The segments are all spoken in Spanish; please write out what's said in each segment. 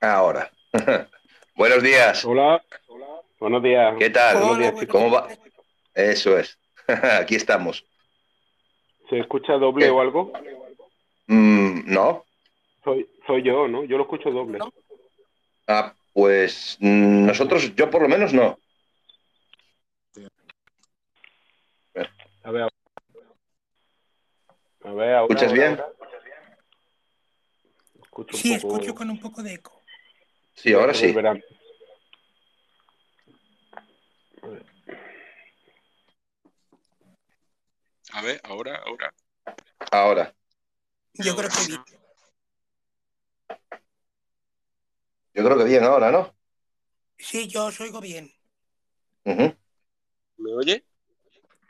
Ahora. Buenos días. Hola. Buenos días. ¿Qué tal? Hola, Buenos días. ¿Cómo va? Eso es. Aquí estamos. ¿Se escucha doble ¿Qué? o algo? Mm, ¿No? Soy, soy yo, ¿no? Yo lo escucho doble. No. Ah, pues mm, nosotros, yo por lo menos no. A ver. A ver, ahora. ¿Escuchas ahora, bien? ahora. Escucho Sí, poco- escucho con un poco de eco. Sí, ahora sí. Verán. A ver, ahora, ahora. Ahora. Yo creo que bien. Yo creo que bien ahora, ¿no? Sí, yo os oigo bien. ¿Me oye?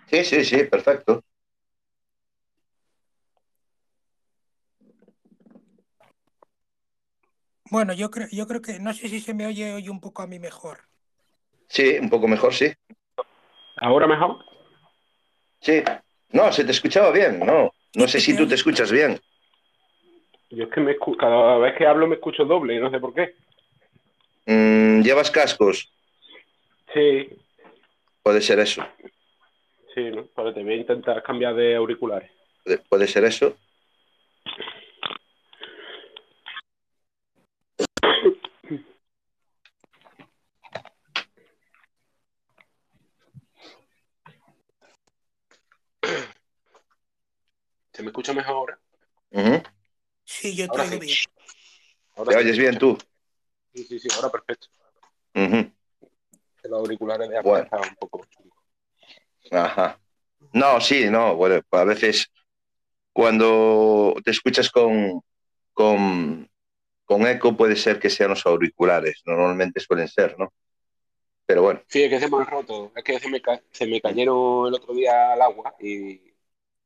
Sí, sí, sí, perfecto. Bueno, yo creo, yo creo que no sé si se me oye hoy un poco a mí mejor. Sí, un poco mejor, sí. ¿Ahora mejor? Sí. No, se te escuchaba bien, no. No sé si tú te escuchas bien. Yo es que me cada vez que hablo me escucho doble y no sé por qué. Mm, ¿Llevas cascos? Sí, Puede ser eso. sí, ¿no? Pero te voy a intentar cambiar de auriculares. Puede ser eso. ¿Se me escucha mejor ahora? Sí, yo te oigo sí. bien. Ahora ¿Te sí. oyes bien tú? Sí, sí, sí, ahora perfecto. Los auriculares de Bueno. un poco. Ajá. No, sí, no, bueno, a veces cuando te escuchas con, con, con eco puede ser que sean los auriculares, normalmente suelen ser, ¿no? Pero bueno, Sí, es que se me han roto. Es que se me, ca- se me cayeron el otro día al agua y,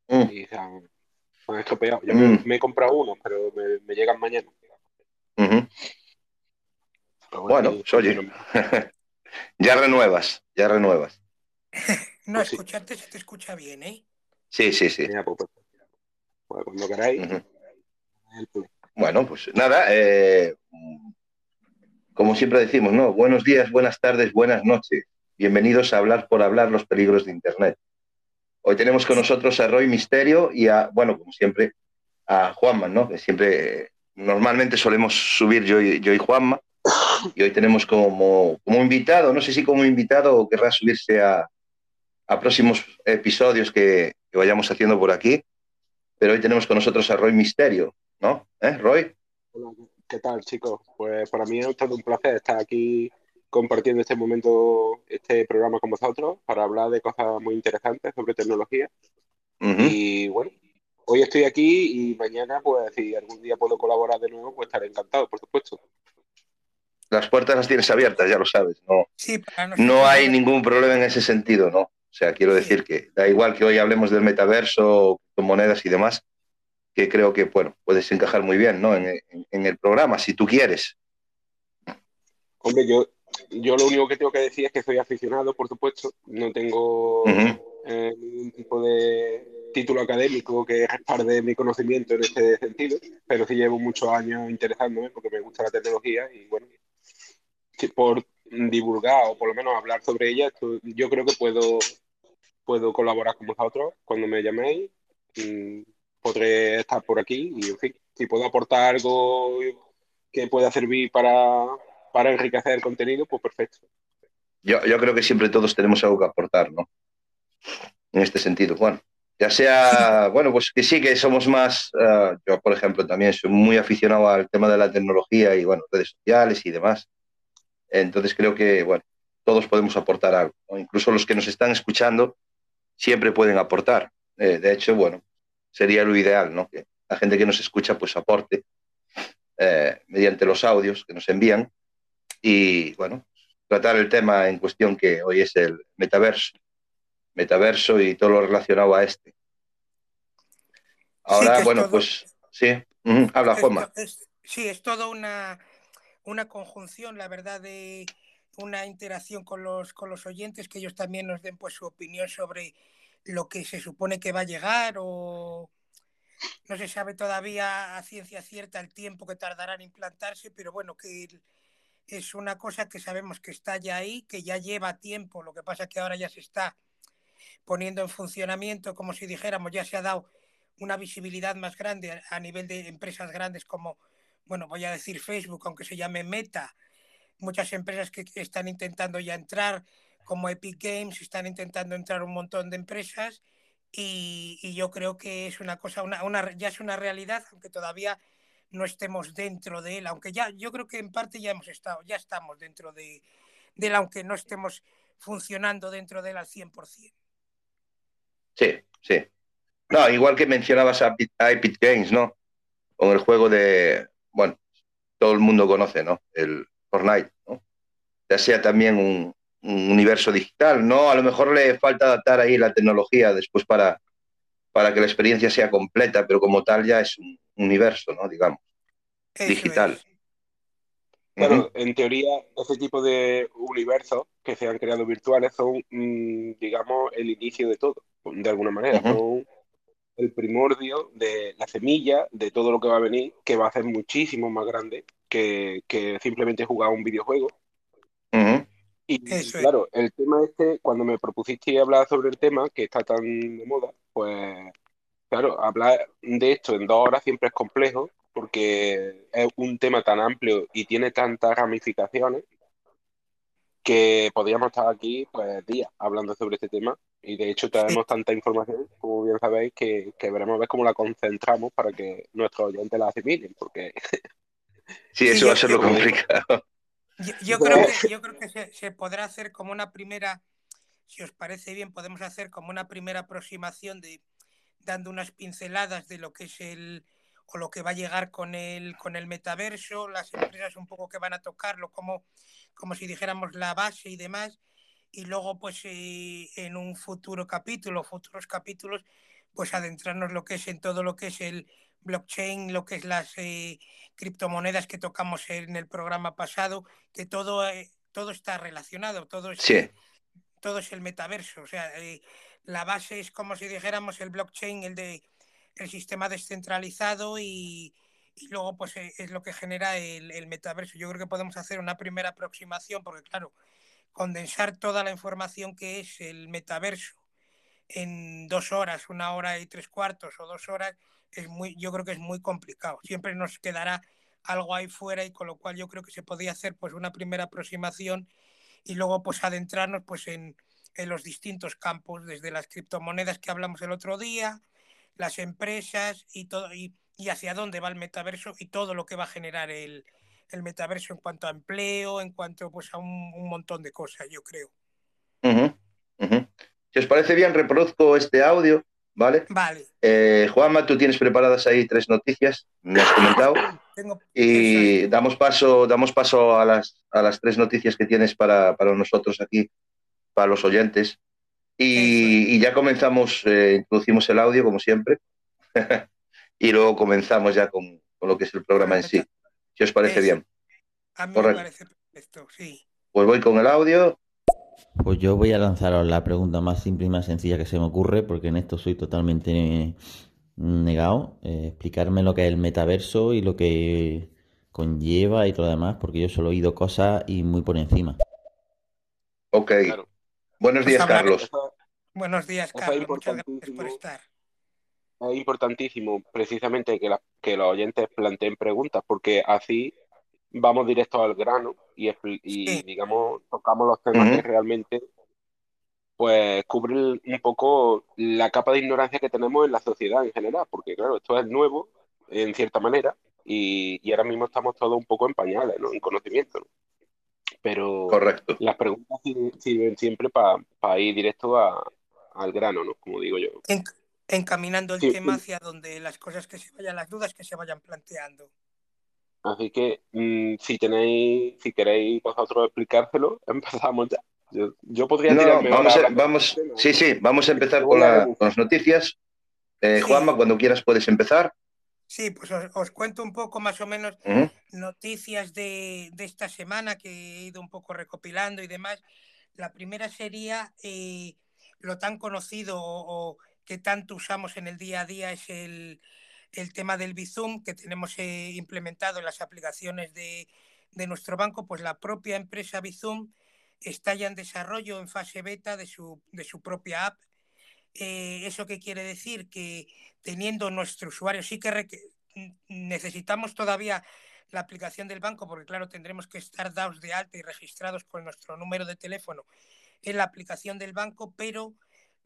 mm, y se han, se han estropeado. Yo Mm. me, me he comprado unos, pero me, me llegan mañana. Bueno, sí, pues oye. ya renuevas, ya renuevas. No, Pues sí. escucharte se te escucha bien, ¿eh? Sí, sí, sí. Mira, pues, pues, pues cuando queráis, el play. Bueno, pues nada, eh, como siempre decimos, ¿no? Buenos días, buenas tardes, buenas noches. Bienvenidos a Hablar por Hablar, los peligros de Internet. Hoy tenemos con nosotros a Roy Misterio y a, bueno, como siempre, a Juanma, ¿no? Que siempre, normalmente solemos subir yo y, yo y Juanma, y hoy tenemos como, como invitado, no sé si como invitado o querrá subirse a, a próximos episodios que, que vayamos haciendo por aquí, pero hoy tenemos con nosotros a Roy Misterio, ¿no? ¿Eh, Roy? Hola, ¿qué tal, chicos? Pues para mí es todo un placer estar aquí compartiendo este momento, este programa con vosotros para hablar de cosas muy interesantes sobre tecnología. Y bueno, hoy estoy aquí y mañana, pues si algún día puedo colaborar de nuevo, pues estaré encantado, por supuesto. Las puertas las tienes abiertas, ya lo sabes, ¿no? Sí, para nosotros. No hay ningún problema en ese sentido, ¿no? O sea, quiero Sí. decir que da igual que hoy hablemos del metaverso, con monedas y demás, que creo que, bueno, puedes encajar muy bien, ¿no? En, en- en el programa, si tú quieres. Hombre, yo, yo lo único que tengo que decir es que soy aficionado, por supuesto. No tengo Ujú. eh, ningún tipo de título académico que respalde mi conocimiento en este sentido, pero sí llevo muchos años interesándome porque me gusta la tecnología y bueno, por divulgar o por lo menos hablar sobre ella, yo creo que puedo, puedo colaborar con vosotros cuando me llaméis. mm, Podré estar por aquí y, en fin, si puedo aportar algo que pueda servir para, para enriquecer el contenido, pues perfecto. Yo, yo creo que siempre todos tenemos algo que aportar, ¿no? En este sentido, bueno. Ya sea, bueno, pues que sí que somos más, eh, yo por ejemplo también soy muy aficionado al tema de la tecnología y, bueno, redes sociales y demás. Entonces creo que, bueno, todos podemos aportar algo, ¿no? Incluso los que nos están escuchando siempre pueden aportar. Eh, de hecho, bueno, sería lo ideal, ¿no? Que la gente que nos escucha pues aporte eh, mediante los audios que nos envían y, bueno, tratar el tema en cuestión que hoy es el metaverso, metaverso y todo lo relacionado a este. Ahora, es bueno, todo- pues sí, habla Juanma. sí, es toda una, una conjunción, la verdad, de una interacción con los, con los oyentes, que ellos también nos den pues su opinión sobre lo que se supone que va a llegar o, no se sabe todavía a ciencia cierta el tiempo que tardará en implantarse, pero bueno, que es una cosa que sabemos que está ya ahí, que ya lleva tiempo, lo que pasa que ahora ya se está poniendo en funcionamiento, como si dijéramos, ya se ha dado una visibilidad más grande a nivel de empresas grandes como, bueno, voy a decir Facebook, aunque se llame Meta, muchas empresas que están intentando ya entrar, como Epic Games, están intentando entrar un montón de empresas y, yo creo que es una cosa, una, una, ya es una realidad, aunque todavía no estemos dentro de él, aunque ya yo creo que en parte ya hemos estado, ya estamos dentro de, él, aunque no estemos funcionando dentro de él al 100%. Sí, sí. No, igual que mencionabas a, Epic Games, ¿no? Con el juego de, bueno, todo el mundo conoce, ¿no? El Fortnite, ¿no? Ya sea también un, universo digital, ¿no? A lo mejor le falta adaptar ahí la tecnología después para, para que la experiencia sea completa, pero como tal ya es un universo, ¿no? Digamos, digital. Claro, en teoría, ese tipo de universos que se han creado virtuales son, mm, digamos, el inicio de todo, de alguna manera. Son el primordio de la semilla de todo lo que va a venir, que va a ser muchísimo más grande que, simplemente jugar un videojuego. Y claro, el tema este, cuando me propusiste hablar sobre el tema, que está tan de moda, pues claro, hablar de esto en dos horas siempre es complejo, porque es un tema tan amplio y tiene tantas ramificaciones que podríamos estar aquí pues días hablando sobre este tema. Y de hecho tenemos tanta información, como bien sabéis, que, que, veremos a ver cómo la concentramos para que nuestros oyentes la asimilen, porque... Sí, eso va a ser lo complicado. Yo, creo que, yo creo que se, se, podrá hacer como una primera, si os parece bien, podemos hacer como una primera aproximación de dando unas pinceladas de lo que es el o lo que va a llegar con el con el metaverso, las empresas un poco que van a tocarlo, como, como si dijéramos la base y demás, y luego pues eh, en un futuro capítulo, futuros capítulos, pues adentrarnos lo que es en todo lo que es el blockchain, lo que es las eh, criptomonedas que tocamos en el programa pasado, que todo, eh, todo está relacionado, todo es, todo es el metaverso. O sea, la base es como si dijéramos el blockchain, el de el sistema descentralizado y, luego pues es lo que genera el, el, metaverso. Yo creo que podemos hacer una primera aproximación, porque claro, condensar toda la información que es el metaverso en dos horas, una hora y tres cuartos o dos horas, es muy, yo creo que es muy complicado. Siempre nos quedará algo ahí fuera y con lo cual yo creo que se podría hacer pues una primera aproximación y luego pues adentrarnos pues en, en los distintos campos, desde las criptomonedas que hablamos el otro día, las empresas y todo y, y hacia dónde va el metaverso y todo lo que va a generar el, el metaverso en cuanto a empleo, en cuanto pues, a un, un montón de cosas, yo creo. Si os parece bien, reproduzco este audio, ¿vale? Vale. Eh, Juanma, tú tienes preparadas ahí tres noticias, me has comentado. Tengo... Y damos paso, damos paso a las, a las tres noticias que tienes para, para nosotros aquí, para los oyentes. Y, y ya comenzamos, eh, introducimos el audio, como siempre. y luego comenzamos ya con, con, lo que es el programa en sí si os parece bien. A mí me parece perfecto, sí. Pues voy con el audio. Pues yo voy a lanzaros la pregunta más simple y más sencilla que se me ocurre, porque en esto soy totalmente negado. Eh, explicarme lo que es el metaverso y lo que conlleva y todo lo demás, porque yo solo he oído cosas y muy por encima. Ok. Buenos días, Carlos. Buenos días, Carlos. Muchas gracias por estar es importantísimo precisamente que, que los oyentes planteen preguntas, porque así vamos directo al grano y, y digamos, tocamos los temas que realmente pues cubren un poco la capa de ignorancia que tenemos en la sociedad en general, porque claro, esto es nuevo en cierta manera y, y ahora mismo estamos todos un poco en pañales, ¿no? En conocimiento, ¿no? Pero Correcto. las preguntas sirven siempre para ir directo a, al grano, ¿no? Como digo yo encaminando el tema hacia donde las cosas que se vayan, las dudas que se vayan planteando. Así que mm, si tenéis, si queréis vosotros explicárselo, empezamos ya. Yo, podría no, vamos, a, vamos sí, sí, vamos a empezar con, las noticias. Eh, Juanma, cuando quieras puedes empezar. Sí, pues os, cuento un poco más o menos noticias de, de, esta semana que he ido un poco recopilando y demás. La primera sería eh, lo tan conocido o, que tanto usamos en el día a día es el, el tema del Bizum que tenemos eh, implementado en las aplicaciones de, de, nuestro banco, pues la propia empresa Bizum está ya en desarrollo, en fase beta de su, de su propia app. Eh, ¿Eso qué quiere decir? Que teniendo nuestro usuario, sí que necesitamos todavía la aplicación del banco, porque claro, tendremos que estar dados de alta y registrados con nuestro número de teléfono en la aplicación del banco, pero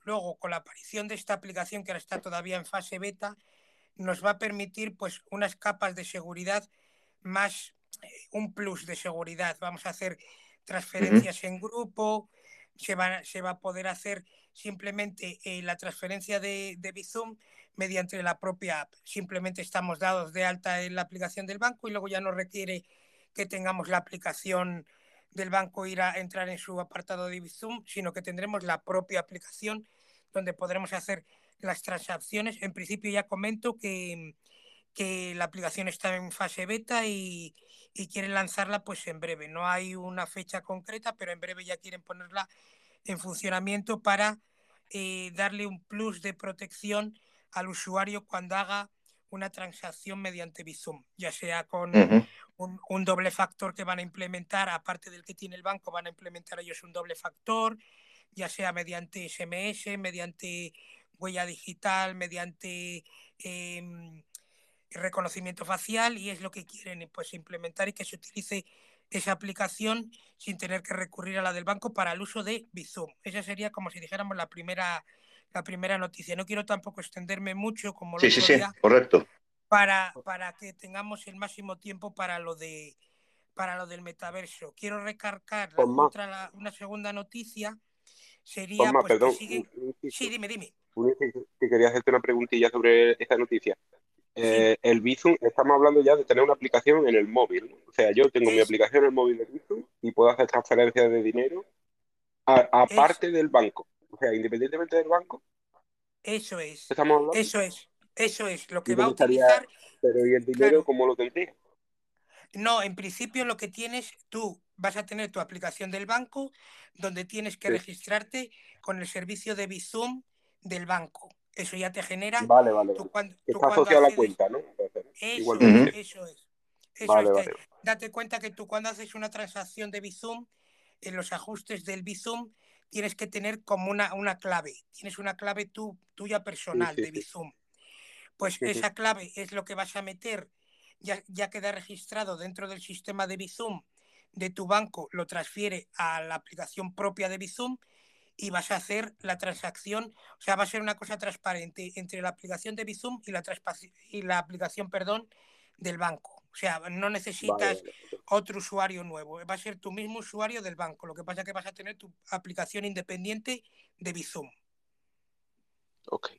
luego con la aparición de esta aplicación que ahora está todavía en fase beta, nos va a permitir pues unas capas de seguridad más, eh, un plus de seguridad. Vamos a hacer transferencias en grupo, se va, se va a poder hacer simplemente eh, la transferencia de, de Bizum mediante la propia app. Simplemente estamos dados de alta en la aplicación del banco y luego ya no requiere que tengamos la aplicación del banco ir a entrar en su apartado de Bizum, sino que tendremos la propia aplicación donde podremos hacer las transacciones. En principio ya comento que, que la aplicación está en fase beta y, y, quieren lanzarla pues en breve. No hay una fecha concreta, pero en breve ya quieren ponerla en funcionamiento para eh, darle un plus de protección al usuario cuando haga una transacción mediante Bizum, ya sea con uh -huh. un, un, doble factor que van a implementar, aparte del que tiene el banco, van a implementar ellos un doble factor, ya sea mediante SMS, mediante huella digital, mediante eh, reconocimiento facial, y es lo que quieren pues, implementar y que se utilice esa aplicación sin tener que recurrir a la del banco para el uso de Bizum. Esa sería como si dijéramos la primera la primera noticia. No quiero tampoco extenderme mucho como sí, sí, sí, correcto. Para, para que tengamos el máximo tiempo para lo de para lo del metaverso. Quiero recargar la otra, la, una segunda noticia. Sería pues, perdón, que siguen... Sí, dime, dime. Que quería hacerte una preguntilla sobre esta noticia. Eh. El Bizum, estamos hablando ya de tener una aplicación en el móvil. O sea, yo tengo mi aplicación en el móvil de Bizum y puedo hacer transferencias de dinero aparte del banco. O sea, independientemente del banco. Eso es. ¿Estamos hablando? Eso es. Eso es lo que va a utilizar. Pero ¿y el dinero claro. cómo lo tendría? No, en principio lo que tienes, tú vas a tener tu aplicación del banco donde tienes que sí. registrarte con el servicio de Bizum del banco. Eso ya te genera. Vale, vale. Tú cuando, tú está asociado a la cuenta, ¿no? Eso, uh -huh. eso es. Eso vale, es. Vale. Date cuenta que tú cuando haces una transacción de Bizum, en los ajustes del Bizum, tienes que tener como una, una clave. Tienes una clave tú, tuya personal sí, sí, de Bizum. Pues esa clave es lo que vas a meter, ya, ya queda registrado dentro del sistema de Bizum de tu banco, lo transfiere a la aplicación propia de Bizum y vas a hacer la transacción, o sea, va a ser una cosa transparente entre la aplicación de Bizum y la, y la aplicación, perdón, del banco. O sea, no necesitas vale, otro usuario nuevo. Va a ser tu mismo usuario del banco. Lo que pasa es que vas a tener tu aplicación independiente de Bizum. Ok.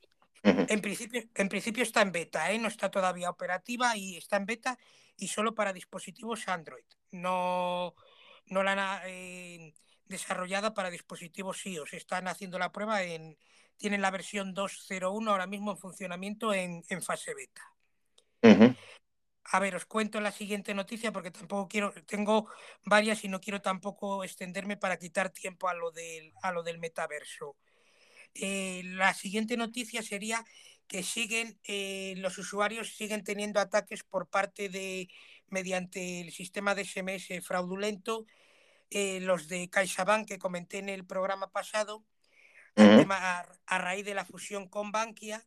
En principio, en principio está en beta, ¿eh? no está todavía operativa y está en beta y solo para dispositivos Android. No, no la eh, desarrollada para dispositivos iOS. Están haciendo la prueba en. Tienen la versión 2.01 ahora mismo en funcionamiento en, en fase beta. Uh -huh. A ver, os cuento la siguiente noticia porque tampoco quiero, tengo varias y no quiero tampoco extenderme para quitar tiempo a lo del, a lo del metaverso. Eh, la siguiente noticia sería que siguen, eh, los usuarios siguen teniendo ataques por parte de, mediante el sistema de SMS fraudulento, eh, los de CaixaBank que comenté en el programa pasado, uh -huh. a, a raíz de la fusión con Bankia,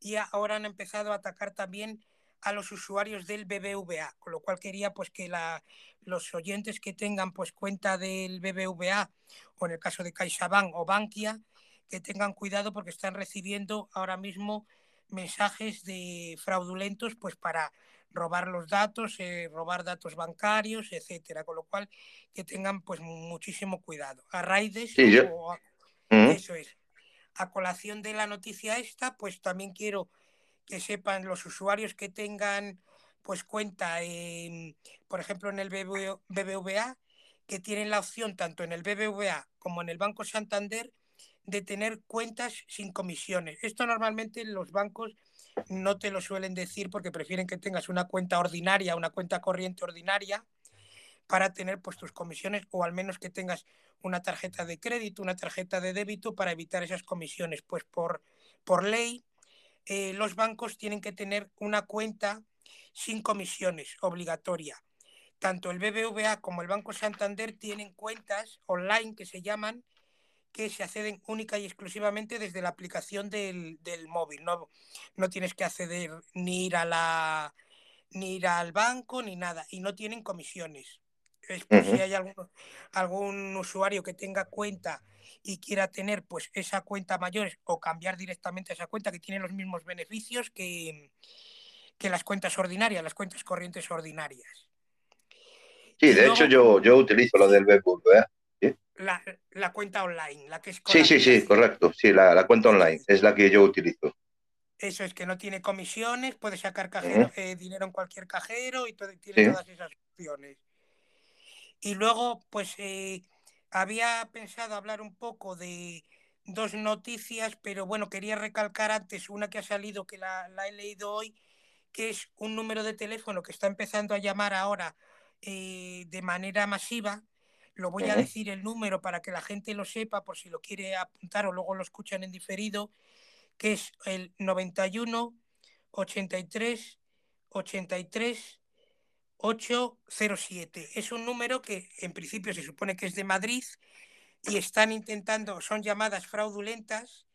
y ahora han empezado a atacar también a los usuarios del BBVA, con lo cual quería pues que la, los oyentes que tengan pues cuenta del BBVA o en el caso de CaixaBank o Bankia que tengan cuidado porque están recibiendo ahora mismo mensajes de fraudulentos pues para robar los datos, eh, robar datos bancarios, etcétera, con lo cual que tengan pues muchísimo cuidado. A raíz de eso, sí, yo... o a, uh -huh. eso es. A colación de la noticia esta, pues también quiero que sepan los usuarios que tengan pues cuenta, en, por ejemplo, en el BBVA, que tienen la opción tanto en el BBVA como en el Banco Santander de tener cuentas sin comisiones. Esto normalmente los bancos no te lo suelen decir porque prefieren que tengas una cuenta ordinaria, una cuenta corriente ordinaria para tener pues tus comisiones o al menos que tengas una tarjeta de crédito, una tarjeta de débito para evitar esas comisiones. Pues por, por ley eh, los bancos tienen que tener una cuenta sin comisiones obligatoria. Tanto el BBVA como el Banco Santander tienen cuentas online que se llaman que se acceden única y exclusivamente desde la aplicación del, del móvil. No, no tienes que acceder ni ir a la ni ir al banco ni nada y no tienen comisiones. Es por si hay algún, algún usuario que tenga cuenta y quiera tener pues esa cuenta mayor o cambiar directamente a esa cuenta que tiene los mismos beneficios que, que las cuentas ordinarias, las cuentas corrientes ordinarias. Sí, de hecho yo, yo utilizo lo del BBVA. ¿Sí? La, la, cuenta online, la que es Sí, sí, sí, correcto. Sí, la, la, cuenta online es la que yo utilizo. Eso es que no tiene comisiones, puede sacar cajero, uh -huh. eh, dinero en cualquier cajero y todo, tiene sí. todas esas opciones. Y luego, pues eh, había pensado hablar un poco de dos noticias, pero bueno, quería recalcar antes una que ha salido, que la, la he leído hoy, que es un número de teléfono que está empezando a llamar ahora eh, de manera masiva. Lo voy a decir el número para que la gente lo sepa, por si lo quiere apuntar o luego lo escuchan en diferido, que es el 91 83 83 807. Es un número que en principio se supone que es de Madrid y están intentando, son llamadas fraudulentas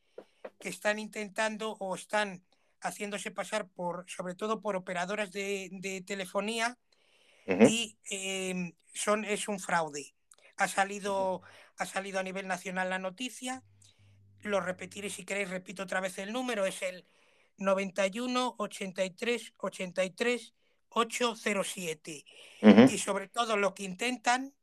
que están intentando o están haciéndose pasar por, sobre todo por operadoras de, de telefonía uh -huh. y eh, son, es un fraude. Ha salido, ha salido a nivel nacional la noticia, lo repetiré si queréis, repito otra vez el número, es el 91 83 83 807. Uh -huh. Y sobre todo lo que intentan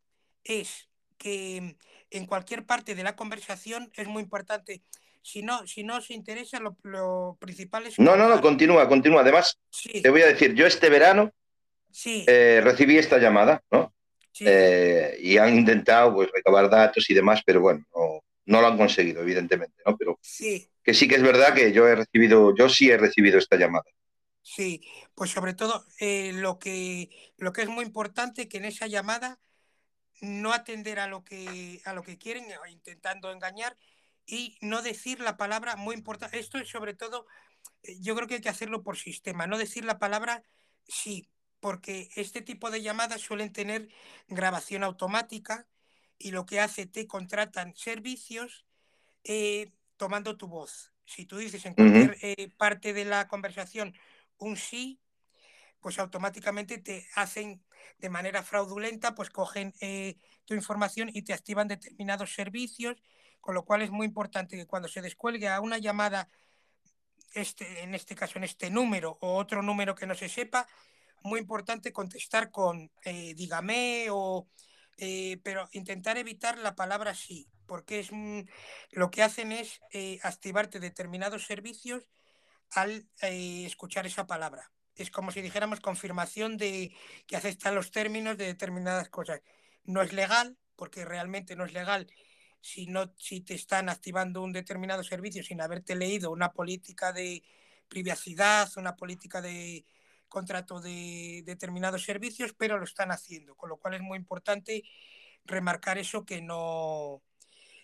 es que en cualquier parte de la conversación es muy importante. Si no, si no os interesa, lo, lo principal es... No, no, no, continúa, continúa. Además, sí. te voy a decir, yo este verano sí. eh, recibí esta llamada, ¿no? Sí. Eh, y han intentado pues, recabar datos y demás, pero bueno, no, no lo han conseguido, evidentemente, ¿no? Pero sí. que sí que es verdad que yo he recibido, yo sí he recibido esta llamada. Sí, pues sobre todo eh, lo, que, lo que es muy importante que en esa llamada no atender a lo que, a lo que quieren, intentando engañar, y no decir la palabra muy importante. Esto es sobre todo, eh, yo creo que hay que hacerlo por sistema, no decir la palabra sí, porque este tipo de llamadas suelen tener grabación automática y lo que hace, te contratan servicios eh, tomando tu voz. Si tú dices en cualquier uh -huh. eh, parte de la conversación un sí, pues automáticamente te hacen de manera fraudulenta, pues cogen eh, tu información y te activan determinados servicios, con lo cual es muy importante que cuando se descuelgue a una llamada, este, en este caso en este número o otro número que no se sepa, muy importante contestar con eh, dígame o... Eh, pero intentar evitar la palabra sí, porque es lo que hacen es eh, activarte determinados servicios al eh, escuchar esa palabra. Es como si dijéramos confirmación de que aceptan los términos de determinadas cosas. No es legal, porque realmente no es legal si, no, si te están activando un determinado servicio sin haberte leído una política de privacidad, una política de contrato de determinados servicios, pero lo están haciendo, con lo cual es muy importante remarcar eso que no,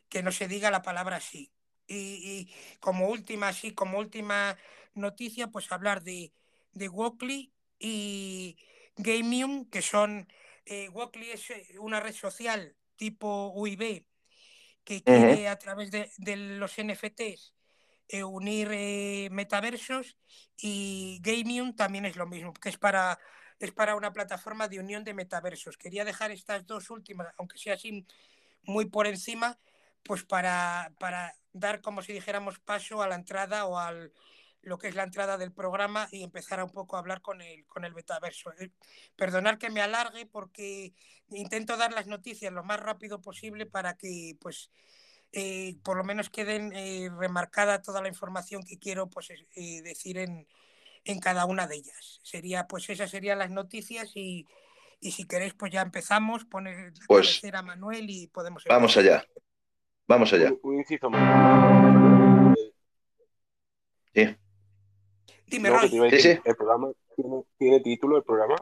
que no se diga la palabra sí. Y, y, como última, sí, como última noticia, pues hablar de, de Walkley y Gamium, que son, eh, Walkley es una red social tipo UIB que quiere uh -huh. a través de, de, los NFTs eh, unir eh, metaversos y Gamium también es lo mismo, que es para, es para una plataforma de unión de metaversos. Quería dejar estas dos últimas, aunque sea así muy por encima, pues para, para dar, como si dijéramos, paso a la entrada o al lo que es la entrada del programa y empezar a un poco a hablar con el, con el metaverso. Eh, perdonar que me alargue porque intento dar las noticias lo más rápido posible para que pues eh, por lo menos queden eh, remarcada toda la información que quiero pues eh, decir en, en, cada una de ellas. Sería pues esas serían las noticias y, y si queréis pues ya empezamos, poner la pues, a Manuel y podemos empezar. Vamos allá. Vamos allá. Un, un inciso Sí. Dime, no, Roy. Sí, sí. ¿El programa tiene, tiene, título el programa?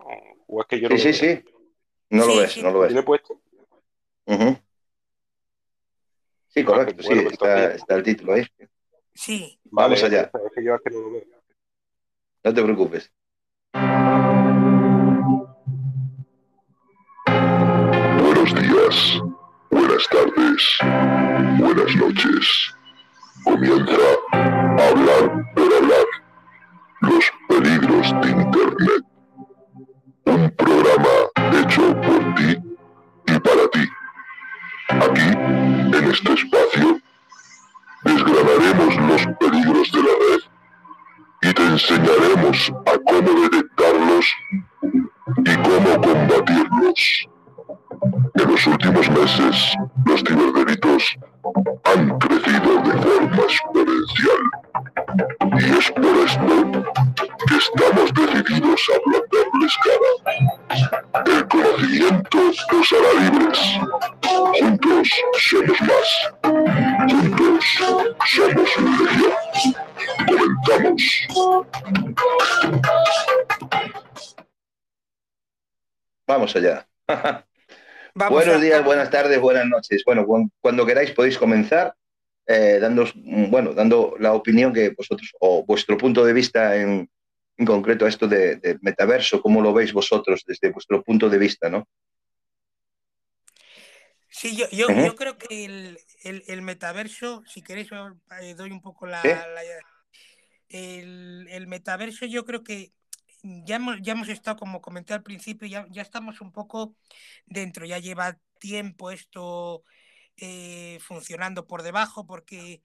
¿O es que yo sí, no sí, sí. No lo ves, sí. no lo ves. ¿Tiene puesto? Uh -huh. Sí, correcto, Ah, bueno, sí, pues está, el título ahí. Sí, Vamos Vale, allá. Es que yo es que no lo veo. No te preocupes. Buenos días, buenas tardes, buenas noches. Comienza a hablar por hablar. Los peligros de Internet. Un este espacio, desgranaremos los peligros de la red y te enseñaremos a cómo detectarlos y cómo combatirlos. En los últimos meses, los ciberdelitos han crecido de forma exponencial. Y es por esto que estamos decididos a plantarles cara. El conocimiento nos hará libres. Juntos somos más. Juntos somos Legión. Comenzamos. Vamos allá. Vamos Buenos a- días, buenas tardes, buenas noches. Bueno, cuan- cuando queráis podéis comenzar eh, dándos, mm, bueno, dando la opinión que vosotros o vuestro punto de vista en, en concreto a esto de, metaverso, cómo lo veis vosotros desde vuestro punto de vista, ¿no? Sí, yo, yo, creo que el, el- el metaverso, si queréis, eh, doy un poco la, Sí. la- el, el metaverso, yo creo que ya hemos, ya hemos estado, como comenté al principio, ya, ya estamos un poco dentro, ya lleva tiempo esto eh, funcionando por debajo, porque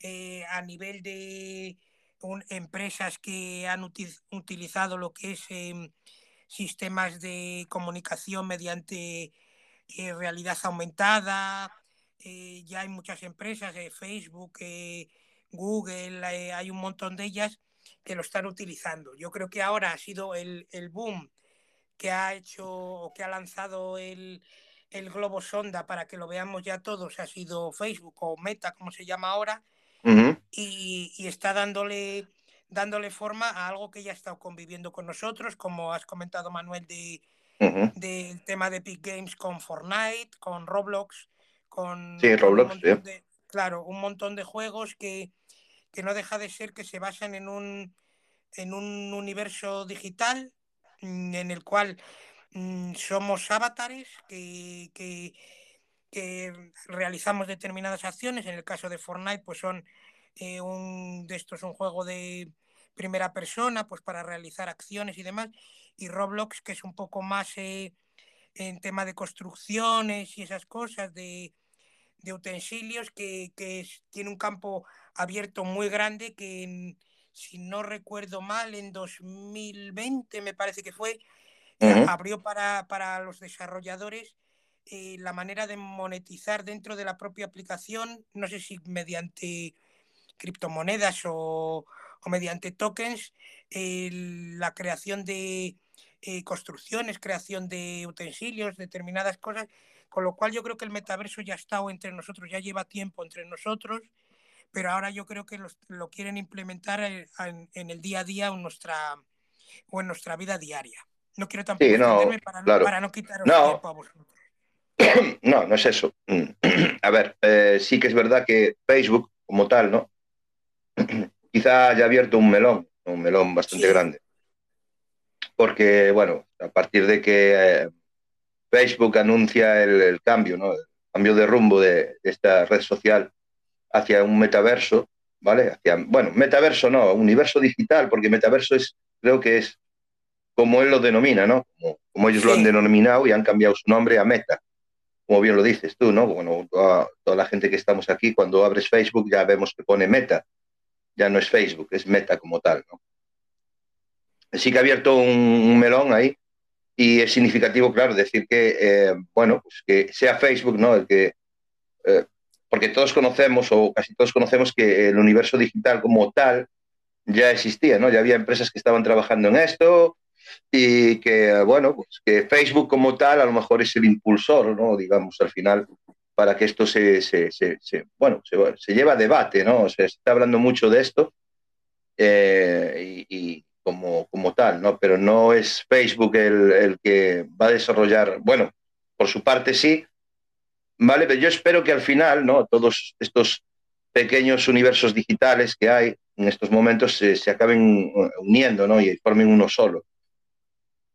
eh, a nivel de empresas que han uti- utilizado lo que es em, sistemas de comunicación mediante eh, realidad aumentada. eh, ya hay muchas empresas, eh, Facebook, Google, hay un montón de ellas que lo están utilizando. Yo creo que ahora ha sido el, el boom que ha hecho o que ha lanzado el, el globo sonda para que lo veamos ya todos, ha sido Facebook o Meta, como se llama ahora, Y, y está dándole, dándole forma a algo que ya ha estado conviviendo con nosotros, como has comentado Manuel, de, ujú. del tema de Epic Games con Fortnite, con Roblox, con, Sí, Roblox, un montón sí. de, claro, un montón de juegos que, que no deja de ser que se basan en un, en un universo digital mm, en el cual mm, somos avatares que, que, que realizamos determinadas acciones. En el caso de Fortnite, pues son eh, un de estos un juego de primera persona, pues para realizar acciones y demás. Y Roblox, que es un poco más eh, en tema de construcciones y esas cosas, de, de utensilios, que, que es- tiene un campo abierto muy grande que, en- si no recuerdo mal, en 2020 me parece que fue, eh, abrió para, para los desarrolladores eh, la manera de monetizar dentro de la propia aplicación, no sé si mediante criptomonedas o, o mediante tokens, eh, la creación de eh, construcciones, creación de utensilios, determinadas cosas, con lo cual yo creo que el metaverso ya ha estado entre nosotros, ya lleva tiempo entre nosotros, pero ahora yo creo que los- lo quieren implementar eh, en, en el día a día o en nuestra, o en nuestra vida diaria. No quiero tampoco Sí, no, no- para no quitaros No. tiempo a vosotros. No, no es eso. A ver, eh, sí que es verdad que Facebook como tal, ¿no? Quizá haya abierto un melón, un melón bastante Sí. grande. Porque, bueno, a partir de que eh, Facebook anuncia el, el cambio, ¿no? El cambio de rumbo de, de esta red social hacia un metaverso, ¿vale? Hacia, bueno, metaverso no, universo digital, porque metaverso es, creo que es como él lo denomina, ¿no? Como, como ellos lo han denominado y han cambiado su nombre a Meta como bien lo dices tú, ¿no? Bueno, toda, la gente que estamos aquí, cuando abres Facebook ya vemos que pone Meta, ya no es Facebook, es Meta como tal, ¿no? Sí que ha abierto un, un melón ahí y es significativo, claro, decir que, eh, bueno, pues que sea Facebook, ¿no? El que, eh, porque todos conocemos, o casi todos conocemos que el universo digital como tal ya existía, ¿no? Ya había empresas que estaban trabajando en esto, y que, bueno, pues que Facebook como tal a lo mejor es el impulsor, ¿no? Digamos, al final, para que esto se, se, se, bueno, se, lleva a debate, ¿no? Se está hablando mucho de esto eh, y, como, como tal, ¿no? Pero no es Facebook el, el, que va a desarrollar, bueno, por su parte sí, ¿vale? Pero yo espero que al final, ¿no? Todos estos pequeños universos digitales que hay, en estos momentos se, se acaben eh, uniendo ¿no? y formen uno solo.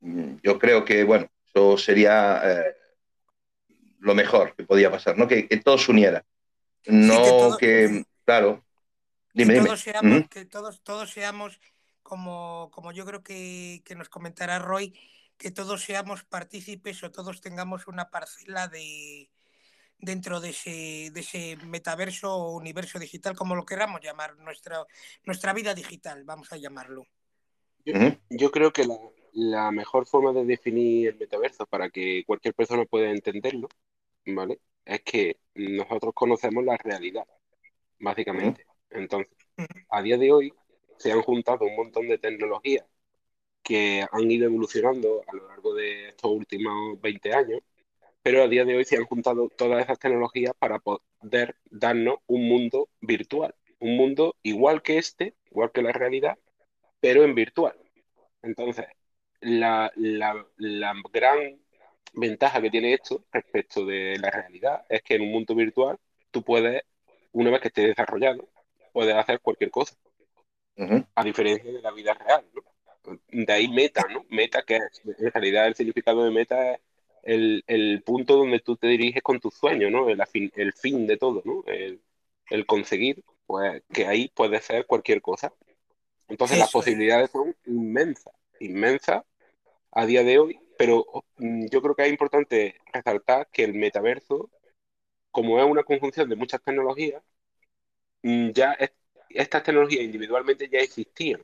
Mm, Yo creo que, bueno, eso sería eh, lo mejor que podía pasar, ¿no? Que, que todo se uniera. No que todo- que, claro. Dime, que dime. todos seamos, que todos, todos seamos como, como yo creo que, que nos comentará Roy, que todos seamos partícipes o todos tengamos una parcela de dentro de ese, de ese metaverso o universo digital, como lo queramos llamar, nuestra, nuestra vida digital, vamos a llamarlo. Ujú. Yo creo que la, la mejor forma de definir el metaverso para que cualquier persona pueda entenderlo, ¿vale? Es que nosotros conocemos la realidad, básicamente. Entonces, a día de hoy se han juntado un montón de tecnologías que han ido evolucionando a lo largo de estos últimos 20 años, pero a día de hoy se han juntado todas esas tecnologías para poder darnos un mundo virtual, un mundo igual que este, igual que la realidad, pero en virtual. Entonces, la, la- la gran ventaja que tiene esto respecto de la realidad es que en un mundo virtual tú puedes, una vez que esté desarrollado, puedes hacer cualquier cosa, a diferencia de la vida real, ¿no? De ahí meta, ¿no? Meta, que es, en realidad el significado de meta es el, el punto donde tú te diriges con tus sueños, ¿no? El, afin- el fin de todo, ¿no? El, el conseguir, pues que ahí puede ser cualquier cosa. Entonces las es. posibilidades son inmensas, inmensas a día de hoy, pero mm, yo creo que es importante resaltar que el metaverso, como es una conjunción de muchas tecnologías, mm, ya es- estas tecnologías individualmente ya existían,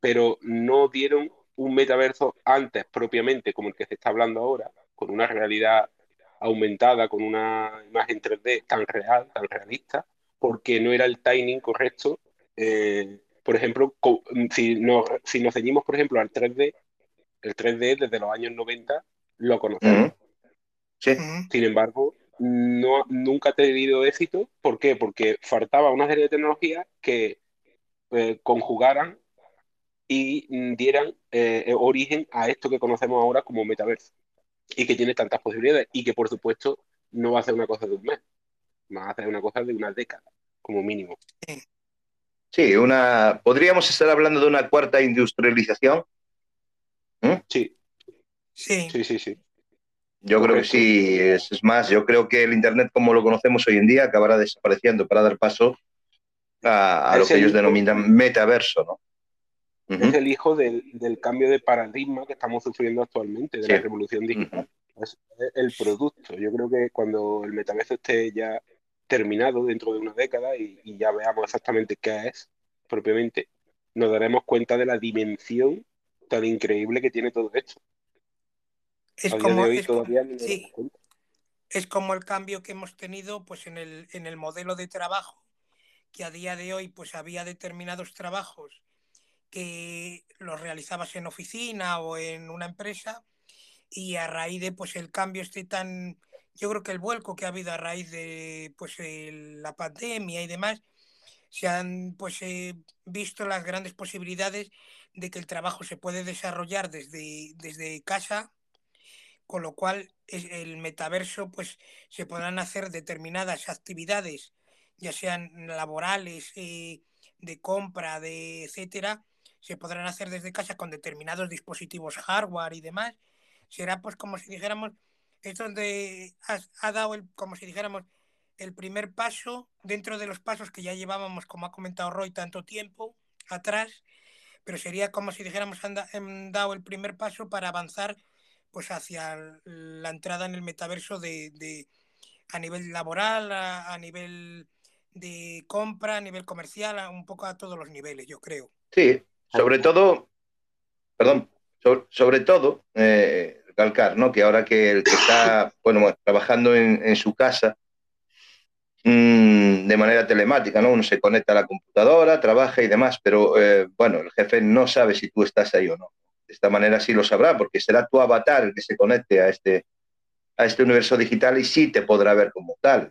pero no dieron un metaverso antes propiamente como el que se está hablando ahora, con una realidad aumentada, con una imagen 3D tan real, tan realista, porque no era el timing correcto. Eh, por ejemplo, co- si nos, si nos ceñimos, por ejemplo, al 3D, el 3D desde los años 90 lo conocemos. Sí. Sin embargo, no, nunca ha tenido éxito. ¿Por qué? Porque faltaba una serie de tecnologías que eh, conjugaran y dieran eh, origen a esto que conocemos ahora como metaverso y que tiene tantas posibilidades y que por supuesto no va a ser una cosa de un mes, va a ser una cosa de una década como mínimo. Sí, una, podríamos estar hablando de una cuarta industrialización. Sí, Sí, sí, sí, sí. Yo creo que sí, es, es más, yo creo que el Internet como lo conocemos hoy en día acabará desapareciendo para dar paso a, a lo que el ellos hijo- denominan metaverso, ¿no? Es el hijo del, del cambio de paradigma que estamos sufriendo actualmente, de Sí. la revolución digital. Es, es el producto. Yo creo que cuando el metaverso esté ya terminado dentro de una década y, y ya veamos exactamente qué es propiamente, nos daremos cuenta de la dimensión tan increíble que tiene todo esto. es como, no sí, es el cambio que hemos tenido pues en el, en el modelo de trabajo, que a día de hoy pues había determinados trabajos que los realizabas en oficina o en una empresa y a raíz de pues el cambio este tan yo creo que el vuelco que ha habido a raíz de pues el- la pandemia y demás se han pues eh, visto las grandes posibilidades de que el trabajo se puede desarrollar desde, desde casa con lo cual el metaverso pues se podrán hacer determinadas actividades ya sean laborales eh, de compra de etcétera se podrán hacer desde casa con determinados dispositivos hardware y demás. Será pues como si dijéramos es donde ha dado el como si dijéramos el primer paso dentro de los pasos que ya llevábamos como ha comentado Roy tanto tiempo atrás pero sería como si dijéramos han, han dado el primer paso para avanzar pues hacia la entrada en el metaverso de, de a nivel laboral, a, a, nivel de compra, a nivel comercial, a un poco a todos los niveles, yo creo. Sí, sobre todo, perdón, sobre, todo, eh, recalcar, ¿no? Que ahora que el que está, bueno, trabajando en su casa mmm, de manera telemática, ¿no? Uno se conecta a la computadora, trabaja y demás, pero eh, bueno, el jefe no sabe si tú estás ahí o no. De esta manera sí lo sabrá, porque será tu avatar el que se conecte a este, a este universo digital y sí te podrá ver como tal,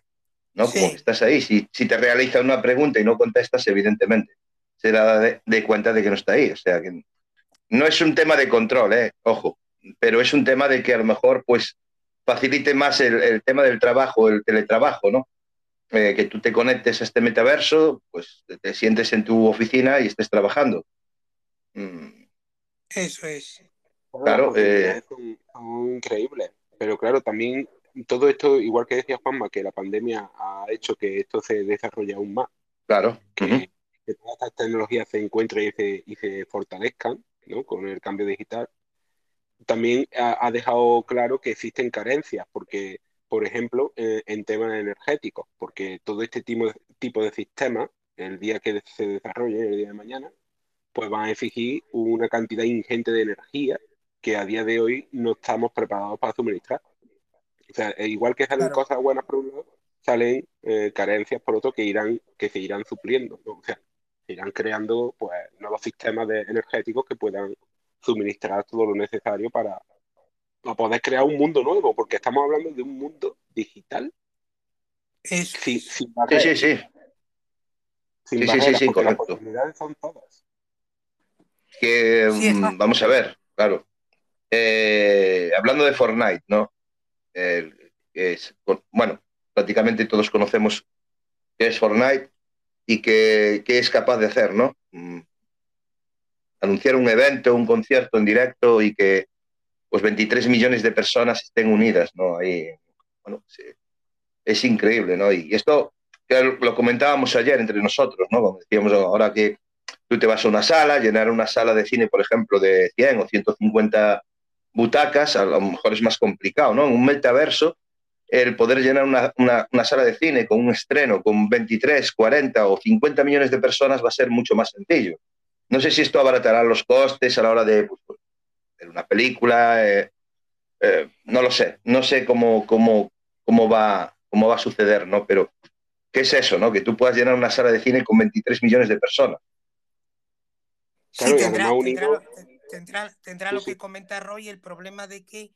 ¿no? Como que estás ahí. Si, si te realiza una pregunta y no contestas, evidentemente se da de, de cuenta de que no está ahí. O sea que no es un tema de control, ¿eh? ojo, pero es un tema de que a lo mejor pues facilite más el, el tema del trabajo, el teletrabajo, ¿no? Eh, que tú te conectes a este metaverso, pues te, te sientes en tu oficina y estés trabajando. Mm, Eso es. Claro, eh, increíbles. Pero claro, también todo esto, igual que decía Juanma, que la pandemia ha hecho que esto se desarrolle aún más, claro. que, ujú, que todas estas tecnologías se encuentren y se, y se fortalezcan, ¿no? Con el cambio digital. También ha, ha dejado claro que existen carencias, porque, por ejemplo, eh, en temas energéticos, porque todo este tipo de, tipo de sistemas, el día que se desarrolle, el día de mañana, pues van a exigir una cantidad ingente de energía que a día de hoy no estamos preparados para suministrar. O sea, e igual que salen Claro. cosas buenas por un lado, salen eh, carencias por otro que irán, que se irán supliendo, ¿no? O sea, se irán creando pues nuevos sistemas de- energéticos que puedan suministrar todo lo necesario para, para poder crear un mundo nuevo, porque estamos hablando de un mundo digital sin, sin Sí, barreras, sí, sí. sin Sí, sí, sí, sí, las correcto. posibilidades son todas. Que, Sí, mm, vamos a ver, claro. Eh, hablando de Fortnite, ¿no? Es, bueno, prácticamente todos conocemos qué es Fortnite y qué, qué es capaz de hacer, ¿no? Mm, Anunciar un evento, un concierto en directo y que pues 23 millones de personas estén unidas, ¿no? Ahí, bueno, es increíble, ¿no? Y esto lo comentábamos ayer entre nosotros, ¿no? Como decíamos ahora que tú te vas a una sala, llenar una sala de cine, por ejemplo, de 100 o 150 butacas, a lo mejor es más complicado, ¿no? En un metaverso, el poder llenar una, una, una, sala de cine con un estreno con 23, 40 o 50 millones de personas va a ser mucho más sencillo. No sé si esto abaratará los costes a la hora de, pues, una película, eh, eh, no lo sé, no sé cómo, cómo, cómo, va, cómo va a suceder, ¿no? Pero, ¿qué es eso, no? Que tú puedas llenar una sala de cine con 23 millones de personas. Sí, tendrá, tendrá, tendrá, tendrá, lo que comenta Roy, el problema de que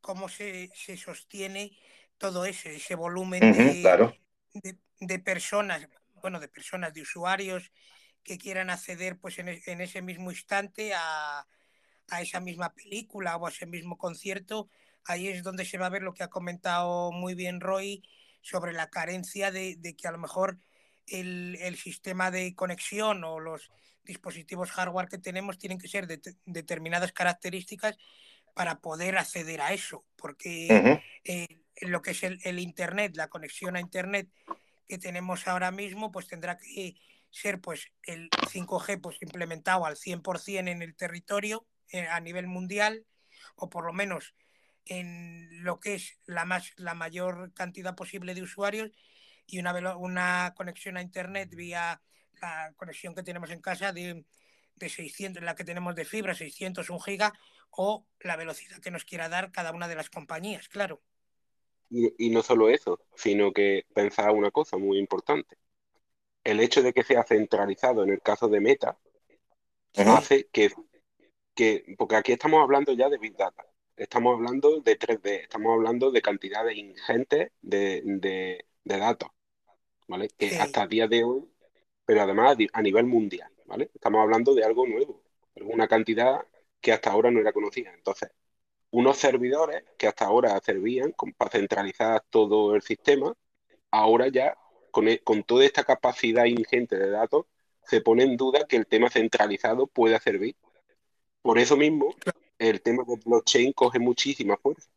cómo se, se sostiene todo ese, ese volumen uh -huh, de, claro. de, de, personas, bueno, de personas, de usuarios que quieran acceder pues en, en ese mismo instante a, a, esa misma película o a ese mismo concierto. Ahí es donde se va a ver lo que ha comentado muy bien Roy sobre la carencia de, de que a lo mejor el, el, sistema de conexión o los dispositivos hardware que tenemos tienen que ser de determinadas características para poder acceder a eso, porque uh -huh. eh, lo que es el, el, Internet, la conexión a Internet que tenemos ahora mismo, pues tendrá que ser pues el 5G pues implementado al 100% en el territorio a nivel mundial o por lo menos en lo que es la más la mayor cantidad posible de usuarios y una, una conexión a internet vía la conexión que tenemos en casa de, de 600, la que tenemos de fibra, 600, 1 giga, o la velocidad que nos quiera dar cada una de las compañías, claro. Y, y no solo eso, sino que pensar una cosa muy importante. El hecho de que sea centralizado en el caso de Meta hace que, que, porque aquí estamos hablando ya de Big Data, estamos hablando de 3D, estamos hablando de cantidades ingentes de, de, de datos, ¿vale? Que sí. hasta el día de hoy, pero además a nivel mundial, ¿vale? Estamos hablando de algo nuevo, una cantidad que hasta ahora no era conocida. Entonces, unos servidores que hasta ahora servían para centralizar todo el sistema, ahora ya, con, con toda esta capacidad ingente de datos, se pone en duda que el tema centralizado pueda servir. Por eso mismo, el tema de blockchain coge muchísima fuerza.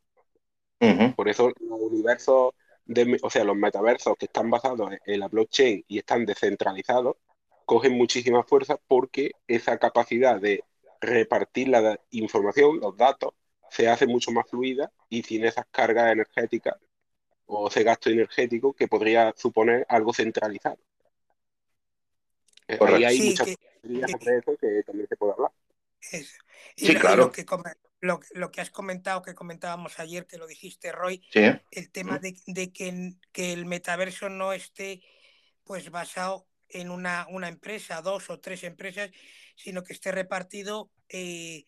Uh -huh. Por eso los universos, de, o sea, los metaversos que están basados en la blockchain y están descentralizados, cogen muchísima fuerza porque esa capacidad de repartir la información, los datos, se hace mucho más fluida y sin esas cargas energéticas o ese gasto energético que podría suponer algo centralizado. Correcto. Ahí hay sí, muchas que, de eso que también se puede hablar. Eso. Y, sí, lo, claro. y lo, que, lo, lo, que has comentado, que comentábamos ayer, que lo dijiste, Roy, sí. el tema de, de que, que, el metaverso no esté pues basado en una, una, empresa, dos o tres empresas, sino que esté repartido eh,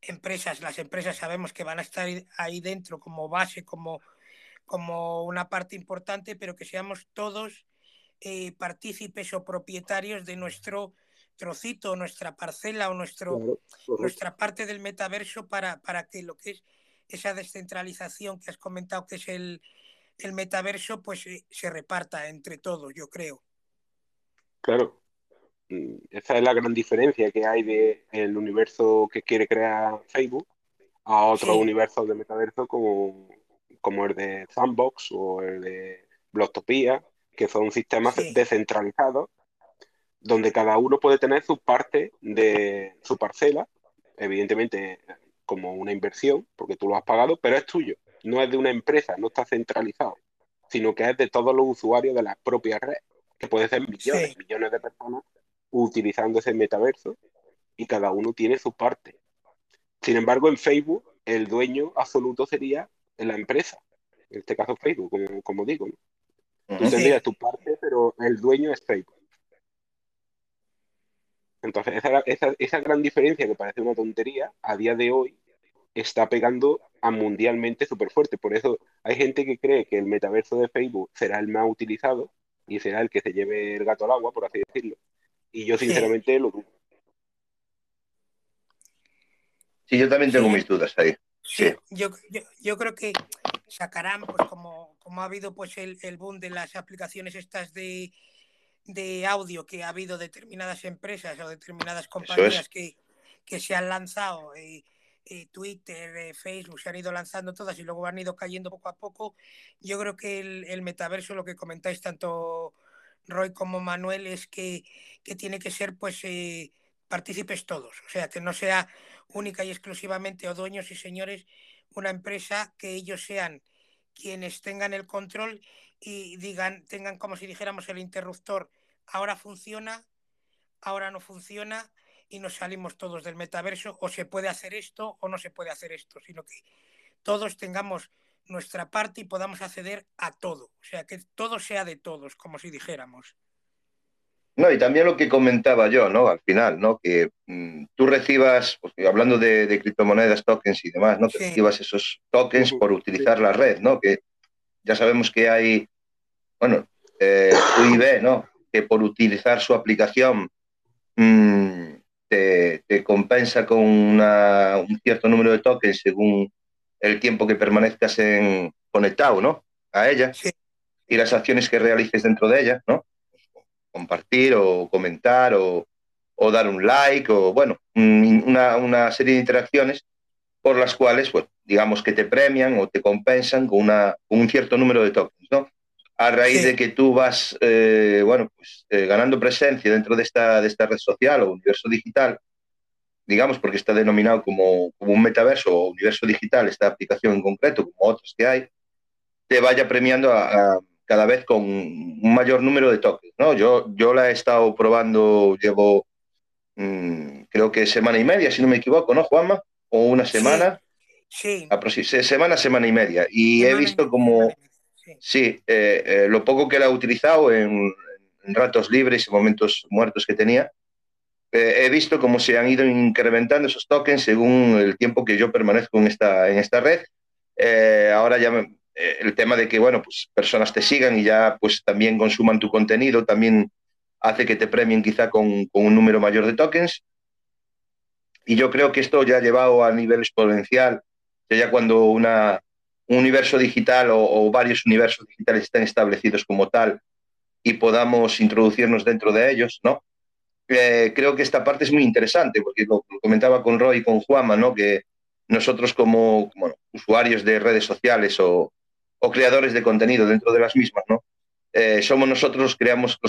empresas. Las empresas sabemos que van a estar ahí dentro como base, como, como una parte importante, pero que seamos todos eh, partícipes o propietarios de nuestro trocito, nuestra parcela o nuestro, claro, nuestra parte del metaverso para, para que lo que es esa descentralización que has comentado que es el, el metaverso pues eh, se reparta entre todos, yo creo. Claro. Mm, esa es la gran diferencia que hay de el universo que quiere crear Facebook a otro Sí. universo de metaverso como, como el de Sandbox o el de Blocktopia, que son sistemas Sí. descentralizados donde cada uno puede tener su parte de su parcela, evidentemente como una inversión, porque tú lo has pagado, pero es tuyo, no es de una empresa, no está centralizado, sino que es de todos los usuarios de la propia red, que puede ser millones, Sí. millones de personas utilizando ese metaverso y cada uno tiene su parte. Sin embargo, en Facebook, el dueño absoluto sería la empresa, en este caso Facebook, como, como digo. ¿no? Tú tendrías tu parte, pero el dueño es Facebook. Entonces, esa, esa, esa gran diferencia que parece una tontería, a día de hoy está pegando a mundialmente súper fuerte. Por eso hay gente que cree que el metaverso de Facebook será el más utilizado y será el que se lleve el gato al agua, por así decirlo. Y yo Sí. sinceramente lo dudo. Sí, yo también tengo Sí. mis dudas ahí. Sí, Sí. yo, yo, yo creo que sacarán, pues como, como ha habido pues el, el boom de las aplicaciones estas de, de audio que ha habido determinadas empresas o determinadas compañías que, que se han lanzado, eh, eh, Twitter, eh, Facebook, se han ido lanzando todas y luego han ido cayendo poco a poco. Yo creo que el, el metaverso, lo que comentáis tanto Roy como Manuel, es que, que tiene que ser pues eh, partícipes todos, o sea, que no sea única y exclusivamente o dueños y señores una empresa que ellos sean quienes tengan el control y digan, tengan como si dijéramos el interruptor, ahora funciona, ahora no funciona y nos salimos todos del metaverso, o se puede hacer esto o no se puede hacer esto, sino que todos tengamos nuestra parte y podamos acceder a todo, o sea, que todo sea de todos, como si dijéramos. No, y también lo que comentaba yo, ¿no? Al final, ¿no? Que mm, tú recibas, pues, hablando de, de criptomonedas, tokens y demás, ¿no? Que Sí. recibas esos tokens por utilizar la red, ¿no? Que ya sabemos que hay, bueno, eh, UIB, ¿no? Que por utilizar su aplicación mm, te, te compensa con una- un cierto número de tokens según el tiempo que permanezcas en, conectado, ¿no? A ella Sí. y las acciones que realices dentro de ella, ¿no? Compartir o comentar o, o dar un like o, bueno, un- una, una serie de interacciones por las cuales, pues, digamos que te premian o te compensan con, una, con un cierto número de tokens, ¿no? A raíz Sí. de que tú vas, eh, bueno, pues eh, ganando presencia dentro de esta, de esta red social o universo digital, digamos, porque está denominado como, como un metaverso o universo digital, esta aplicación en concreto, como otras que hay, te vaya premiando a, a cada vez con un mayor número de tokens, ¿no? Yo, yo la he estado probando, llevo mm, creo que semana y media, si no me equivoco, ¿no, Juanma? O una Sí. semana, Sí. se- semana, semana y media. Y he Semana y visto como, sí. sí, eh, eh, lo poco que la he utilizado en, en ratos libres y momentos muertos que tenía, eh, he visto cómo se han ido incrementando esos tokens según el tiempo que yo permanezco en esta, en esta red. Eh, ahora ya me- eh, el tema de que, bueno, pues personas te sigan y ya pues también consuman tu contenido, también hace que te premien quizá con, un número mayor de tokens. Y yo creo que esto ya ha llevado a nivel exponencial, ya cuando un universo digital o, varios universos digitales están establecidos como tal y podamos introducirnos dentro de ellos, ¿no? Eh, creo que esta parte es muy interesante, porque lo, comentaba con Roy y con Juanma, ¿no? Que nosotros como usuarios de redes sociales o, o, creadores de contenido dentro de las mismas, ¿no? Eh, somos nosotros los,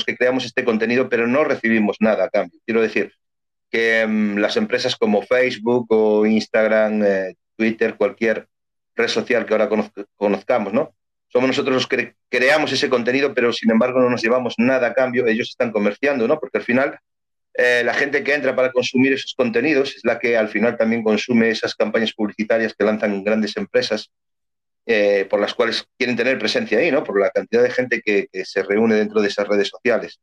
que creamos este contenido, pero no recibimos nada a cambio. Quiero decir que um, las empresas como Facebook o Instagram, eh, Twitter, cualquier red social que ahora conozca, conozcamos, ¿no? Somos nosotros los que creamos ese contenido, pero sin embargo no nos llevamos nada a cambio. Ellos están comerciando, ¿no? Porque al final eh, la gente que entra para consumir esos contenidos es la que al final también consume esas campañas publicitarias que lanzan grandes empresas eh, por las cuales quieren tener presencia ahí, ¿no? Por la cantidad de gente que, que se reúne dentro de esas redes sociales.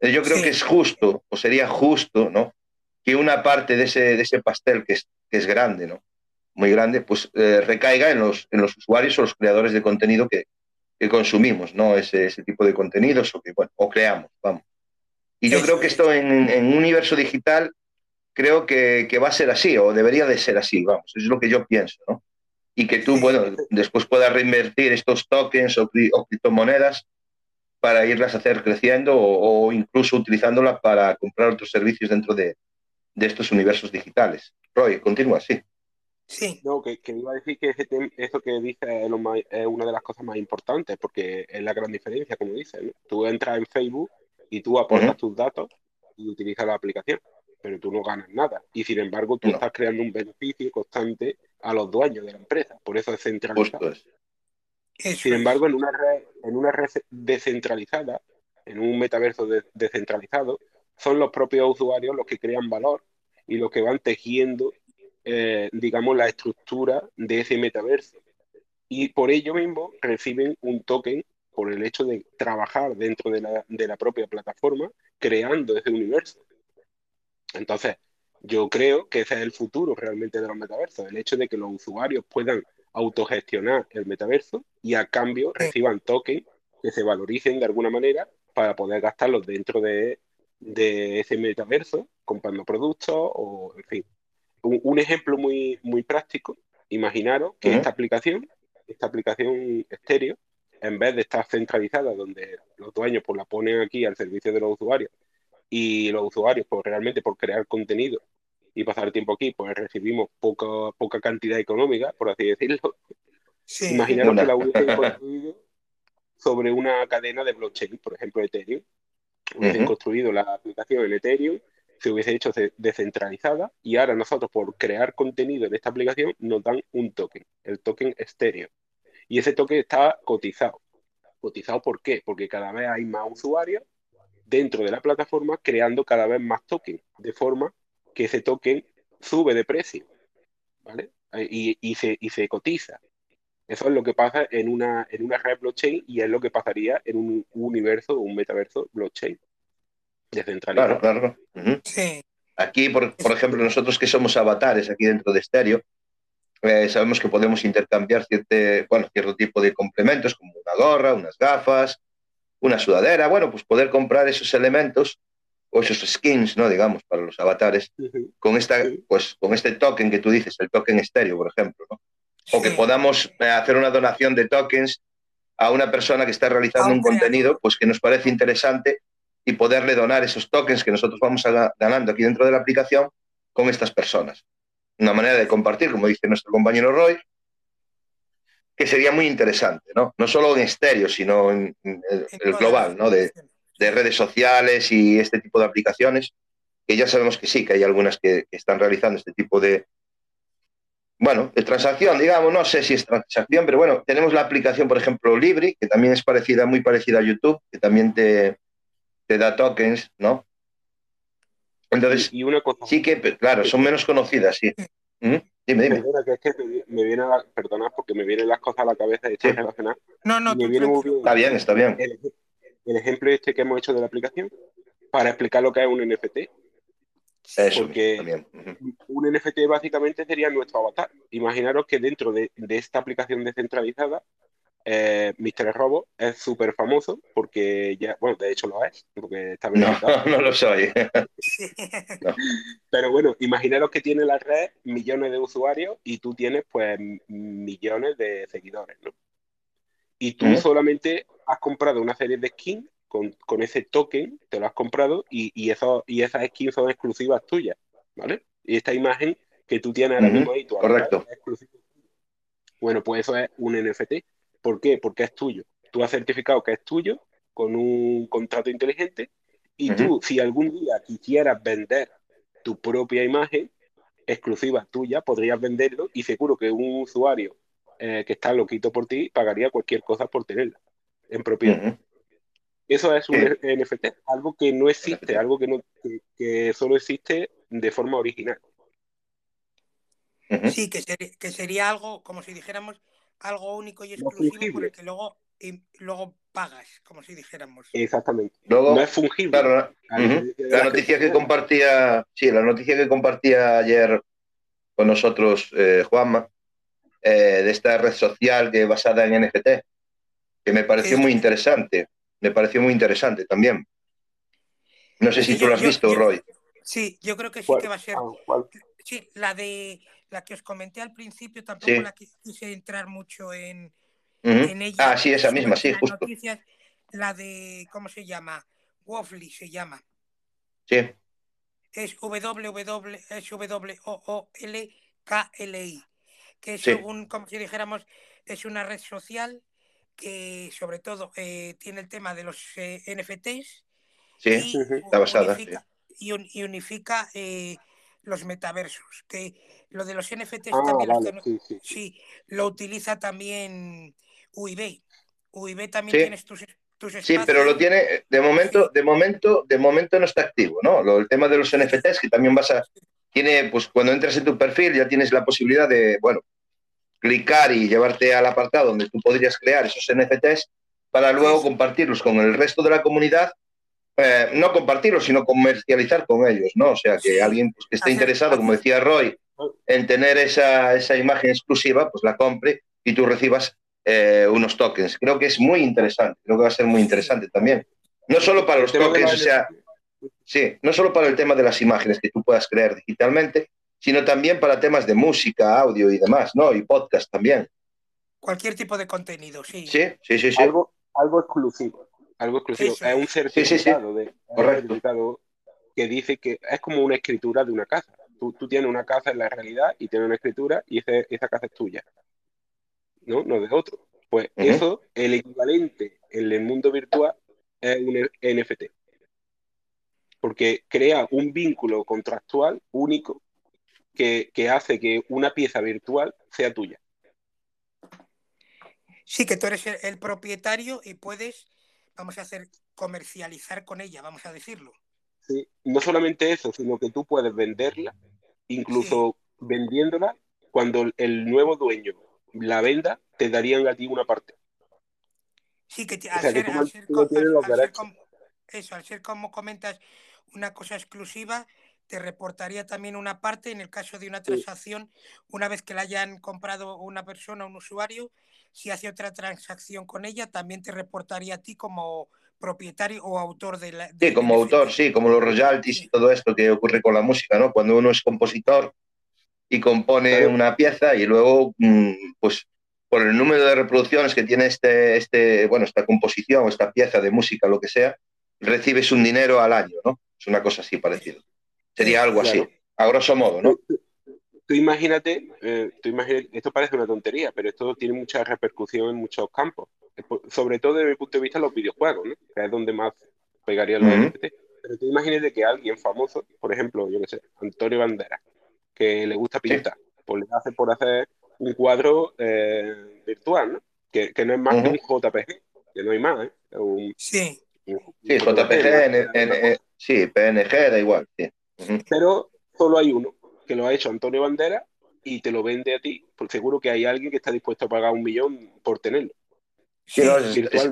Eh, yo creo sí. que es justo, o sería justo, ¿no? Que una parte de ese, de ese pastel que es, que es grande, ¿no? Muy grande, pues eh, recaiga en los, en los usuarios o los creadores de contenido que, que consumimos, ¿no? Ese, ese, tipo de contenidos o que, bueno, o creamos, vamos. Y yo creo que esto en, en un universo digital creo que, que, va a ser así, o debería de ser así, vamos, es lo que yo pienso, ¿no? Y que tú, Sí. bueno, después puedas reinvertir estos tokens o, cri- o criptomonedas para irlas a hacer creciendo o, o incluso utilizándolas para comprar otros servicios dentro de, de estos universos digitales. Roy, continúa, sí. Sí, No, que, que iba a decir que eso que dice es, lo más- es una de las cosas más importantes, porque es la gran diferencia, como dices, ¿no? Tú entras en Facebook y tú aportas Ujú. tus datos y utilizas la aplicación, pero tú no ganas nada. Y sin embargo, tú No. estás creando un beneficio constante a los dueños de la empresa, por eso es centralizado. Sin embargo, en una red, en una red descentralizada, en un metaverso de- descentralizado, son los propios usuarios los que crean valor y los que van tejiendo, eh, digamos, la estructura de ese metaverso. Y por ello mismo reciben un token por el hecho de trabajar dentro de la, de la propia plataforma, creando ese universo. Entonces, yo creo que ese es el futuro realmente de los metaversos, el hecho de que los usuarios puedan autogestionar el metaverso y a cambio reciban tokens que se valoricen de alguna manera para poder gastarlos dentro de, de ese metaverso, comprando productos o, en fin. Un, un ejemplo muy, muy práctico, imaginaros que esta aplicación, esta aplicación estéreo, en vez de estar centralizada, donde los dueños pues la ponen aquí al servicio de los usuarios y los usuarios pues realmente por crear contenido y pasar tiempo aquí pues recibimos poca, poca cantidad económica, por así decirlo, Sí, Imaginaros Una. que la hubiesen construido sobre una cadena de blockchain, por ejemplo, Ethereum. Hubiesen construido la aplicación en Ethereum, se hubiese hecho de- descentralizada y ahora nosotros por crear contenido en esta aplicación nos dan un token, el token estéreo. Y ese token está cotizado. ¿Cotizado por qué? Porque cada vez hay más usuarios dentro de la plataforma creando cada vez más tokens, de forma que ese token sube de precio, ¿vale? Eh, Y, y se, y se cotiza. Eso es lo que pasa en una, en una red blockchain y es lo que pasaría en un universo, un metaverso blockchain descentralizado. Claro, claro. Sí, Aquí, por, por ejemplo, nosotros que somos avatares aquí dentro de Stereo, eh, sabemos que podemos intercambiar cierto, bueno, cierto tipo de complementos, como una gorra, unas gafas, una sudadera, bueno, pues poder comprar esos elementos o esos skins, ¿no? Digamos, para los avatares, con, esta, pues, con este token que tú dices, el token estéreo, por ejemplo, ¿no? O que sí. podamos eh, hacer una donación de tokens a una persona que está realizando un contenido, pues que nos parece interesante y poderle donar esos tokens que nosotros vamos a- ganando aquí dentro de la aplicación con estas personas. Una manera de compartir, como dice nuestro compañero Roy, que sería muy interesante, ¿no? No solo en estéreo, sino en, en el, En el todas global, ¿no? De. De redes sociales y este tipo de aplicaciones, que ya sabemos que sí, que hay algunas que, que están realizando este tipo de, bueno, de transacción, digamos, no sé si es transacción, pero bueno, tenemos la aplicación, por ejemplo, Libri, que también es parecida, muy parecida a YouTube, que también te, te da tokens, ¿no? Entonces, Y, y una cosa, sí que, claro, son menos conocidas, sí. Ujú. Dime, dime. perdona, que es que me, viene a la, perdona, porque me vienen las cosas a la cabeza y Sí. relacionadas. No, no, Y me tú viene muy tranquilo. bien Está bien, está bien. el, el ejemplo este que hemos hecho de la aplicación para explicar lo que es un NFT. Eso porque- también. Un NFT básicamente sería nuestro avatar. Imaginaros que dentro de, de esta aplicación descentralizada, eh, Mr. Robo es súper famoso porque ya, bueno, de hecho lo es, porque está No, verificado. no lo soy. Sí. Pero bueno, imaginaros que tiene la red millones de usuarios y tú tienes pues millones de seguidores, ¿no? Y tú Ujú. solamente has comprado una serie de skins con, con ese token, te lo has comprado y, y, eso, y esas skins son exclusivas tuyas, ¿vale? Y esta imagen que tú tienes ahora Ujú, mismo ahí, tu avatar, correcto. es exclusiva tuya. Bueno, pues eso es un NFT. ¿Por qué? Porque es tuyo. Tú has certificado que es tuyo con un contrato inteligente y tú, si algún día quisieras vender tu propia imagen exclusiva tuya, podrías venderlo y seguro que un usuario eh, que está loquito por ti pagaría cualquier cosa por tenerla en propiedad. Eso es un Sí. NFT, algo que no existe, NFT. algo que, no, que, que solo existe de forma original. Sí, que, sería, que sería algo, como si dijéramos, algo único y No exclusivo por fungible. el que luego, y luego pagas, como si dijéramos. Exactamente. Luego, no es fungible. claro, la noticia que compartía, sí, la noticia que compartía ayer con nosotros eh, Juanma, eh, de esta red social que basada en NFT, que me pareció Sí. muy interesante, me pareció muy interesante también. No sé si tú yo- lo has yo- visto, yo- Roy. Sí, yo creo que sí ¿Cuál? que va a ser. Ah, ¿cuál? Sí, la de la que os comenté al principio, tampoco Sí. la qui- quise entrar mucho en, en ella. Ah, sí, esa misma, sí, justo. noticias, la de, ¿cómo se llama? Woffly se llama. Sí, Es www, es W-O-O-L-K-L-I, que es Sí. un, como si dijéramos, es una red social que sobre todo eh, tiene el tema de los eh, NFTs sí. y. Está basada, unifica, y un- y unifica eh, los metaversos. Que lo de los NFTs Ah, también lo, vale, están- sí, sí. sí, lo utiliza también UIB. UIB también Sí. tienes tus, tus Sí, pero lo espacios. tiene, de momento, de momento, de momento no está activo, ¿no? Lo- el tema de los NFTs, que también vas a, tiene, pues cuando entras en tu perfil ya tienes la posibilidad de, bueno, clicar y llevarte al apartado donde tú podrías crear esos NFTs para luego compartirlos con el resto de la comunidad, eh, no compartirlos, sino comercializar con ellos, ¿no? O sea, que alguien pues, que esté interesado, como decía Roy, en tener esa, esa imagen exclusiva, pues la compre y tú recibas eh, unos tokens. Creo que es muy interesante, creo que va a ser muy interesante también. No solo para los tokens, o sea, sí, no solo para el tema de las imágenes que tú puedas crear digitalmente, sino también para temas de música, audio y demás, ¿no? Y podcast también. Cualquier tipo de contenido, sí. Sí, sí, sí, sí. Algo, algo exclusivo. Algo exclusivo. Eso es un es. Sí, sí, sí. certificado, de, un Correcto. certificado que dice que es como una escritura de una casa. Tú, tú tienes una casa en la realidad y tienes una escritura y ese- esa casa es tuya. ¿No? No de otro. Pues eso, el equivalente en el mundo virtual es un NFT. Porque crea un vínculo contractual único que, que hace que una pieza virtual sea tuya. Sí, que tú eres el, el propietario y puedes, vamos a hacer, comercializar con ella, vamos a decirlo. Sí, no solamente eso, sino que tú puedes venderla, incluso vendiéndola, cuando el nuevo dueño la venda, te darían a ti una parte. Sí, que al ser como comentas una cosa exclusiva, te reportaría también una parte en el caso de una Sí. transacción, una vez que la hayan comprado una persona, un usuario, si hace otra transacción con ella, también te reportaría a ti como propietario o autor de la. Sí, como autor, sí, como los royalties Sí. y todo esto que ocurre con la música, ¿no? Cuando uno es compositor y compone Claro. una pieza y luego, mm, pues, por el número de reproducciones que tiene este, este, bueno, esta composición o esta pieza de música, lo que sea, recibes un dinero al año, ¿no? Es una cosa así parecida. Sería algo así, a grosso modo, ¿no? Tú, tú imagínate, eh, tú imagínate, esto parece una tontería, pero esto tiene mucha repercusión en muchos campos. Sobre todo desde mi punto de vista los videojuegos, ¿no? Que es donde más pegaría los Ujú. NFT. Pero tú imagínate que alguien famoso, por ejemplo, yo qué sé, Antonio Banderas, que le gusta pintar, pues le hace por hacer un cuadro eh, virtual, ¿no? Que, que no es más que un JPG, que no hay más, ¿eh? Un- Sí, un- Sí, un JPG, eh, sí, PNG, da igual, sí. Pero solo hay uno, que lo ha hecho Antonio Bandera y te lo vende a ti, porque seguro que hay alguien que está dispuesto a pagar un millón por tenerlo, Sí, no, es- es-.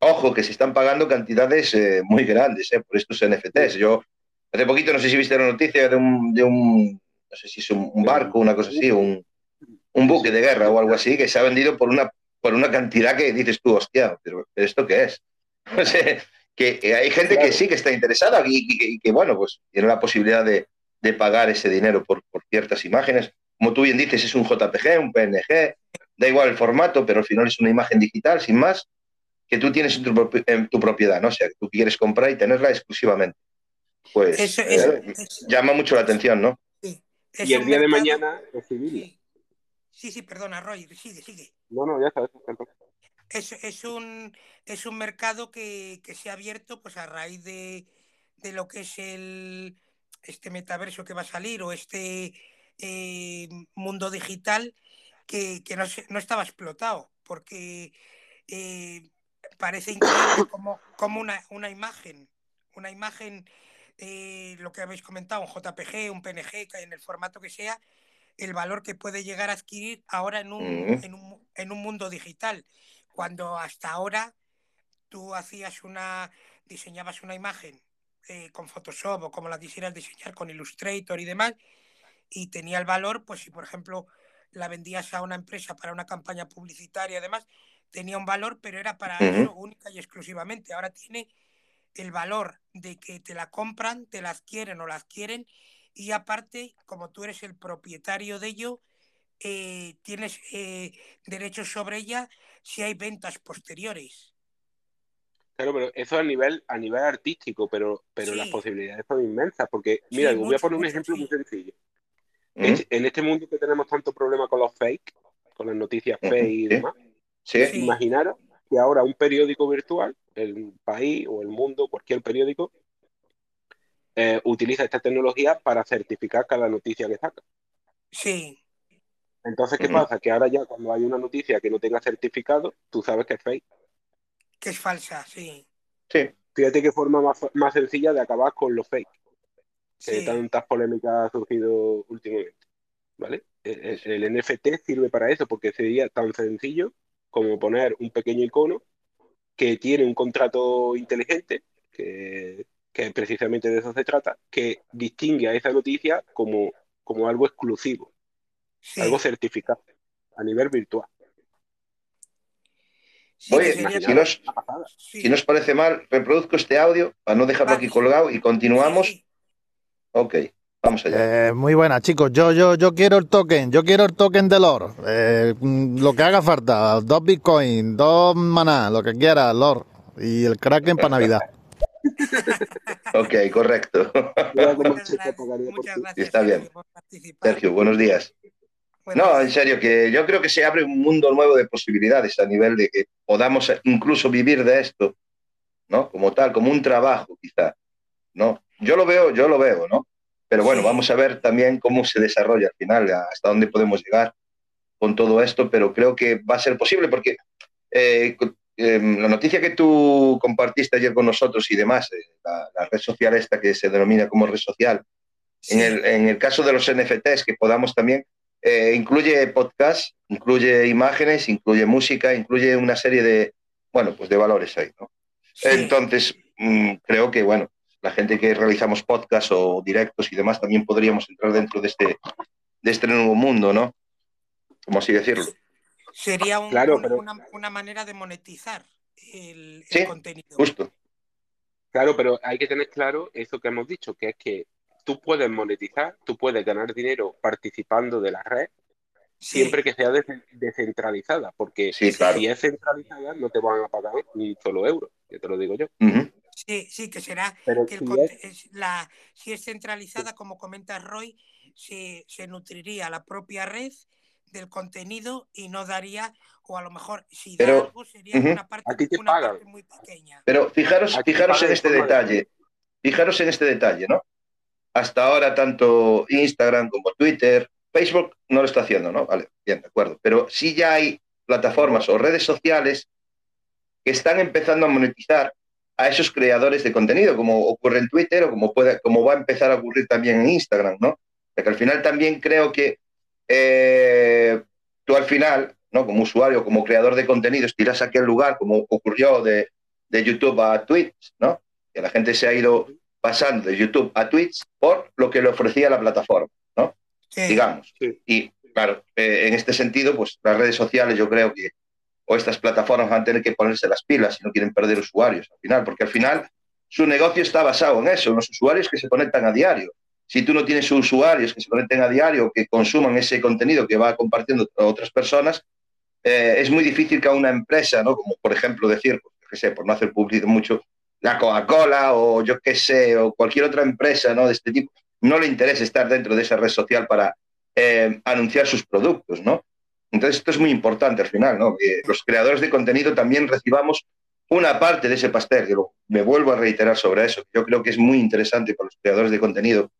Ojo, que se están pagando cantidades eh, muy grandes eh, por estos NFTs. Yo hace poquito, no sé si viste la noticia de un, de un no sé si es un, un barco, una cosa así, un, un buque de guerra o algo así, que se ha vendido por una, por una cantidad que dices tú, hostia, pero ¿esto qué es? que hay gente que sí que está interesada y, y que- y que, bueno, pues tiene la posibilidad de, de pagar ese dinero por, por ciertas imágenes. Como tú bien dices, es un JPG, un PNG, da igual el formato, pero al final es una imagen digital, sin más que tú tienes en tu, en tu propiedad, ¿no? O sea, que tú quieres comprar y tenerla exclusivamente. Pues Eso, eh, eso- llama mucho la atención, ¿no? sí. Y el día de mañana recibirla. Sí. sí, sí, perdona, Roy, sigue, sigue. No, no, ya está. Es, es un, es un mercado que, que se ha abierto pues a raíz de, de lo que es el este metaverso que va a salir o este eh, mundo digital que, que no, se- no estaba explotado porque eh, parece increíble como, como una, una imagen, una imagen, eh, lo que habéis comentado, un JPG, un PNG, en el formato que sea, el valor que puede llegar a adquirir ahora en un, en un, en un mundo digital, cuando hasta ahora tú hacías una, diseñabas una imagen eh, con Photoshop o como la quisieras diseñar con Illustrator y demás, y tenía el valor, pues si por ejemplo la vendías a una empresa para una campaña publicitaria y demás, tenía un valor, pero era para eso única y exclusivamente. Ahora tiene el valor de que te la compran, te la adquieren o la adquieren y aparte, como tú eres el propietario de ello, eh, tienes eh, derechos sobre ella si hay ventas posteriores. Claro, pero eso a nivel, a nivel artístico, pero, pero las posibilidades son inmensas, porque, mira, Sí, voy a poner un mucho, ejemplo muy sencillo. ¿Mm? Es- En este mundo que tenemos tanto problema con los fake, con las noticias fake y demás, Sí, Sí. imaginaros que ahora un periódico virtual, el país o el mundo, cualquier periódico, eh, utiliza esta tecnología para certificar cada noticia que saca. Sí, Entonces, ¿qué pasa? Que ahora ya cuando hay una noticia que no tenga certificado, tú sabes que es fake. que es falsa, sí. sí. Fíjate qué forma más, más sencilla de acabar con los fake, que Sí, tantas polémicas ha surgido últimamente. ¿Vale? El, el- el NFT sirve para eso, porque sería tan sencillo como poner un pequeño icono que tiene un contrato inteligente, que, que precisamente de eso se trata, que distingue a esa noticia como, como algo exclusivo, sí. algo certificado a nivel virtual. Sí, Oye, si nos, sí. si nos parece mal, reproduzco este audio para no dejarlo aquí colgado y continuamos. Ok, vamos allá. Eh, muy buena, chicos. Yo, yo, yo quiero el token. Yo quiero el token del oro. Eh, lo que haga falta. Dos bitcoins, dos maná, lo que quiera, Lord. Y el Kraken para Navidad. Ok, correcto. Muchas gracias, Está bien. Sergio, buenos días. No, en días. serio, que yo creo que se abre un mundo nuevo de posibilidades a nivel de que podamos incluso vivir de esto, ¿no? Como tal, como un trabajo, quizá, ¿no? Yo lo veo, yo lo veo, ¿no? Pero bueno, Sí. vamos a ver también cómo se desarrolla al final, hasta dónde podemos llegar con todo esto, pero creo que va a ser posible porque eh, eh, la noticia que tú compartiste ayer con nosotros y demás, eh, la, la red social esta que se denomina como red social, Sí, en el, en el caso de los NFTs, que podamos también, eh, incluye podcast, incluye imágenes, incluye música, incluye una serie de, bueno, pues de valores ahí, ¿no? sí. Entonces, mm, creo que, bueno, la gente que realizamos podcasts o directos y demás también podríamos entrar dentro de este, de este nuevo mundo, ¿no? Como así decirlo. Sería un- Claro, un- pero- una, una manera de monetizar el, el Sí, contenido. Justo. Claro, pero hay que tener claro eso que hemos dicho, que es que tú puedes monetizar, tú puedes ganar dinero participando de la red, Sí, siempre que sea des- descentralizada, porque Sí, claro. si es centralizada no te van a pagar ni un solo euro, ya te lo digo yo. Sí, sí, que será Pero que el si es, la, si es centralizada, como comenta Roy, se, se nutriría la propia red del contenido y no daría, o a lo mejor si da Pero, algo sería una parte, una parte muy pequeña. Pero fijaros, Aquí fijaros en este de detalle. Fijaros en este detalle, ¿no? Hasta ahora, tanto Instagram como Twitter, Facebook no lo está haciendo, ¿no? Vale, bien, de acuerdo. Pero sí ya hay plataformas o redes sociales que están empezando a monetizar a esos creadores de contenido, como ocurre en Twitter o como, como va a empezar a ocurrir también en Instagram, ¿no? Porque al final también creo que eh, tú al final, ¿no? Como usuario, como creador de contenidos, tiras a aquel lugar, como ocurrió de, de YouTube a Twitch, ¿no? Que la gente se ha ido pasando de YouTube a Twitch por lo que le ofrecía la plataforma, ¿no? Sí, Digamos. Sí. Y claro, eh, en este sentido, pues las redes sociales yo creo que, o estas plataformas van a tener que ponerse las pilas si no quieren perder usuarios al final, porque al final su negocio está basado en eso, en los usuarios que se conectan a diario. Si tú no tienes usuarios que se conecten a diario, que consuman ese contenido que va compartiendo a otras personas, eh, es muy difícil que a una empresa, ¿no? como por ejemplo decir, pues, qué sé, por no hacer publicidad mucho, la Coca-Cola o yo qué sé, o cualquier otra empresa ¿no? de este tipo, no le interesa estar dentro de esa red social para eh, anunciar sus productos, ¿no? Entonces esto es muy importante al final, ¿no? Que los creadores de contenido también recibamos una parte de ese pastel, que me vuelvo a reiterar sobre eso. Yo creo que es muy interesante para los creadores de contenido,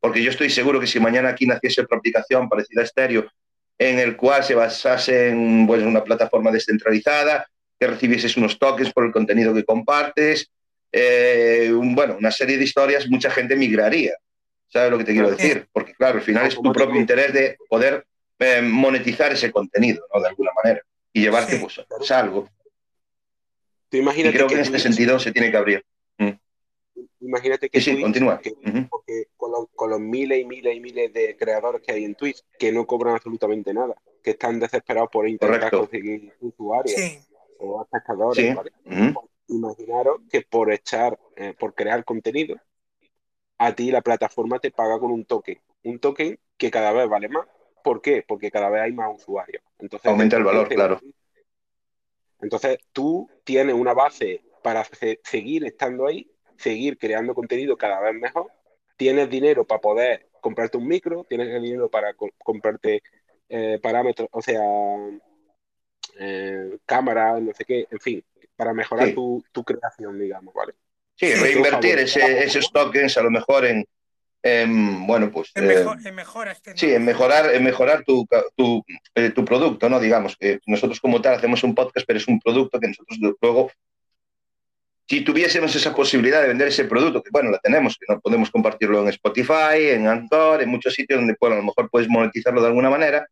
porque yo estoy seguro que si mañana aquí naciese otra aplicación parecida a Stereo, en el cual se basase en pues, una plataforma descentralizada, que recibieses unos tokens por el contenido que compartes, eh, un, bueno, una serie de historias, mucha gente migraría. ¿Sabes lo que te quiero decir? Porque claro, al final es tu propio interés de poder eh, monetizar ese contenido, ¿no? De alguna manera. Y llevarte, Sí. pues, pues, algo. tú Y imagínate creo que en tú- este sentido se tiene que abrir. Imagínate que Sí, sí, continúa. que- Ujú. porque con, los, con los miles y miles y miles de creadores que hay en Twitch, que no cobran absolutamente nada, que están desesperados por intentar Correcto. conseguir usuarios sí, o espectadores, Sí. ¿vale? Ujú. Imaginaros que por echar, eh, por crear contenido, a ti la plataforma te paga con un token. Un token que cada vez vale más. ¿Por qué? Porque cada vez hay más usuarios. Entonces, Aumenta el valor, claro. Entonces tú tienes una base para se- seguir estando ahí, seguir creando contenido cada vez mejor. Tienes dinero para poder comprarte un micro, tienes el dinero para co- comprarte eh, parámetros, o sea, eh, cámara, no sé qué, en fin, para mejorar Sí. tu, tu creación, digamos, ¿vale? Sí, reinvertir ese- esos tokens a lo mejor en, en, bueno, pues En, eh, mejor, en mejoras sí, en mejorar, en mejorar tu, eh, tu producto, ¿no? Digamos que nosotros como tal hacemos un podcast, pero es un producto que nosotros luego, si tuviésemos esa posibilidad de vender ese producto, que bueno, la tenemos, que no podemos compartirlo en Spotify, en Anchor, en muchos sitios donde, bueno, a lo mejor puedes monetizarlo de alguna manera,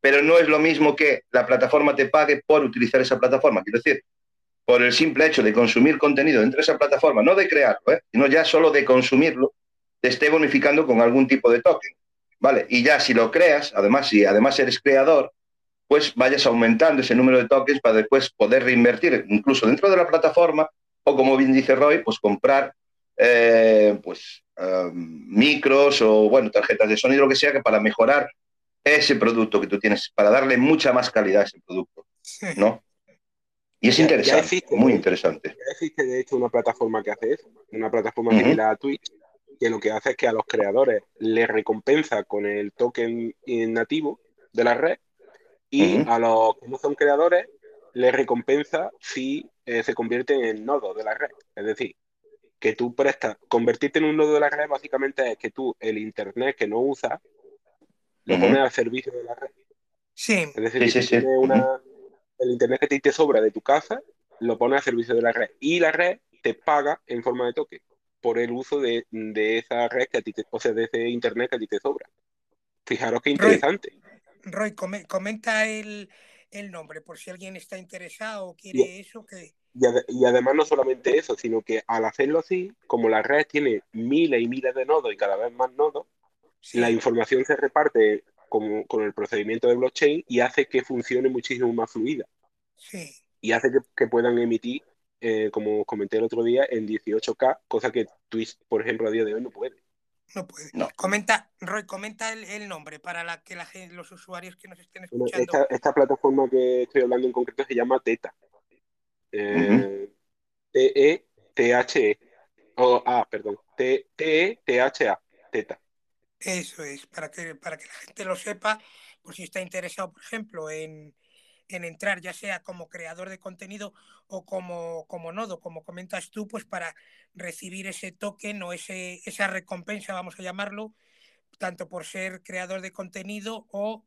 pero no es lo mismo que la plataforma te pague por utilizar esa plataforma. Quiero decir, por el simple hecho de consumir contenido dentro de esa plataforma, no de crearlo, ¿eh? sino ya solo de consumirlo, te esté bonificando con algún tipo de token. ¿Vale? Y ya si lo creas, además, si además eres creador, pues vayas aumentando ese número de tokens para después poder reinvertir incluso dentro de la plataforma o, como bien dice Roy, pues comprar eh, pues, eh, micros o, bueno, tarjetas de sonido, lo que sea, que para mejorar ese producto que tú tienes, para darle mucha más calidad a ese producto, ¿no? Y es Ya- ya interesante, existe, muy interesante. Ya existe, de hecho, una plataforma que hace eso, una plataforma Ujú. similar a Twitch, que lo que hace es que a los creadores les recompensa con el token nativo de la red y a los que no son creadores les recompensa si eh, se convierten en nodos de la red. Es decir, que tú prestas, convertirte en un nodo de la red básicamente es que tú el internet que no usas lo Ujú. pones al servicio de la red. Sí, Es decir, Sí, que sí, tú sí. tienes una, el internet que a ti te sobra de tu casa, lo pones al servicio de la red. Y la red te paga en forma de toque por el uso de, de esa red que a ti te, o sea, de ese internet que a ti te sobra. Fijaros qué interesante. Roy, come- comenta el, el nombre por si alguien está interesado o quiere eso, que Y, ade- y además no solamente eso, sino que al hacerlo así, como la red tiene miles y miles de nodos y cada vez más nodos, sí, la información se reparte con el procedimiento de blockchain y hace que funcione muchísimo más fluida. sí. y hace que, que puedan emitir, eh, como os comenté el otro día, en 18K, cosa que Twitch, por ejemplo, a día de hoy no puede. No puede. No. Comenta, Roy, comenta el, el nombre para la, que la gente, los usuarios que nos estén Bueno, escuchando. esta, esta plataforma que estoy hablando en concreto se llama Teta. Eh, T-E-T-H-E. Oh, ah, perdón. T- T-E-T-H-A. Teta. Eso es, para que, para que la gente lo sepa, por si está interesado, por ejemplo, en, en entrar, ya sea como creador de contenido o como, como nodo, como comentas tú, pues para recibir ese token o ese, esa recompensa, vamos a llamarlo, tanto por ser creador de contenido o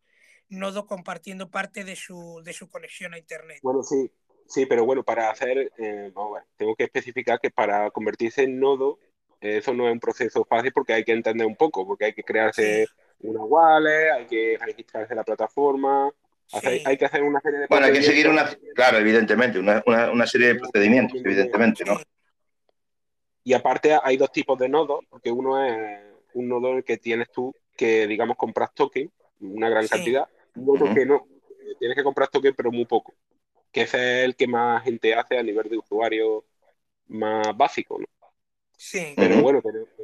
nodo compartiendo parte de su, de su conexión a Internet. Bueno, sí, sí, pero bueno, para hacer, eh, ver, tengo que especificar que para convertirse en nodo, eso no es un proceso fácil porque hay que entender un poco, porque hay que crearse una wallet, hay que registrarse en la plataforma, hacer- hay que hacer una serie de Bueno, hay que seguir una, claro, evidentemente, una, una, una serie de procedimientos, evidentemente, ¿no? Y aparte hay dos tipos de nodos, porque uno es un nodo en el que tienes tú que, digamos, compras token, una gran Sí. cantidad, y otro que no, tienes que comprar token pero muy poco, que ese es el que más gente hace a nivel de usuario más básico, ¿no? Sí, Pero bueno,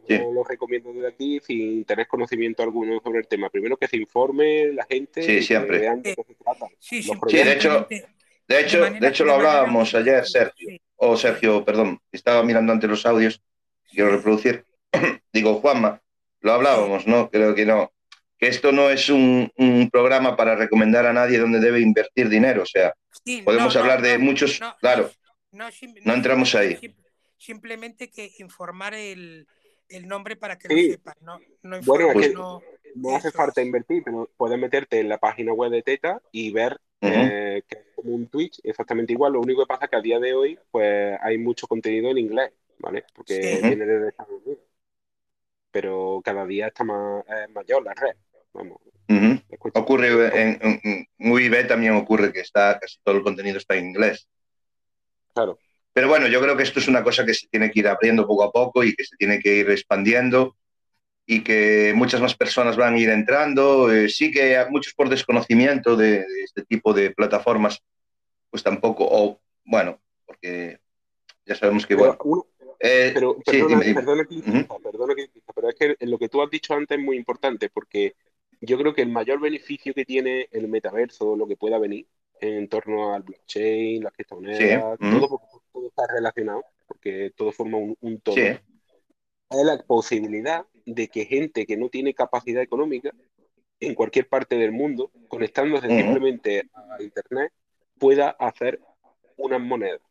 Sí. no lo recomiendo desde aquí sin tener conocimiento alguno sobre el tema. Primero que se informe la gente Sí, y que siempre. vean de qué se trata. sí, sim- Sí, de hecho, de hecho, de hecho lo hablábamos ayer, Sergio, sí, o Sergio, perdón, estaba mirando ante los audios, quiero reproducir. Digo, Juanma, lo hablábamos, ¿no? Creo que no. Que esto no es un, un programa para recomendar a nadie dónde debe invertir dinero. O sea, sí, podemos no, no, hablar de no, muchos, no, claro, no entramos ahí. Sim- Simplemente que informar el, el nombre para que Sí. lo sepan, no, no Bueno, informar, es que no, No hace Eso falta invertir, pero puedes meterte en la página web de Teta y ver eh, que es como un Twitch exactamente igual. Lo único que pasa es que a día de hoy pues hay mucho contenido en inglés, ¿vale? Porque Sí. Viene desde Estados Unidos. Pero cada día está más eh, mayor la red. Vamos. Cuestión- Ocurre en, en, en UIB también ocurre que está casi todo el contenido está en inglés. Claro. Pero bueno, yo creo que esto es una cosa que se tiene que ir abriendo poco a poco y que se tiene que ir expandiendo y que muchas más personas van a ir entrando. Eh, sí que hay muchos por desconocimiento de, de este tipo de plataformas, pues tampoco, o bueno, porque ya sabemos que, Pero bueno, uno- Eh, Pero sí, perdona, dime, dime. perdona perdona pero es que lo que tú has dicho antes es muy importante porque yo creo que el mayor beneficio que tiene el metaverso, lo que pueda venir en torno al blockchain, las criptomonedas, Sí, todo, todo está relacionado, porque todo forma un, un todo, Sí, es la posibilidad de que gente que no tiene capacidad económica en cualquier parte del mundo, conectándose Ujú. simplemente a Internet, pueda hacer unas monedas.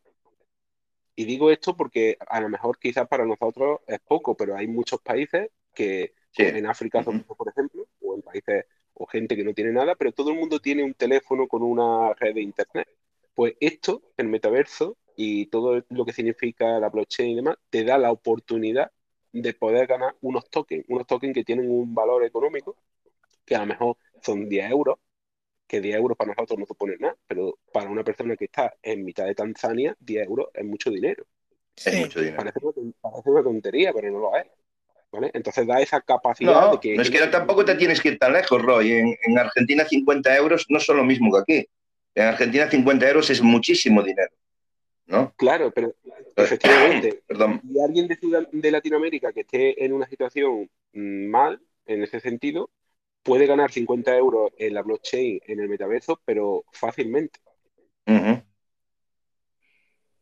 Y digo esto porque a lo mejor quizás para nosotros es poco, pero hay muchos países que Sí. en África, Ujú. por ejemplo, o en países o gente que no tiene nada, pero todo el mundo tiene un teléfono con una red de Internet. Pues esto, el metaverso y todo lo que significa la blockchain y demás, te da la oportunidad de poder ganar unos tokens, unos tokens que tienen un valor económico, que a lo mejor son 10 euros, que 10 euros para nosotros no suponen nada, pero para una persona que está en mitad de Tanzania, 10 euros es mucho dinero. es Sí. mucho dinero. Parece una, ton- parece una tontería, pero no lo es. ¿vale? Entonces da esa capacidad No, de que... no es que tampoco te tienes que ir tan lejos, Roy. En, en Argentina 50 euros no son lo mismo que aquí. En Argentina 50 euros es muchísimo dinero, ¿no? Claro, pero efectivamente, Perdón. y alguien de, de Latinoamérica que esté en una situación mm, mal, en ese sentido, puede ganar 50 euros en la blockchain, en el metaverso, pero fácilmente.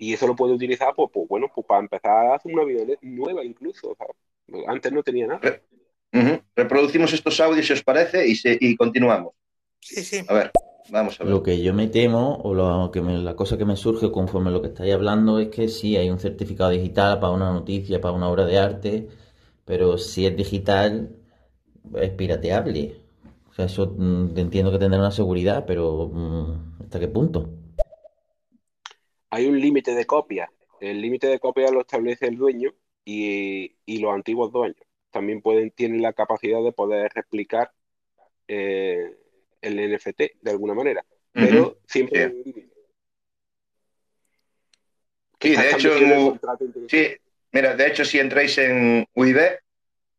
Y eso lo puede utilizar, pues, pues, bueno, pues para empezar a hacer una vida nueva incluso. ¿sabes? Antes no tenía nada. Re-. Reproducimos estos audios, si os parece, y, se- y continuamos. Sí, sí. A ver, vamos a ver. Lo que yo me temo, o lo que me- la cosa que me surge conforme a lo que estáis hablando, es que sí, hay un certificado digital para una noticia, para una obra de arte, pero si es digital, es pirateable. O sea, eso mm, entiendo que tendrá una seguridad, pero mm, ¿hasta qué punto? Hay un límite de copias. El límite de copias lo establece el dueño y, y los antiguos dueños. También pueden, tienen la capacidad de poder replicar eh, el NFT de alguna manera. Pero siempre Sí. de hecho, en. Sí, mira, de hecho, si entráis en UIB,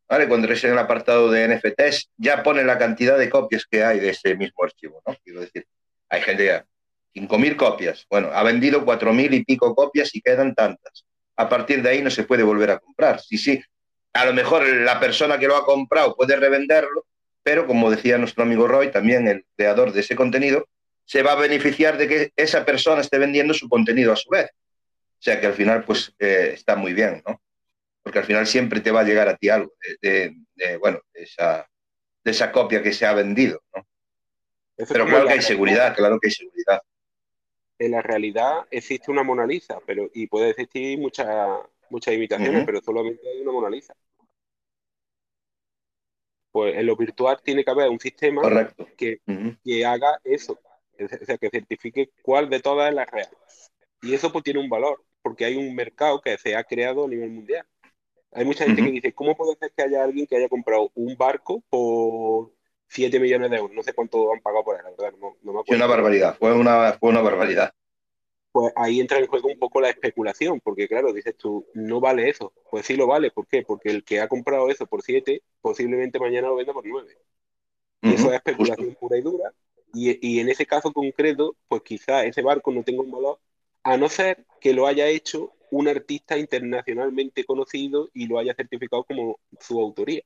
¿vale? Cuando entráis en el apartado de NFTs, ya pone la cantidad de copias que hay de ese mismo archivo, ¿no? Quiero decir, hay gente ya, 5.000 copias. Bueno, ha vendido 4.000 y pico copias y quedan tantas. A partir de ahí no se puede volver a comprar. Sí, sí, a lo mejor la persona que lo ha comprado puede revenderlo, pero como decía nuestro amigo Roy, también el creador de ese contenido, se va a beneficiar de que esa persona esté vendiendo su contenido a su vez. O sea que al final, pues eh, está muy bien, ¿no? Porque al final siempre te va a llegar a ti algo de, de- de, bueno, de esa, de esa copia que se ha vendido, ¿no? Pero claro la que hay seguridad, claro que hay seguridad. En la realidad existe una Mona Lisa, pero, y puede existir muchas muchas imitaciones, pero solamente hay una Mona Lisa. Pues en lo virtual tiene que haber un sistema Correcto. que, que haga eso, o sea, que certifique cuál de todas es la real. Y eso pues tiene un valor, porque hay un mercado que se ha creado a nivel mundial. Hay mucha gente que dice, ¿cómo puede ser que haya alguien que haya comprado un barco por 7 millones de euros? No sé cuánto han pagado por él, la verdad, no, no me Fue una barbaridad, fue una, fue una barbaridad. Pues ahí entra en juego un poco la especulación, porque claro, dices tú, no vale eso. Pues sí lo vale, ¿por qué? Porque el que ha comprado eso por 7, posiblemente mañana lo venda por 9. Y eso es especulación justo. pura y dura. Y, y en ese caso concreto, pues quizá ese barco no tenga un valor, a no ser que lo haya hecho un artista internacionalmente conocido y lo haya certificado como su autoría.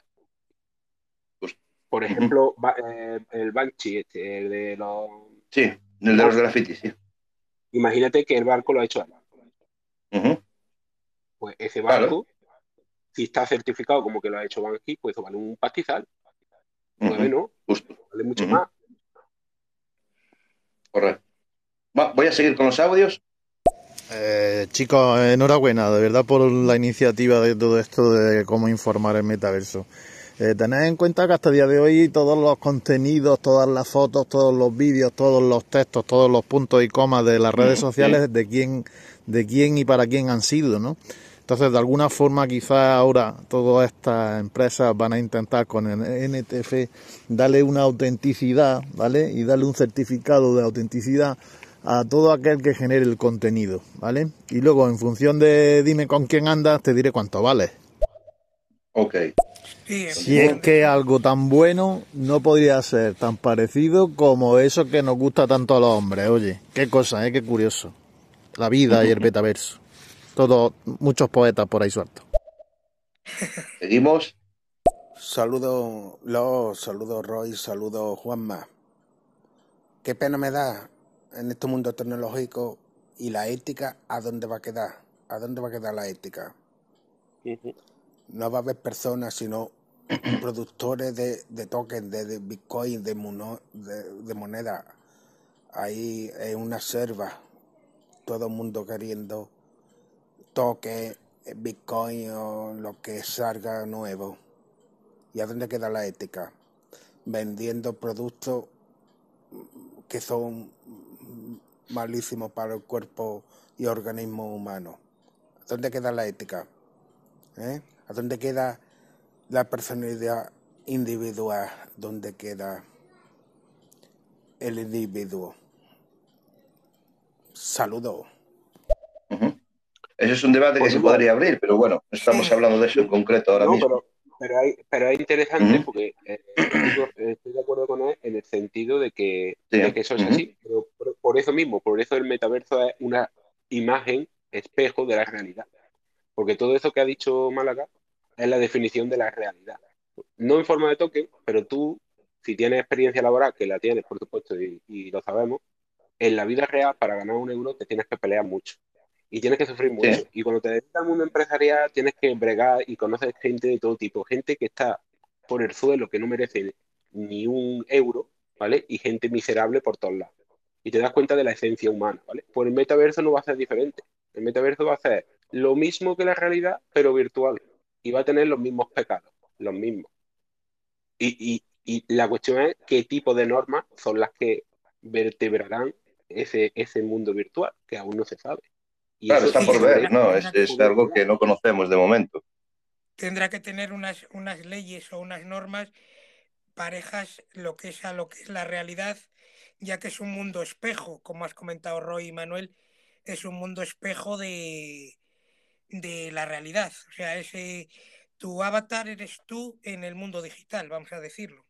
Justo. Por ejemplo, eh, el Banksy, este, el de los... Sí, el de los grafitis, sí. Imagínate que el barco lo ha hecho él. Ujú. Pues ese Claro. barco, si está certificado como que lo ha hecho Banksy, pues eso vale un pastizal. Nueve Ujú, no, Justo, vale mucho más. correcto. Va, voy a seguir con los audios. Eh, chicos, enhorabuena, de verdad, por la iniciativa de todo esto de cómo informar el metaverso. Eh, tened en cuenta que hasta el día de hoy todos los contenidos, todas las fotos, todos los vídeos, todos los textos, todos los puntos y comas de las redes sociales, de quién, de quién y para quién han sido, ¿no? Entonces, de alguna forma, quizás ahora todas estas empresas van a intentar con el NTF darle una autenticidad, ¿vale? Y darle un certificado de autenticidad a todo aquel que genere el contenido, ¿vale? Y luego, en función de dime con quién andas, te diré cuánto vale. Ok. Si es que algo tan bueno no podría ser tan parecido como eso que nos gusta tanto a los hombres. Oye, qué cosa, ¿eh? Qué curioso. La vida y el metaverso. todos, muchos poetas por ahí sueltos. Seguimos. Saludo Los, saludo Roy, saludo Juanma. Qué pena me da en este mundo tecnológico y la ética, ¿a dónde va a quedar? ¿A dónde va a quedar la ética? No va a haber personas, sino productores de, de tokens, de, Bitcoin, de, mono- de, moneda. Ahí en una selva, todo el mundo queriendo toque, Bitcoin o lo que salga nuevo. ¿Y a dónde queda la ética? Vendiendo productos que son malísimos para el cuerpo y organismo humano. ¿A dónde queda la ética? ¿Eh? ¿A dónde queda la personalidad individual? ¿Dónde queda el individuo? Saludo. Ujú. Ese es un debate que Pues se podría abrir, pero bueno, no estamos hablando de eso en concreto ahora No, mismo. pero, pero, hay, pero es interesante porque eh, estoy de acuerdo con él en el sentido de que, Sí. de que eso es así. Pero por, por eso mismo, por eso el metaverso es una imagen, espejo de la realidad. Porque todo eso que ha dicho Málaga es la definición de la realidad. No en forma de token, pero tú, si tienes experiencia laboral, que la tienes, por supuesto, y, y lo sabemos, en la vida real, para ganar un euro, te tienes que pelear mucho. Y tienes que sufrir mucho. Sí. Y cuando te dedicas al mundo empresarial, tienes que bregar y conoces gente de todo tipo. Gente que está por el suelo, que no merece ni un euro, ¿vale? Y gente miserable por todos lados. Y te das cuenta de la esencia humana, ¿vale? Pues el metaverso no va a ser diferente. El metaverso va a ser lo mismo que la realidad, pero virtual. Y va a tener los mismos pecados, los mismos. Y, y, y la cuestión es qué tipo de normas son las que vertebrarán ese, ese mundo virtual, que aún no se sabe. Y Claro, está por ver, ¿no? Es, es algo que no conocemos de momento. tendrá que tener unas, unas leyes o unas normas parejas lo que es a lo que es la realidad, ya que es un mundo espejo, como has comentado Roy y Manuel, es un mundo espejo de, de la realidad. O sea, ese tu avatar eres tú en el mundo digital, vamos a decirlo.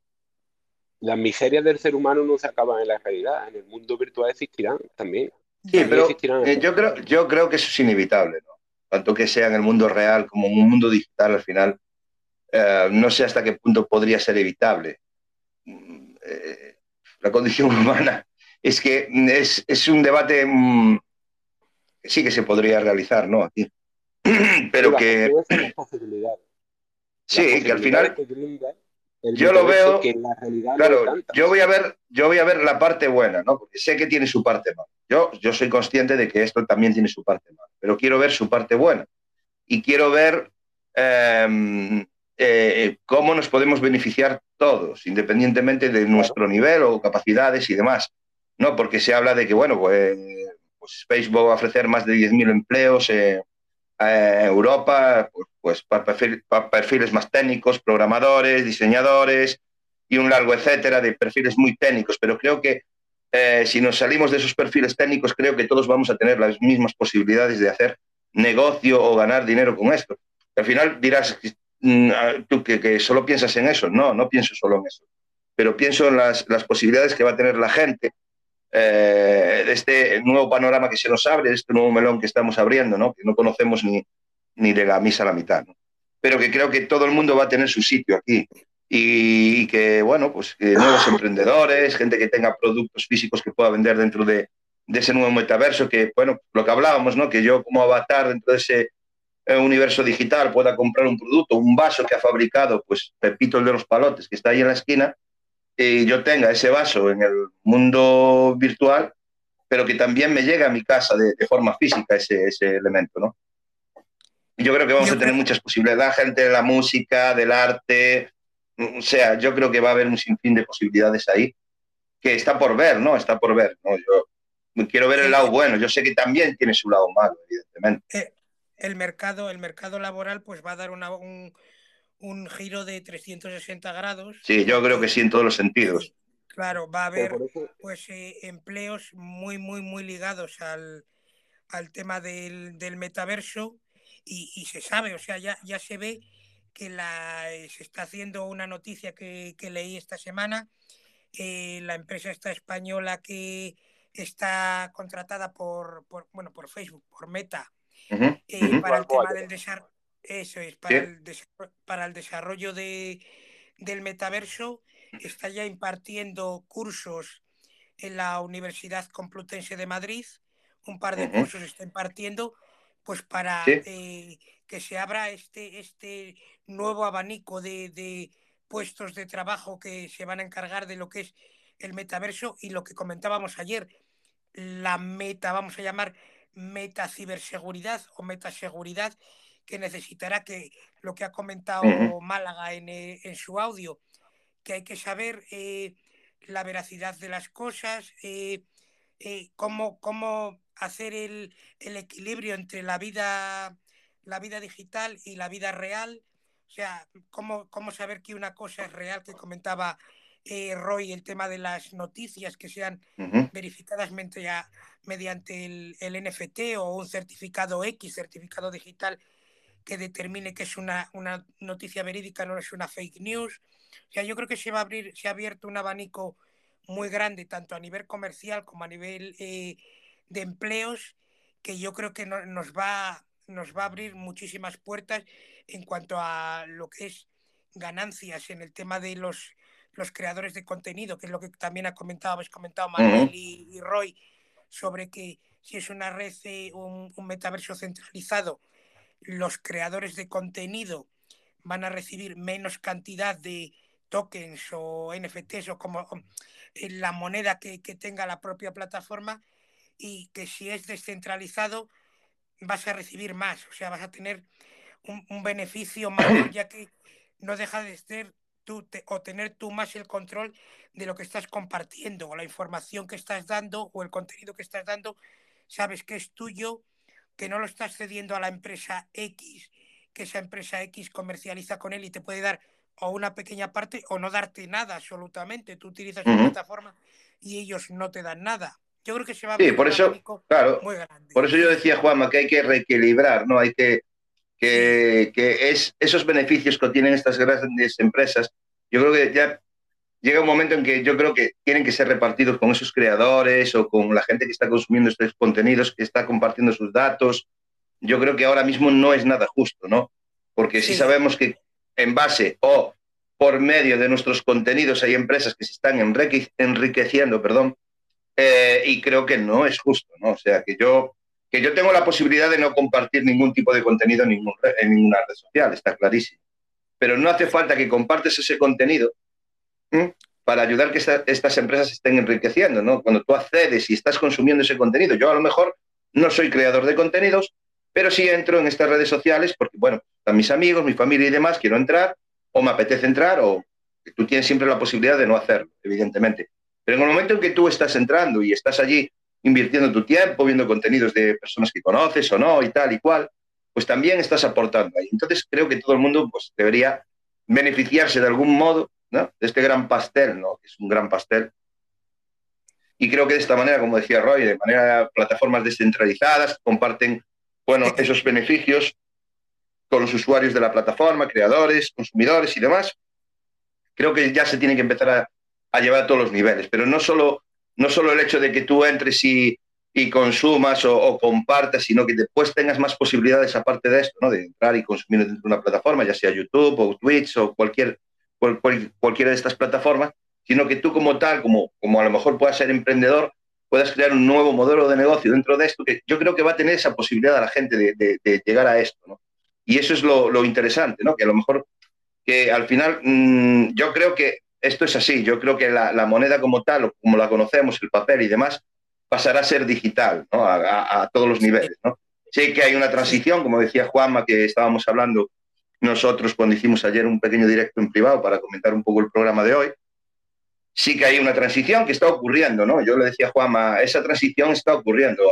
Las miserias del ser humano no se acaban en la realidad, en el mundo virtual existirán también. Sí, También pero existirán eh, yo, creo, yo creo que eso es inevitable, ¿no? Tanto que sea en el mundo real como en un mundo digital, al final, eh, no sé hasta qué punto podría ser evitable. Mm, eh, la condición humana es que es, es un debate mm, que sí que se podría realizar, ¿no? Aquí. Pero que sí, que al final yo lo veo, que en la realidad no claro, yo voy a ver, yo voy a ver la parte buena, ¿no? Porque sé que tiene su parte mala. Yo, yo soy consciente de que esto también tiene su parte mala, pero quiero ver su parte buena y quiero ver eh, eh, cómo nos podemos beneficiar todos, independientemente de nuestro nivel o capacidades y demás. No, porque se habla de que, bueno, pues, pues Facebook va a ofrecer más de 10.000 empleos eh, a Europa, pues, pues para, perfil- para perfiles más técnicos, programadores, diseñadores y un largo etcétera de perfiles muy técnicos. Pero creo que eh, si nos salimos de esos perfiles técnicos, creo que todos vamos a tener las mismas posibilidades de hacer negocio o ganar dinero con esto. Al final dirás, mm, ah, tú que, solo piensas en eso. No, no pienso solo en eso. Pero pienso en las posibilidades que va a tener la gente eh, de este nuevo panorama que se nos abre, de este nuevo melón que estamos abriendo, ¿no? que no conocemos ni, ni de la misa a la mitad. Pero que creo que todo el mundo va a tener su sitio aquí. Y, que, bueno, pues que nuevos emprendedores, gente que tenga productos físicos que pueda vender dentro de, de ese nuevo metaverso, que, bueno, lo que hablábamos, ¿no? Que yo como avatar dentro de ese eh, universo digital pueda comprar un producto, un vaso que ha fabricado, pues Pepito el de los palotes, que está ahí en la esquina, y yo tenga ese vaso en el mundo virtual, pero que también me llegue a mi casa de, de forma física ese, ese elemento, ¿no? Y yo creo que vamos Yo a tener creo- muchas posibilidades, la gente de la música, del arte, o sea, yo creo que va a haber un sinfín de posibilidades ahí, que está por ver, ¿no? Está por ver, ¿no? Yo quiero ver el lado bueno, yo sé que también tiene su lado malo, evidentemente. Eh, el mercado, el mercado laboral pues va a dar una- un, un giro de 360 grados. Sí, yo creo que sí en todos los sentidos. Claro, va a haber pues eh, empleos muy, muy, muy ligados al, al tema del, del metaverso y, y se sabe, o sea, ya, ya se ve que la, eh, se está haciendo una noticia que, que leí esta semana, eh, la empresa esta española que está contratada por, por, bueno, por Facebook, por Meta, eh, para el tema del desarrollo. Eso es, para, el, para el desarrollo de, del metaverso. Está ya impartiendo cursos en la Universidad Complutense de Madrid. Un par de cursos está impartiendo pues para eh, que se abra este, este nuevo abanico de, de, puestos de trabajo que se van a encargar de lo que es el metaverso y lo que comentábamos ayer, la meta, vamos a llamar metaciberseguridad o metaseguridad, que necesitará que lo que ha comentado Málaga en, eh, en, su audio, que hay que saber eh, la veracidad de las cosas, eh, cómo, cómo hacer el, el, equilibrio entre la vida, la vida digital y la vida real. O sea, cómo, cómo saber que una cosa es real, que comentaba Roy, el tema de las noticias que sean verificadas mediante, mediante el, el, NFT o un certificado X, certificado digital, que determine que es una, una, noticia verídica, no es una fake news. O sea, yo creo que se va a abrir, se ha abierto un abanico muy grande, tanto a nivel comercial como a nivel eh, de empleos, que yo creo que no, nos, va, nos va a abrir muchísimas puertas en cuanto a lo que es ganancias en el tema de los, los creadores de contenido, que es lo que también ha comentado, habéis comentado Manuel y, Roy, sobre que si es una red, eh, un, un metaverso centralizado, los creadores de contenido van a recibir menos cantidad de tokens o NFTs o como eh, la moneda que, tenga la propia plataforma y que si es descentralizado vas a recibir más, o sea, vas a tener un, beneficio mayor ya que no deja de ser tú o tener tú más el control de lo que estás compartiendo o la información que estás dando o el contenido que estás dando, sabes que es tuyo que no lo estás cediendo a la empresa X, que esa empresa X comercializa con él y te puede dar o una pequeña parte o no darte nada absolutamente. Tú utilizas la plataforma y ellos no te dan nada. Yo creo que se va a sí, por eso, claro, Por eso yo decía, Juanma, que hay que reequilibrar, ¿no? Hay que, que, que es, esos beneficios que tienen estas grandes empresas, yo creo que ya llega un momento en que yo creo que tienen que ser repartidos con esos creadores o con la gente que está consumiendo estos contenidos, que está compartiendo sus datos. Yo creo que ahora mismo no es nada justo, ¿no? Porque si sabemos que en base o por medio de nuestros contenidos hay empresas que se están enriqueciendo, perdón, eh, y creo que no es justo, ¿no? O sea, que yo, que yo tengo la posibilidad de no compartir ningún tipo de contenido en, ningún, en ninguna red social, está clarísimo. Pero no hace falta que compartes ese contenido para ayudar que estas empresas estén enriqueciendo, ¿no? Cuando tú accedes y estás consumiendo ese contenido, yo a lo mejor no soy creador de contenidos, pero sí entro en estas redes sociales porque, bueno, están mis amigos, mi familia y demás, quiero entrar, o me apetece entrar, o tú tienes siempre la posibilidad de no hacerlo, evidentemente. Pero en el momento en que tú estás entrando y estás allí invirtiendo tu tiempo, viendo contenidos de personas que conoces o no y tal y cual, pues también estás aportando ahí. Entonces creo que todo el mundo pues, debería beneficiarse de algún modo de este gran pastel, ¿no? es un gran pastel. Y creo que de esta manera, como decía Roy, de manera plataformas descentralizadas comparten bueno, esos beneficios con los usuarios de la plataforma, creadores, consumidores y demás. Creo que ya se tiene que empezar a, llevar a todos los niveles, pero no solo, no solo el hecho de que tú entres y, y consumas o, compartas, sino que después tengas más posibilidades aparte de esto, ¿no? de entrar y consumir dentro de una plataforma, ya sea YouTube o Twitch o cualquier cualquiera de estas plataformas, sino que tú como tal, como, como a lo mejor puedas ser emprendedor, puedas crear un nuevo modelo de negocio dentro de esto, que yo creo que va a tener esa posibilidad a la gente de, llegar a esto. ¿no? Y eso es lo, interesante, ¿no? que a lo mejor que al final mm, yo creo que esto es así, yo creo que la, moneda como tal, como la conocemos, el papel y demás, pasará a ser digital ¿no? a, a, todos los niveles. ¿no? Sé que hay una transición, como decía Juanma, que estábamos hablando nosotros cuando hicimos ayer un pequeño directo en privado para comentar un poco el programa de hoy, sí que hay una transición que está ocurriendo, ¿no? Yo le decía a Juanma, esa transición está ocurriendo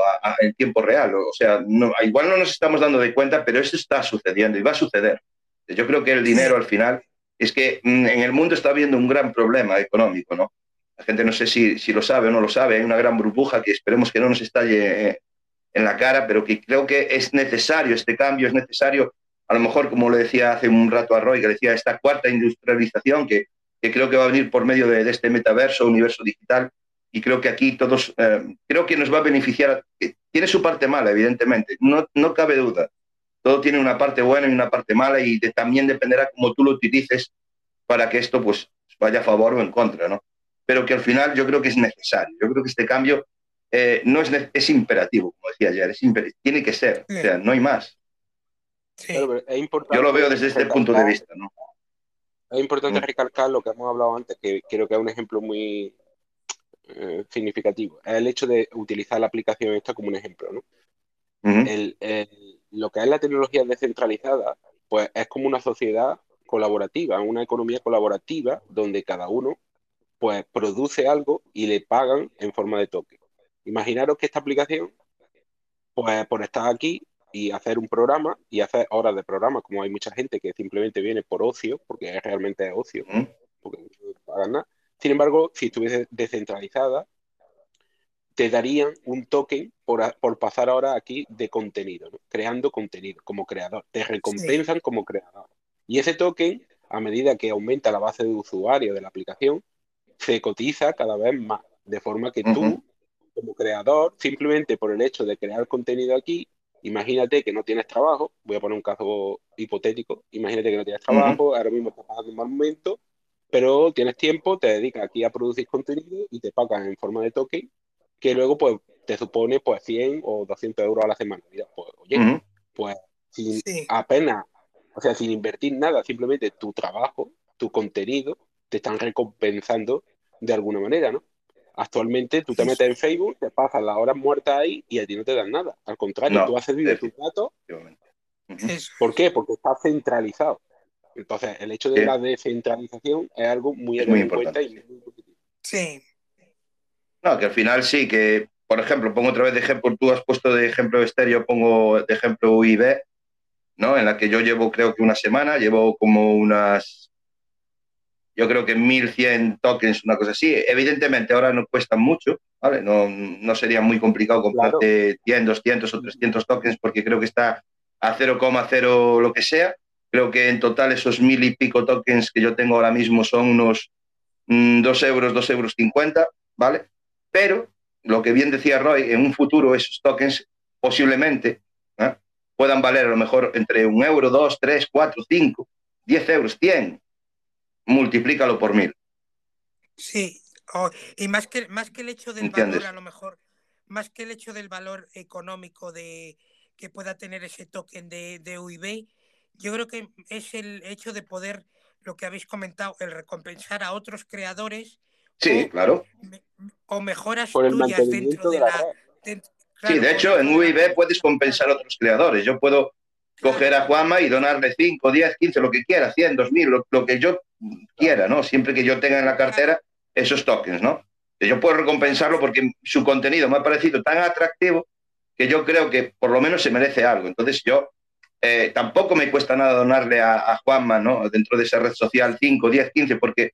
en tiempo real, o sea, igual no nos estamos dando de cuenta, pero eso está sucediendo y va a suceder. Yo creo que el dinero al final es que mm, en el mundo está habiendo un gran problema económico, ¿no? La gente no sé si, si lo sabe o no lo sabe, hay una gran burbuja que esperemos que no nos estalle eh, en la cara, pero que creo que es necesario este cambio, es necesario a lo mejor, como le decía hace un rato a Roy, que decía esta cuarta industrialización que, creo que va a venir por medio de, este metaverso, universo digital, y creo que aquí todos, eh, creo que nos va a beneficiar. Tiene su parte mala, evidentemente, no, no cabe duda. Todo tiene una parte buena y una parte mala y también dependerá cómo tú lo utilices para que esto pues vaya a favor o en contra, ¿no? Pero que al final yo creo que es necesario. Yo creo que este cambio eh, no es, es imperativo, como decía ayer, es tiene que ser, o sea, no hay más. Yo lo veo desde este punto de vista, ¿no? Es importante mm. recalcar lo que hemos hablado antes, que creo que es un ejemplo muy eh, significativo. Es el hecho de utilizar la aplicación esta como un ejemplo, ¿no? lo que es la tecnología descentralizada, pues es como una sociedad colaborativa, una economía colaborativa donde cada uno pues produce algo y le pagan en forma de toque. Imaginaros que esta aplicación, pues por estar aquí y hacer un programa y hacer horas de programa, como hay mucha gente que simplemente viene por ocio, porque realmente es ocio, porque no pagan nada. Sin embargo, si estuviese descentralizada, te darían un token por, por pasar ahora aquí de contenido, creando contenido como creador. Te recompensan como creador. Y ese token, a medida que aumenta la base de usuarios de la aplicación, se cotiza cada vez más. De forma que tú, como creador, simplemente por el hecho de crear contenido aquí, imagínate que no tienes trabajo, voy a poner un caso hipotético, imagínate que no tienes trabajo, ahora mismo estás pasando un mal momento, pero tienes tiempo, te dedicas aquí a producir contenido y te pagan en forma de token, que luego pues te supone pues 100 o 200 euros a la semana. Mira, pues oye, pues sin apenas, o sea, sin invertir nada, simplemente tu trabajo, tu contenido, te están recompensando de alguna manera, ¿no? Actualmente tú te metes en Facebook, te pasas las horas muertas ahí y a ti no te dan nada. Al contrario, tú has servido tus datos. ¿Por qué? Porque está centralizado. Entonces, el hecho de la descentralización es algo muy, muy importante. y muy positivo. Sí. No, que al final sí, que por ejemplo, pongo otra vez de ejemplo, tú has puesto de ejemplo estéreo, pongo de ejemplo UIB, ¿no? En la que yo llevo creo que una semana, llevo como unas yo creo que 1100 tokens, una cosa así. Evidentemente ahora no cuestan mucho, ¿vale? No, no sería muy complicado comprarte 100, 200 o 300 tokens porque creo que está a 0,0 lo que sea. Creo que en total esos mil y pico tokens que yo tengo ahora mismo son unos 2 mm, euros, 2 euros 50, ¿vale? Pero lo que bien decía Roy, en un futuro esos tokens posiblemente ¿eh? puedan valer a lo mejor entre un euro, dos, tres, cuatro, cinco, diez euros, cien multiplícalo por mil. Sí, y más que, más que el hecho del valor, a lo mejor, más que el hecho del valor económico de que pueda tener ese token de, de UIB, yo creo que es el hecho de poder, lo que habéis comentado, el recompensar a otros creadores. Sí, claro. O mejoras tuyas dentro de, la. sí, de hecho, en UIB puedes compensar a otros creadores. Yo puedo coger a Juanma y donarle 5, 10, 15, lo que quiera, 100, 2000, lo, lo que yo quiera, ¿no? Siempre que yo tenga en la cartera esos tokens, ¿no? Yo puedo recompensarlo porque su contenido me ha parecido tan atractivo que yo creo que por lo menos se merece algo. Entonces yo eh, tampoco me cuesta nada donarle a, Juanma, ¿no? Dentro de esa red social 5, 10, 15, porque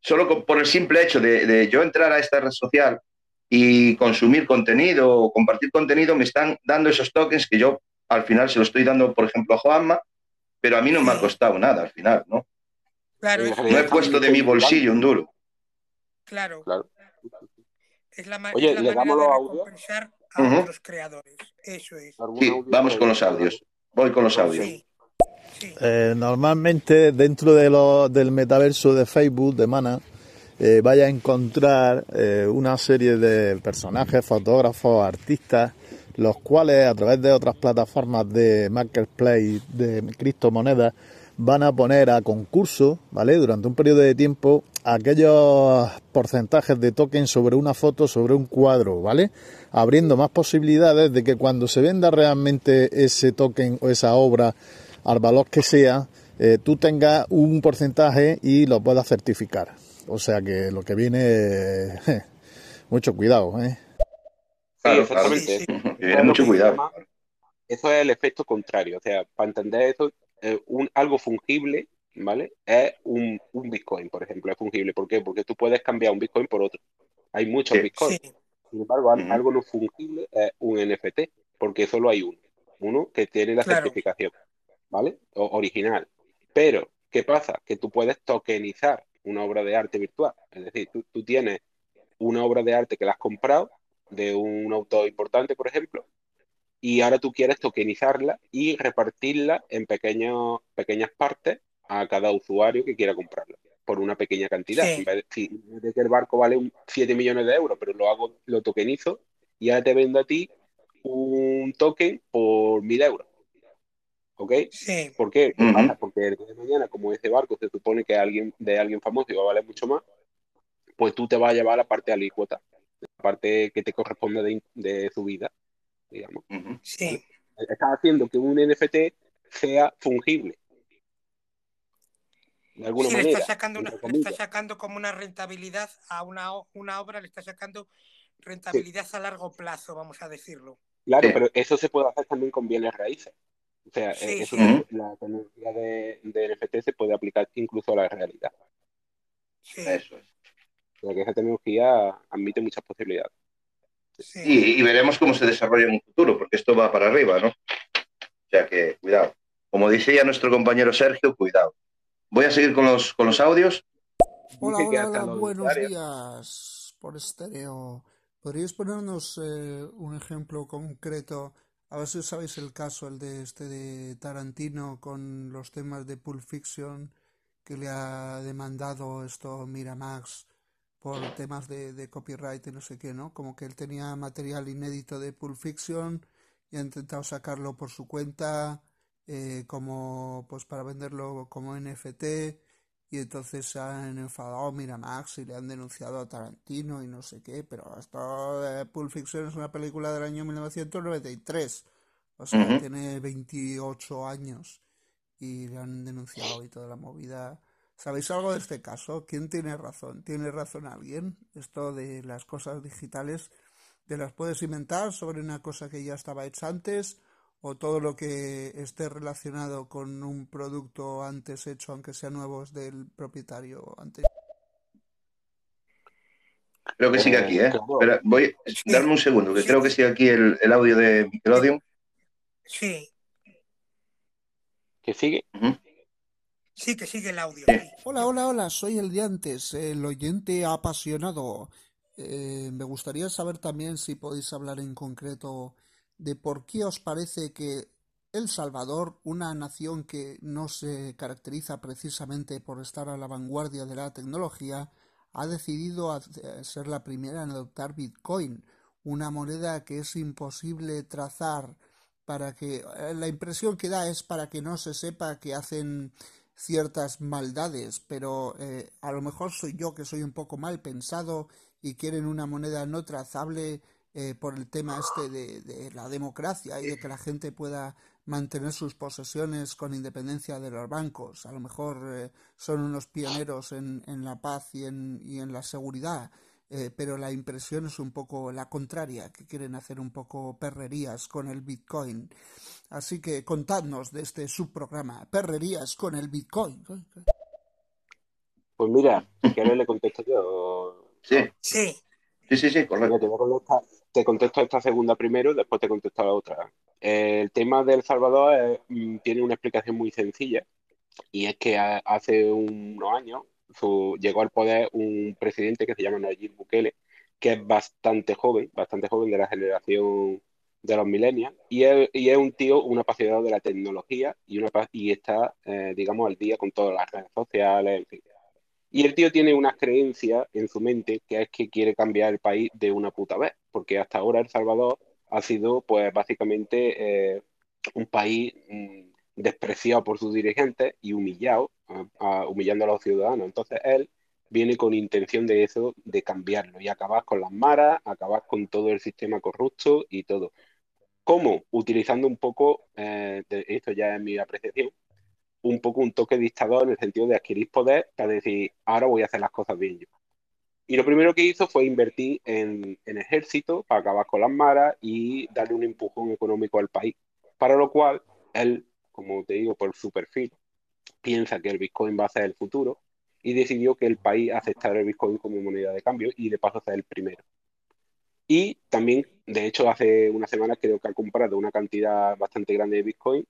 solo por el simple hecho de, yo entrar a esta red social y consumir contenido o compartir contenido, me están dando esos tokens que yo al final se lo estoy dando, por ejemplo, a Juanma, pero a mí no me ha costado nada al final, ¿no? Claro, no he puesto de mi bolsillo un duro. Claro. Es la, Oye, es la manera de recompensar a los creadores. Eso es. Sí, vamos con los audios. Voy con los audios. Eh, normalmente dentro de lo, del metaverso de Facebook, de Mana, eh, vaya a encontrar eh, una serie de personajes, fotógrafos, artistas, los cuales a través de otras plataformas de marketplace de criptomonedas van a poner a concurso, ¿vale? Durante un periodo de tiempo aquellos porcentajes de token sobre una foto, sobre un cuadro, ¿vale? Abriendo más posibilidades de que cuando se venda realmente ese token o esa obra al valor que sea, eh, tú tengas un porcentaje y lo puedas certificar. O sea que lo que viene, mucho cuidado, ¿eh? Claro, exactamente. mucho cuidado. Eso es el efecto contrario. O sea, para entender eso, eh, un, algo fungible, ¿vale? Es un, un, Bitcoin, por ejemplo, es fungible. ¿Por qué? Porque tú puedes cambiar un Bitcoin por otro. Hay muchos Bitcoins. Sin embargo, algo no fungible es un NFT, porque solo hay uno. Uno que tiene la certificación, ¿vale? O, original. Pero, ¿qué pasa? Que tú puedes tokenizar una obra de arte virtual. Es decir, tú, tú tienes una obra de arte que la has comprado de un autor importante, por ejemplo, y ahora tú quieres tokenizarla y repartirla en pequeños, pequeñas partes a cada usuario que quiera comprarla por una pequeña cantidad. Sí. En vez de, si- de que el barco vale un 7 millones de euros, pero lo hago, lo tokenizo y ahora te vendo a ti un token por 1000 euros. ¿Ok? Sí, ¿Por qué? ¿Qué Ujú. pasa? Porque el día de mañana, como ese barco se supone que alguien, de alguien famoso y va a valer mucho más, pues tú te vas a llevar la parte alícuota, la parte que te corresponde de, de su vida, digamos. Ujú. sí. Estás haciendo que un NFT sea fungible. De alguna Sí, le manera. está sacando una, entre le está sacando como una rentabilidad a una, una obra, le está sacando rentabilidad a largo plazo, vamos a decirlo. Claro, Sí. pero eso se puede hacer también con bienes raíces. O sea, Sí, eh, eso sí. se- la tecnología de, de NFT se puede aplicar incluso a la realidad. Sí, Eso es. O sea, que esa tecnología admite muchas posibilidades. Sí. Y, y veremos cómo se desarrolla en un futuro, porque esto va para arriba, ¿no? O sea que, cuidado. Como decía nuestro compañero Sergio, cuidado. Voy a seguir con los, con los audios. Hola, hola, hola, buenos días por estéreo. ¿Podríais ponernos eh, un ejemplo concreto? A ver si sabéis el caso, el de este de Tarantino con los temas de Pulp Fiction que le ha demandado esto Miramax por temas de, de copyright y no sé qué, ¿no? Como que él tenía material inédito de Pulp Fiction y ha intentado sacarlo por su cuenta eh, como pues para venderlo como NFT y entonces se han enfadado Miramax y le han denunciado a Tarantino y no sé qué, pero esto de Pulp Fiction es una película del año 1993, o sea, Ujú. tiene 28 años y le han denunciado y toda la movida. ¿Sabéis algo de este caso? ¿Quién tiene razón? ¿Tiene razón alguien? Esto de las cosas digitales, ¿te las puedes inventar sobre una cosa que ya estaba hecha antes? ¿O todo lo que esté relacionado con un producto antes hecho, aunque sea nuevo, es del propietario antes? Creo que sigue aquí, ¿eh? Espera, voy, darme un segundo, que Sí. creo que sigue aquí el, el audio de Nickelodeon. Sí, ¿Que sigue? Sí que sigue el audio. Sí. Hola, hola, hola, soy el de antes, el oyente apasionado. Eh, me gustaría saber también si podéis hablar en concreto de por qué os parece que El Salvador, una nación que no se caracteriza precisamente por estar a la vanguardia de la tecnología, ha decidido hace- ser la primera en adoptar Bitcoin, una moneda que es imposible trazar para que eh, la impresión que da es para que no se sepa que hacen ciertas maldades, pero eh, a lo mejor soy yo que soy un poco mal pensado y quieren una moneda no trazable eh, por el tema este de, la democracia y de que la gente pueda mantener sus posesiones con independencia de los bancos. A lo mejor eh, son unos pioneros en, en la paz y en, y en la seguridad, eh, pero la impresión es un poco la contraria, que quieren hacer un poco perrerías con el Bitcoin. Así que contadnos de este subprograma, perrerías con el Bitcoin. Pues mira, si quieres le contesto yo. Sí, Sí, sí, sí, sí, correcto. te, voy a contestar- te contesto esta segunda primero, después te contesto la otra. El tema del Salvador es, mm, tiene una explicación muy sencilla y es que a- hace unos años su- llegó al poder un presidente que se llama Nayib Bukele, que es bastante joven, bastante joven de la generación de los millennials y es, y es un tío, un apasionado de la tecnología y, una, y está, eh, digamos, al día con todas las redes sociales, en fin. Y el tío tiene unas creencias en su mente que es que quiere cambiar el país de una puta vez, porque hasta ahora El Salvador ha sido, pues, básicamente eh, un país mm, despreciado por sus dirigentes y humillado, a- humillando a los ciudadanos. Entonces él viene con intención de eso, de cambiarlo y acabar con las maras, acabar con todo el sistema corrupto y todo. ¿Cómo? Utilizando un poco, eh, esto ya es mi apreciación, un poco un toque dictador en el sentido de adquirir poder para decir, ahora voy a hacer las cosas bien yo. Y lo primero que hizo fue invertir en, en ejército para acabar con las maras y darle un empujón económico al país. Para lo cual, él, como te digo, por su perfil, piensa que el Bitcoin va a ser el futuro y decidió que el país aceptara el Bitcoin como moneda de cambio y de paso ser el primero. Y también, de hecho, hace una semana creo que ha comprado una cantidad bastante grande de Bitcoin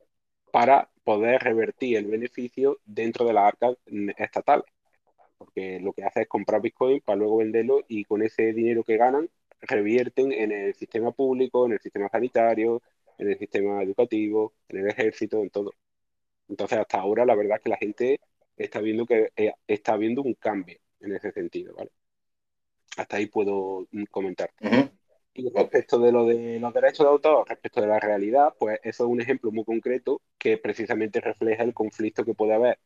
para poder revertir el beneficio dentro de las arcas estatales. porque lo que hace es comprar Bitcoin para luego venderlo y con ese dinero que ganan revierten en el sistema público, en el sistema sanitario, en el sistema educativo, en el ejército, en todo. Entonces, hasta ahora, la verdad es que la gente está viendo que eh, está viendo un cambio en ese sentido, ¿vale? Hasta ahí puedo mm, comentar. Y respecto de lo de los derechos de autor, respecto de la realidad, pues eso es un ejemplo muy concreto que precisamente refleja el conflicto que puede haber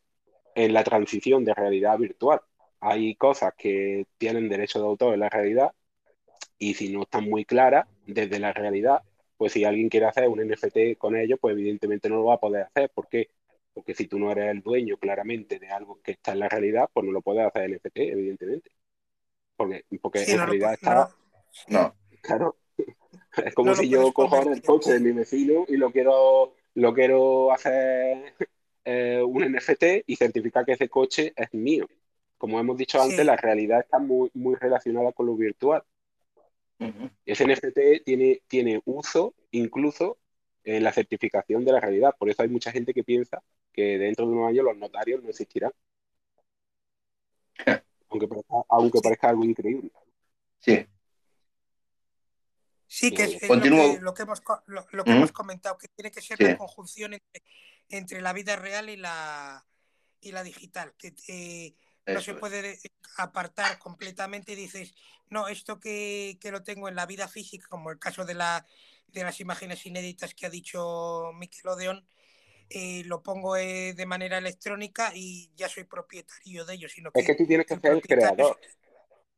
en la transición de realidad virtual. Hay cosas que tienen derecho de autor en la realidad y si no están muy claras desde la realidad, pues si alguien quiere hacer un NFT con ellos, pues evidentemente no lo va a poder hacer. ¿Por qué? Porque si tú no eres el dueño claramente de algo que está en la realidad, pues no lo puedes hacer NFT, evidentemente. Porque, porque en realidad está... No. Claro. Es como si yo cojo el coche de mi vecino y lo quiero, lo quiero hacer eh, un NFT y certificar que ese coche es mío. Como hemos dicho antes, la realidad está muy, muy relacionada con lo virtual. Ese NFT tiene, tiene uso incluso en la certificación de la realidad. Por eso hay mucha gente que piensa que dentro de unos años los notarios no existirán. aunque, parezca, aunque parezca algo increíble. Sí. Sí, que es, lo, que, lo, que, hemos, lo, lo que hemos comentado, que tiene que ser sí. la conjunción entre, entre, la vida real y la, y la digital, que eh, no se puede apartar completamente y dices, no, esto que, que, lo tengo en la vida física, como el caso de, la, de las imágenes inéditas que ha dicho Miquel Odeón, eh, lo pongo eh, de manera electrónica y ya soy propietario de ello. Sino que es que tú tienes que ser el creador.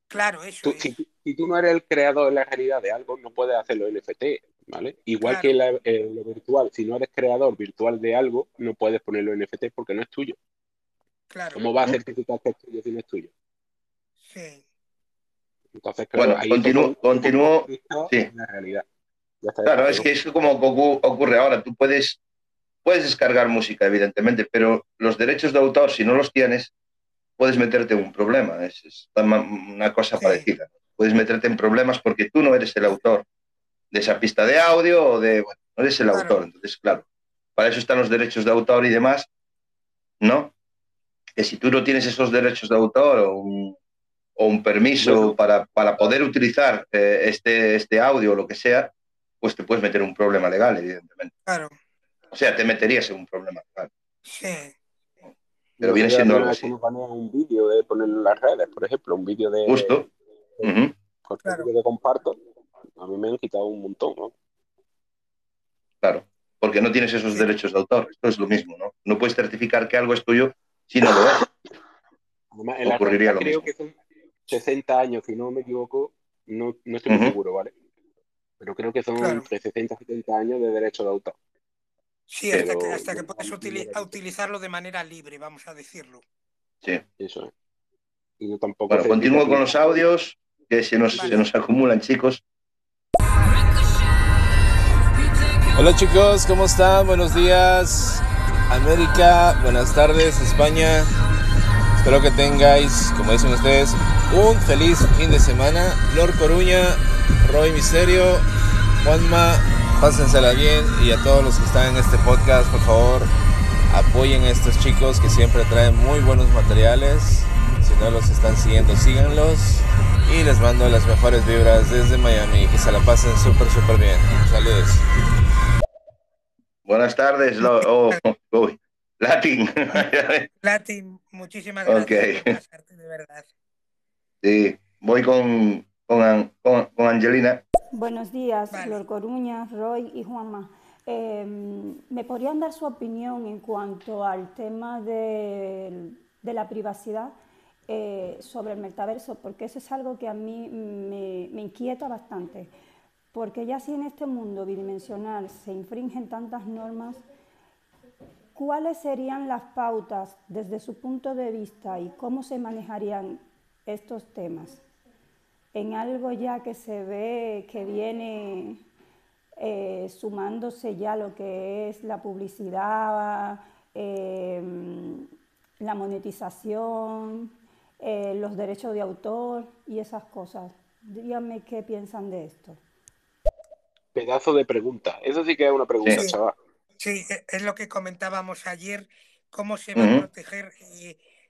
Claro, eso tú, es. Si, si, tú no eres el creador de la realidad de algo, no puedes hacerlo NFT, ¿vale? Igual claro. que la, eh, lo virtual, si no eres creador virtual de algo, no puedes ponerlo en NFT porque no es tuyo. Claro. ¿Cómo vas a certificar que es tuyo si no es tuyo? Sí. Entonces, claro, bueno, ahí continúo, continúo, sí. la realidad. Claro, es que es como ocurre ahora. Tú puedes, puedes descargar música, evidentemente, pero los derechos de autor, si no los tienes, puedes meterte en un problema. Es, es una cosa sí. parecida. Puedes meterte en problemas porque tú no eres el autor de esa pista de audio o de. Bueno, no eres el claro. autor. Entonces, claro, para eso están los derechos de autor y demás, ¿no? Que si tú no tienes esos derechos de autor o un, o un permiso bueno. para, para, poder utilizar eh, este, este audio o lo que sea, pues te puedes meter un problema legal, evidentemente. Claro. O sea, te meterías en un problema. Sí. Pero viene siendo algo así. un vídeo de ponerlo en las redes, por ejemplo, un vídeo de. Justo. Uh -huh. Porque claro. que comparto, a mí me han quitado un montón, ¿no? Claro, porque no tienes esos derechos de autor. Esto es lo mismo, ¿no? No puedes certificar que algo es tuyo si no lo es. Además, en Ocurriría la creo mismo. que son 60 años, si no me equivoco, no, no estoy muy uh -huh. seguro, ¿vale? Pero creo que son claro. entre 60 y 70 años de derecho de autor. Sí, hasta, Pero, que, hasta que puedes util utilizarlo de manera libre, vamos a decirlo. Sí. Eso es. Y yo tampoco bueno, continúo con los audios, que se nos, vale. se nos acumulan, chicos. Hola chicos, ¿cómo están? Buenos días, América, buenas tardes, España. Espero que tengáis, como dicen ustedes, un feliz fin de semana. Lord Coruña, Roy Misterio, Juanma, pásensela bien y a todos los que están en este podcast, por favor, apoyen a estos chicos que siempre traen muy buenos materiales. Si no los están siguiendo, síganlos. Y les mando las mejores vibras desde Miami. Que se la pasen súper, súper bien. Saludos. Buenas tardes, lo, oh, oh, Latin. Latin, muchísimas gracias okay. por pasarte, de verdad. Sí, voy con, con, con, con Angelina. Buenos días, vale. Lord Coruña, Roy y Juanma. Eh, ¿Me podrían dar su opinión en cuanto al tema de, de la privacidad eh, sobre el metaverso? Porque eso es algo que a mí me, me, inquieta bastante. Porque ya si en este mundo bidimensional se infringen tantas normas, ¿cuáles serían las pautas desde su punto de vista y cómo se manejarían estos temas? En algo ya que se ve que viene eh, sumándose ya lo que es la publicidad, eh, la monetización, eh, los derechos de autor y esas cosas. Díganme qué piensan de esto. Pedazo de pregunta. Eso sí que es una pregunta, sí. chaval. Sí, es lo que comentábamos ayer, cómo se va uh -huh. a proteger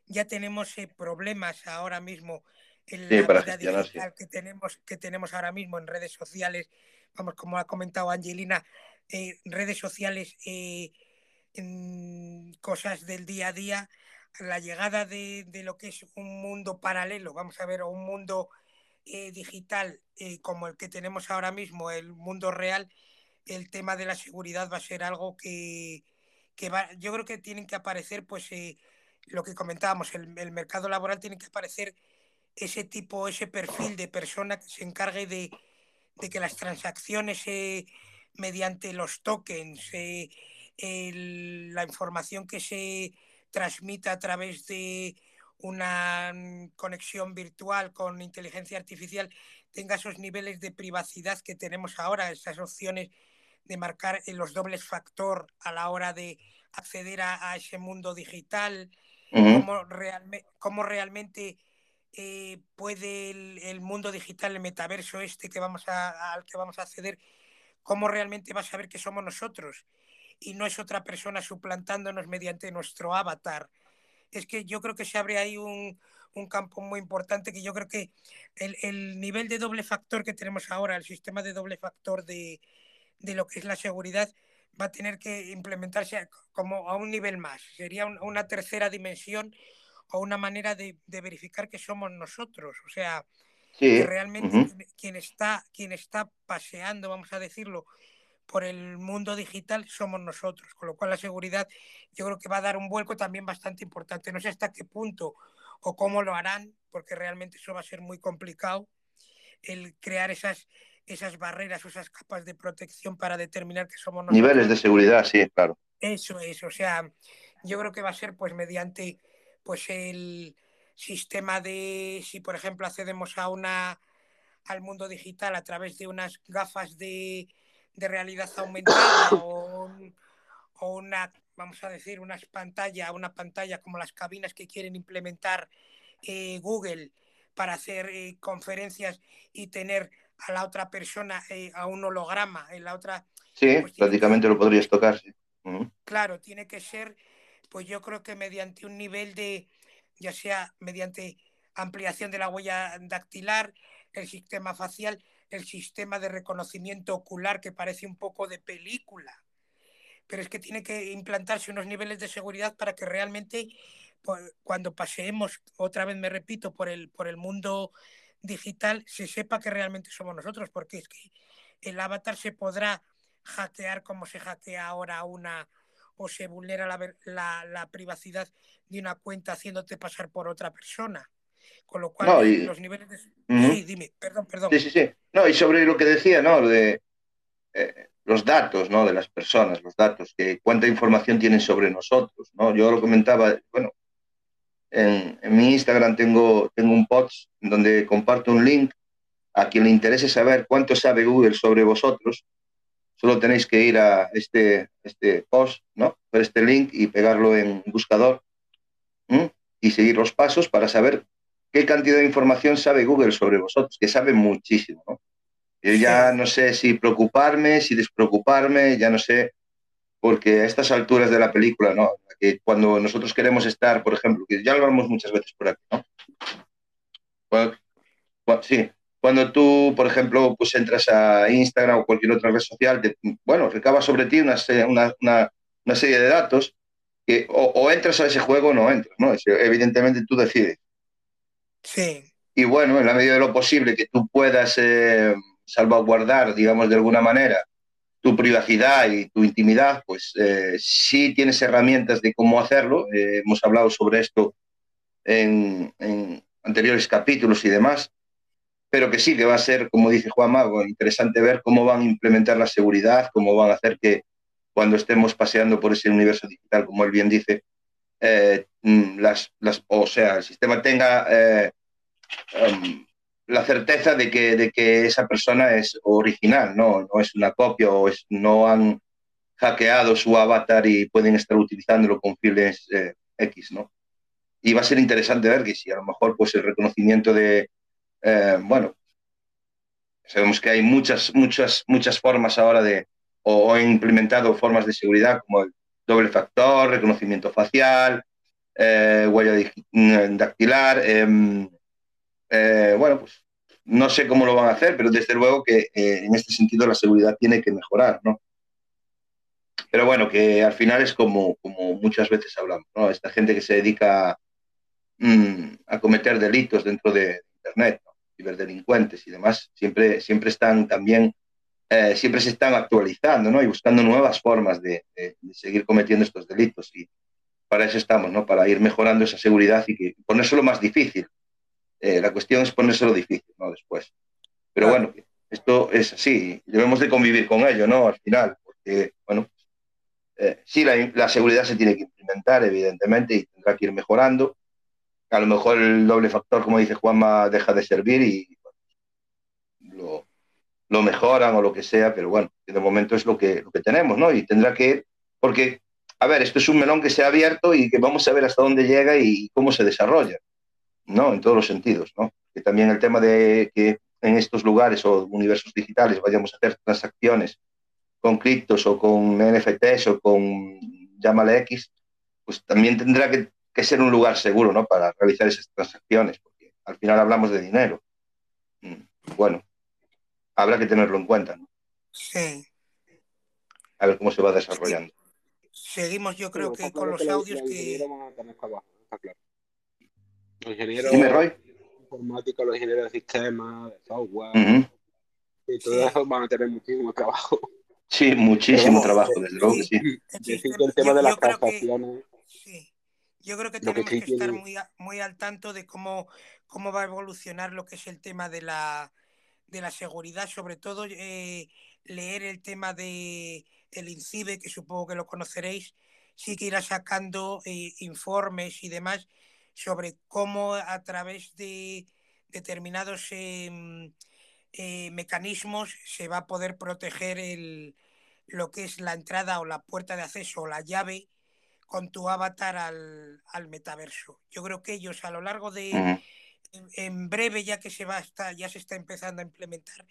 ya tenemos eh, problemas ahora mismo en Sí, la para vida digital que tenemos, que tenemos ahora mismo en redes sociales, vamos, como ha comentado Angelina, eh, redes sociales, eh, en cosas del día a día, la llegada de, de lo que es un mundo paralelo, vamos a ver, o un mundo eh, digital eh, como el que tenemos ahora mismo, el mundo real, el tema de la seguridad va a ser algo que, que va, yo creo que tienen que aparecer, pues, eh, lo que comentábamos, el, el mercado laboral tiene que aparecer ese tipo, ese perfil de persona que se encargue de, de que las transacciones eh, mediante los tokens, eh, el- la información que se transmita a través de una conexión virtual con inteligencia artificial tenga esos niveles de privacidad que tenemos ahora, esas opciones de marcar eh, los dobles factor a la hora de acceder a, a ese mundo digital, cómo, realme- cómo realmente eh, puede el, mundo digital, el metaverso este que vamos a, al que vamos a acceder, cómo realmente va a saber que somos nosotros y no es otra persona suplantándonos mediante nuestro avatar. Es que yo creo que se abre ahí un, un campo muy importante que yo creo que el, el nivel de doble factor que tenemos ahora, el sistema de doble factor de, de lo que es la seguridad, va a tener que implementarse como a un nivel más. Sería un- una tercera dimensión o una manera de, de verificar que somos nosotros. O sea, Sí, que realmente ujú. quien, quien está, quien está paseando, vamos a decirlo, por el mundo digital somos nosotros, con lo cual la seguridad yo creo que va a dar un vuelco también bastante importante. No sé hasta qué punto o cómo lo harán, porque realmente eso va a ser muy complicado, el crear esas, esas barreras o esas capas de protección para determinar que somos nosotros. Niveles de seguridad, sí, claro. Eso es, o sea, yo creo que va a ser pues mediante pues el sistema de si por ejemplo accedemos a una al mundo digital a través de unas gafas de, de realidad aumentada o, un- o una vamos a decir unas pantalla una pantalla como las cabinas que quieren implementar eh, Google para hacer eh, conferencias y tener a la otra persona eh, a un holograma en la otra Sí, pues que prácticamente lo podrías tocar, sí. Claro, tiene que ser, pues yo creo que mediante un nivel de, ya sea mediante ampliación de la huella dactilar, el sistema facial, el sistema de reconocimiento ocular que parece un poco de película. Pero es que tiene que implantarse unos niveles de seguridad para que realmente pues, cuando paseemos, otra vez me repito, por el, por el mundo digital, se sepa que realmente somos nosotros, porque es que el avatar se podrá hackear como se hackea ahora una o se vulnera la, la- la privacidad de una cuenta haciéndote pasar por otra persona. Con lo cual, No, y- los niveles de... Sí, dime, perdón, perdón. Sí, sí, sí. No, y sobre lo que decía, ¿no? De eh, los datos, ¿no? De las personas, los datos, que cuánta información tienen sobre nosotros, ¿no? Yo lo comentaba, bueno, en, en mi Instagram tengo, tengo un post donde comparto un link a quien le interese saber cuánto sabe Google sobre vosotros. Solo tenéis que ir a este, este post, ¿no? Ver este link y pegarlo en buscador ¿m? y seguir los pasos para saber qué cantidad de información sabe Google sobre vosotros, que sabe muchísimo, ¿no? Yo ya no sé si preocuparme, si despreocuparme, ya no sé, porque a estas alturas de la película, ¿no? Que cuando nosotros queremos estar, por ejemplo, que ya lo hablamos muchas veces por aquí, ¿no? Sí, cuando tú, por ejemplo, pues entras a Instagram o cualquier otra red social, te- bueno, recaba sobre ti una, una, una- una serie de datos que o, o entras a ese juego o no entras, ¿no? Evidentemente tú decides. Sí, Y bueno, en la medida de lo posible que tú puedas eh, salvaguardar, digamos, de alguna manera tu privacidad y tu intimidad, pues eh, sí tienes herramientas de cómo hacerlo. Eh, hemos hablado sobre esto en, en anteriores capítulos y demás, pero que sí que va a ser, como dice Juan Mago, interesante ver cómo van a implementar la seguridad, cómo van a hacer que cuando estemos paseando por ese universo digital, como él bien dice, eh, mm, las, las, o sea, el sistema tenga eh, um, la certeza de que, de que esa persona es original, no, no es una copia o es, no han hackeado su avatar y pueden estar utilizándolo con fines eh, X, ¿no? Y va a ser interesante ver que si a lo mejor pues el reconocimiento de, eh, bueno, sabemos que hay muchas, muchas, muchas formas ahora de, o, o han implementado formas de seguridad como el doble factor, reconocimiento facial, eh, huella mm, dactilar. Em, eh, bueno, pues no sé cómo lo van a hacer, pero desde luego que eh, en este sentido la seguridad tiene que mejorar, ¿no? Pero bueno, que al final es como, como muchas veces hablamos, ¿no? Esta gente que se dedica mm, a cometer delitos dentro de Internet, ¿no? ciberdelincuentes y demás, siempre, siempre están también, eh, siempre se están actualizando, ¿no? Y buscando nuevas formas de, seguir cometiendo estos delitos. Y para eso estamos, ¿no? Para ir mejorando esa seguridad y que ponérselo más difícil. Eh, la cuestión es ponérselo difícil, ¿no? Después. Pero bueno, esto es así, debemos de convivir con ello, ¿no? Al final, porque, bueno, eh, sí, la, seguridad se tiene que implementar, evidentemente, y tendrá que ir mejorando. A lo mejor el doble factor, como dice Juanma, deja de servir y lo, lo, mejoran o lo que sea, pero bueno, de momento es lo que, lo que tenemos, ¿no? Y tendrá que, porque, a ver, esto es un melón que se ha abierto y que vamos a ver hasta dónde llega y cómo se desarrolla, ¿no? En todos los sentidos, ¿no? Que también el tema de que en estos lugares o universos digitales vayamos a hacer transacciones con criptos o con NFTs o con llámale X, pues también tendrá que, ser un lugar seguro ¿no? para realizar esas transacciones, porque al final hablamos de dinero. Mm, bueno, habrá que tenerlo en cuenta. ¿no? Sí. A ver cómo se va desarrollando. Seguimos, yo creo que con los audios que... Los ingenieros informáticos, los ingenieros de sistemas, de software, y todo eso van a tener muchísimo trabajo. Sí, muchísimo trabajo, desde luego que sí. el tema de las transacciones. Sí. Yo creo que tenemos que, estar muy, muy al tanto de cómo, cómo va a evolucionar lo que es el tema de la, de la seguridad, sobre todo eh, leer el tema de el INCIBE, que supongo que lo conoceréis, sí que irá sacando eh, informes y demás sobre cómo a través de determinados em, eh, mecanismos se va a poder proteger el, lo que es la entrada o la puerta de acceso o la llave con tu avatar al, al metaverso. Yo creo que ellos a lo largo de, en, breve ya que se va a ya se está empezando a implementar,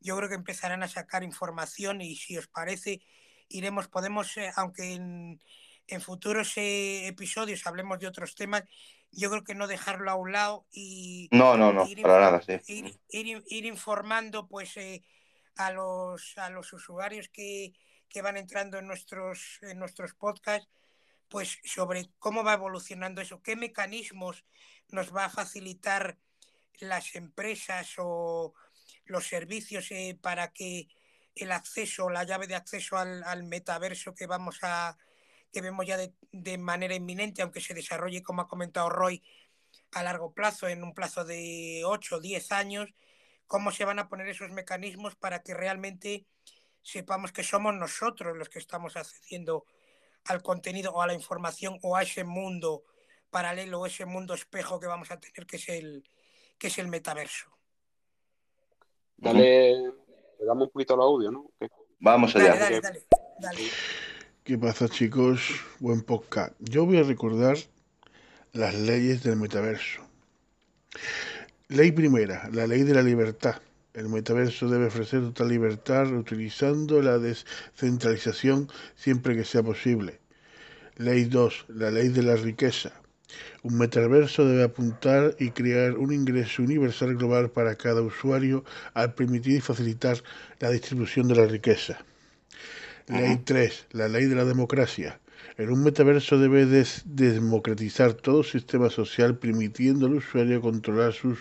yo creo que empezarán a sacar información y si os parece, iremos, podemos, eh, aunque en, en futuros eh, episodios hablemos de otros temas, yo creo que no dejarlo a un lado y no, no, no, ir, para nada, sí. ir, informando pues eh, a los a los usuarios que, que, van entrando en nuestros en nuestros podcasts pues sobre cómo va evolucionando eso, qué mecanismos nos va a facilitar las empresas o los servicios eh, para que el acceso, la llave de acceso al, metaverso que vamos a, que vemos ya de, manera inminente, aunque se desarrolle, como ha comentado Roy, a largo plazo, en un plazo de 8 o 10 años, cómo se van a poner esos mecanismos para que realmente sepamos que somos nosotros los que estamos accediendo al contenido o a la información o a ese mundo paralelo o ese mundo espejo que vamos a tener que es el que es el metaverso. Dale, le damos un poquito al audio, ¿no? Vamos allá. dale, dale, dale. ¿Qué pasa chicos? Buen podcast. Yo voy a recordar las leyes del metaverso. Ley primera, la ley de la libertad. El metaverso debe ofrecer total libertad utilizando la descentralización siempre que sea posible. Ley 2, la ley de la riqueza. Un metaverso debe apuntar y crear un ingreso universal global para cada usuario al permitir y facilitar la distribución de la riqueza. Ley 3, la ley de la democracia. En un metaverso debe democratizar todo sistema social permitiendo al usuario controlar sus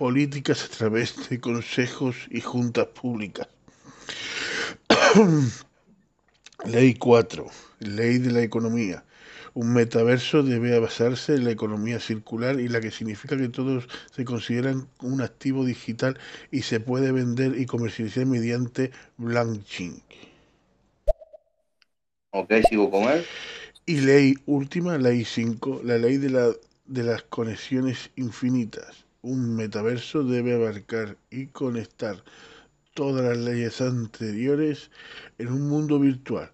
políticas a través de consejos y juntas públicas. ley 4, ley de la economía. Un metaverso debe basarse en la economía circular y la que significa que todos se consideran un activo digital y se puede vender y comercializar mediante blockchain. Ok, sigo con él. Y ley última, ley 5, la ley de, la, de las conexiones infinitas. Un metaverso debe abarcar y conectar todas las leyes anteriores en un mundo virtual,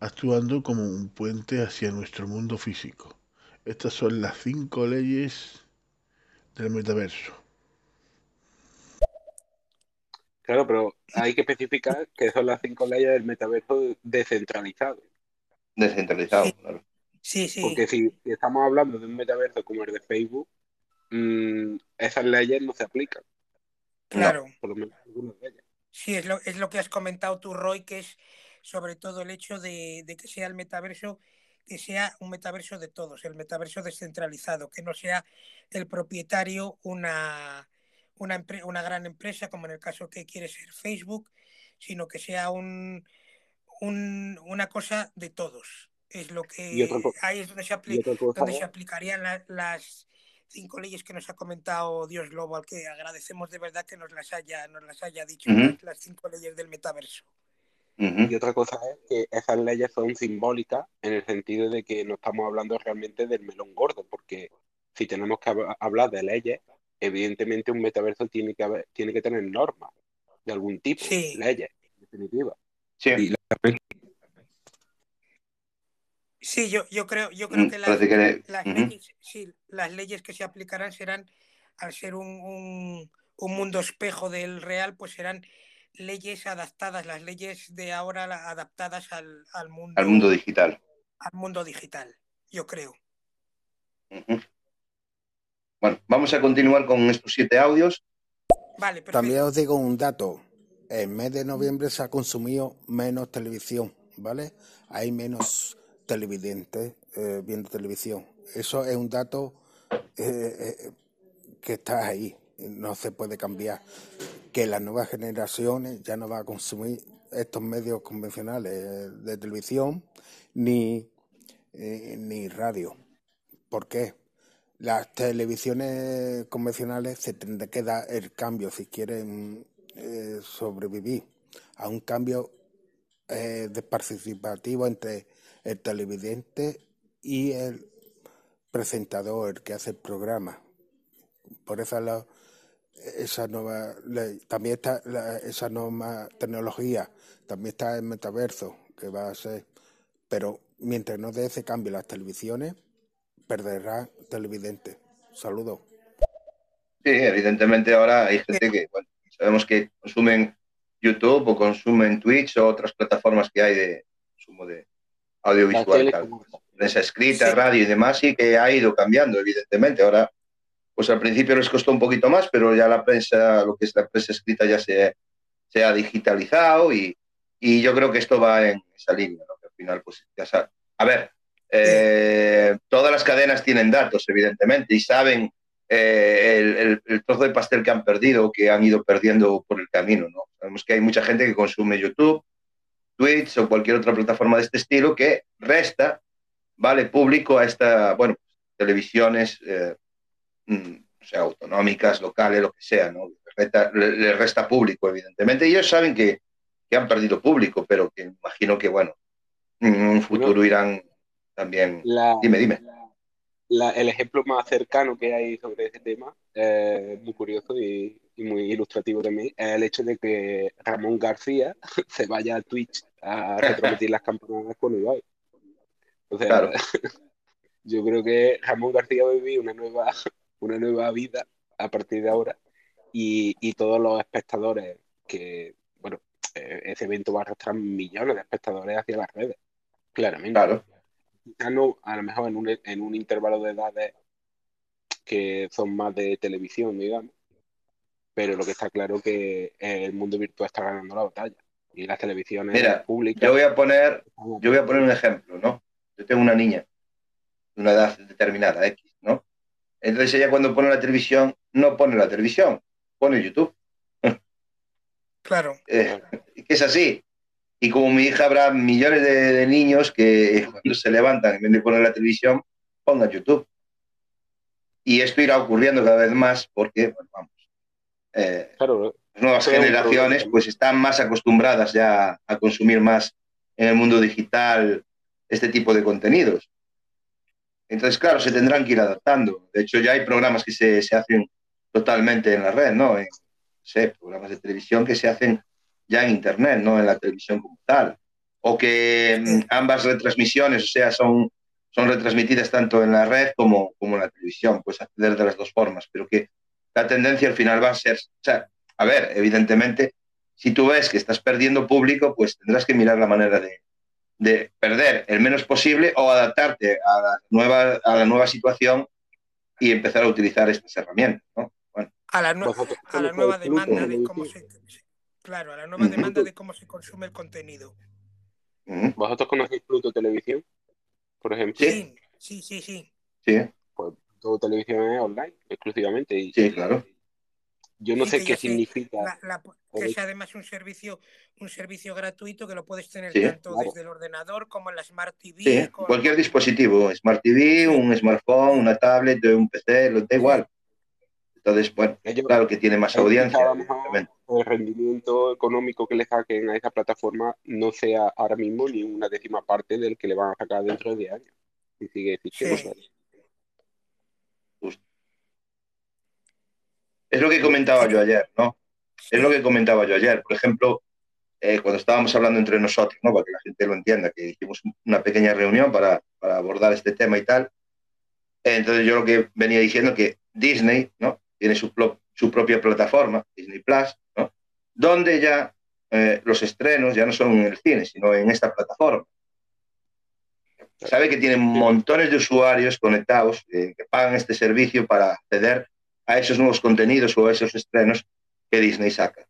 actuando como un puente hacia nuestro mundo físico. Estas son las cinco leyes del metaverso. Claro, pero hay que especificar que son las cinco leyes del metaverso descentralizado descentralizado. Sí, sí. Porque si estamos hablando de un metaverso como el de Facebook, mm, esas leyes no se aplican. Claro. Por lo menos algunas de ellas. Sí, es lo, es lo que has comentado tú, Roy, que es sobre todo el hecho de, de que sea el metaverso, que sea un metaverso de todos, el metaverso descentralizado, que no sea el propietario una, una, una gran empresa, como en el caso que quiere ser Facebook, sino que sea un, un- una cosa de todos. Es lo que ahí es donde se, apli- donde se aplicarían la- las cinco leyes que nos ha comentado Dios Lobo, al que agradecemos de verdad que nos las haya, nos las haya dicho, las, las cinco leyes del metaverso. y otra cosa es que esas leyes son simbólicas en el sentido de que no estamos hablando realmente del melón gordo, porque si tenemos que hab- hablar de leyes, evidentemente un metaverso tiene que haber- tiene que tener normas de algún tipo, Sí, leyes, en definitiva. Sí, Y la- sí, yo, yo creo, yo creo mm, que las, parece que... le- las ujú. leyes, sí, las leyes que se aplicarán serán, al ser un, un, un mundo espejo del real, pues serán leyes adaptadas, las leyes de ahora adaptadas al, al Al mundo mundo, digital. al mundo digital, yo creo. Bueno, vamos a continuar con estos siete audios. Vale, También os digo un dato. El mes de noviembre se ha consumido menos televisión, ¿vale? Hay menos televidentes eh, viendo televisión. Eso es un dato eh, eh, que está ahí, no se puede cambiar. Que las nuevas generaciones ya no van a consumir estos medios convencionales de televisión ni, ni radio. ¿Por qué? Las televisiones convencionales se tendrá que dar el cambio si quieren sobrevivir a un cambio eh, de participativo entre el televidente y el presentador, que hace el programa. Por eso la- esa nueva ley, también está la- esa nueva tecnología, también está el metaverso, que va a ser, pero mientras no dé ese cambio las televisiones, perderá televidentes. Saludos. Sí, evidentemente ahora hay gente que, bueno, sabemos que consumen YouTube o consumen Twitch o otras plataformas que hay de consumo de audiovisual, prensa escrita, Sí, radio y demás, y que ha ido cambiando, evidentemente. Ahora, pues al principio les costó un poquito más, pero ya la prensa, lo que es la prensa escrita ya se, se ha digitalizado y, y yo creo que esto va en esa línea, ¿no? Que al final, pues ya sabes. A ver, sí, eh, todas las cadenas tienen datos, evidentemente, y saben eh, el, el- el trozo de pastel que han perdido o que han ido perdiendo por el camino, ¿no? Sabemos que hay mucha gente que consume YouTube, Twitch o cualquier otra plataforma de este estilo que resta, vale, público a esta, bueno, televisiones, eh, mm, o sea, autonómicas, locales, lo que sea, ¿no? Resta- le, le resta público, evidentemente. Ellos saben que, que han perdido público, pero que imagino que, bueno, en un futuro irán también. la, Dime, dime. la- el ejemplo más cercano que hay sobre ese tema, eh, muy curioso y, y muy ilustrativo también, es el hecho de que Ramón García se vaya a Twitch a retransmitir las campanadas con Ibai. O sea, Claro, yo creo que Ramón García va a vivir una nueva, una nueva vida a partir de ahora y, y todos los espectadores que, bueno, eh, ese evento va a arrastrar millones de espectadores hacia las redes, claramente. claro. Quizá no, a lo mejor en un, en un intervalo de edades que son más de televisión, digamos, pero lo que está claro que el mundo virtual está ganando la batalla y las televisiones Mira, yo públicas voy a poner, yo voy a poner un ejemplo, ¿no? Yo tengo una niña de una edad determinada, X, ¿no? Entonces ella cuando pone la televisión, no pone la televisión, pone YouTube. claro. Eh, que es así. Y como mi hija habrá millones de, de niños que cuando se levantan, en vez de poner la televisión, pongan YouTube. Y esto irá ocurriendo cada vez más porque, bueno, vamos, eh, Claro, nuevas generaciones pues están más acostumbradas ya a consumir más en el mundo digital este tipo de contenidos. Entonces, claro, se tendrán que ir adaptando. De hecho, ya hay programas que se, se hacen totalmente en la red, ¿no? En, no sé, programas de televisión que se hacen ya en Internet, no en la televisión como tal. O que mm, ambas retransmisiones, o sea, son, son retransmitidas tanto en la red como, como en la televisión. Puedes acceder de las dos formas, pero que la tendencia al final va a ser, o sea, a ver, evidentemente, si tú ves que estás perdiendo público, pues tendrás que mirar la manera de, de perder el menos posible o adaptarte a la nueva, a la nueva situación y empezar a utilizar estas herramientas. ¿no? Bueno. A la, a la nueva demanda de cómo se, claro, a la nueva demanda de cómo se consume el contenido. ¿Vosotros conocéis Pluto Televisión, por ejemplo? Sí, sí, sí, sí. Sí. Pues todo televisión es online, exclusivamente. Y, sí, claro. Yo no sé qué significa. que sea además un servicio, un servicio gratuito que lo puedes tener tanto desde el ordenador como en la Smart TV. Sí, cualquier dispositivo, Smart TV, un smartphone, una tablet, un PC, lo da igual. Entonces, bueno, claro que tiene más audiencia. El rendimiento económico que le saquen a esa plataforma no sea ahora mismo ni una décima parte del que le van a sacar dentro de 10 años. Y sigue existiendo. Es lo que comentaba yo ayer, ¿no? Es lo que comentaba yo ayer. Por ejemplo, eh, cuando estábamos hablando entre nosotros, ¿no? Para que la gente lo entienda, que hicimos una pequeña reunión para, abordar este tema y tal. entonces yo lo que venía diciendo que Disney, ¿no? Tiene su, su propia plataforma, Disney Plus, ¿no? Donde ya eh, los estrenos ya no son en el cine, sino en esta plataforma. Sabe que tienen montones de usuarios conectados eh, que pagan este servicio para acceder a esos nuevos contenidos o a esos estrenos que Disney saca.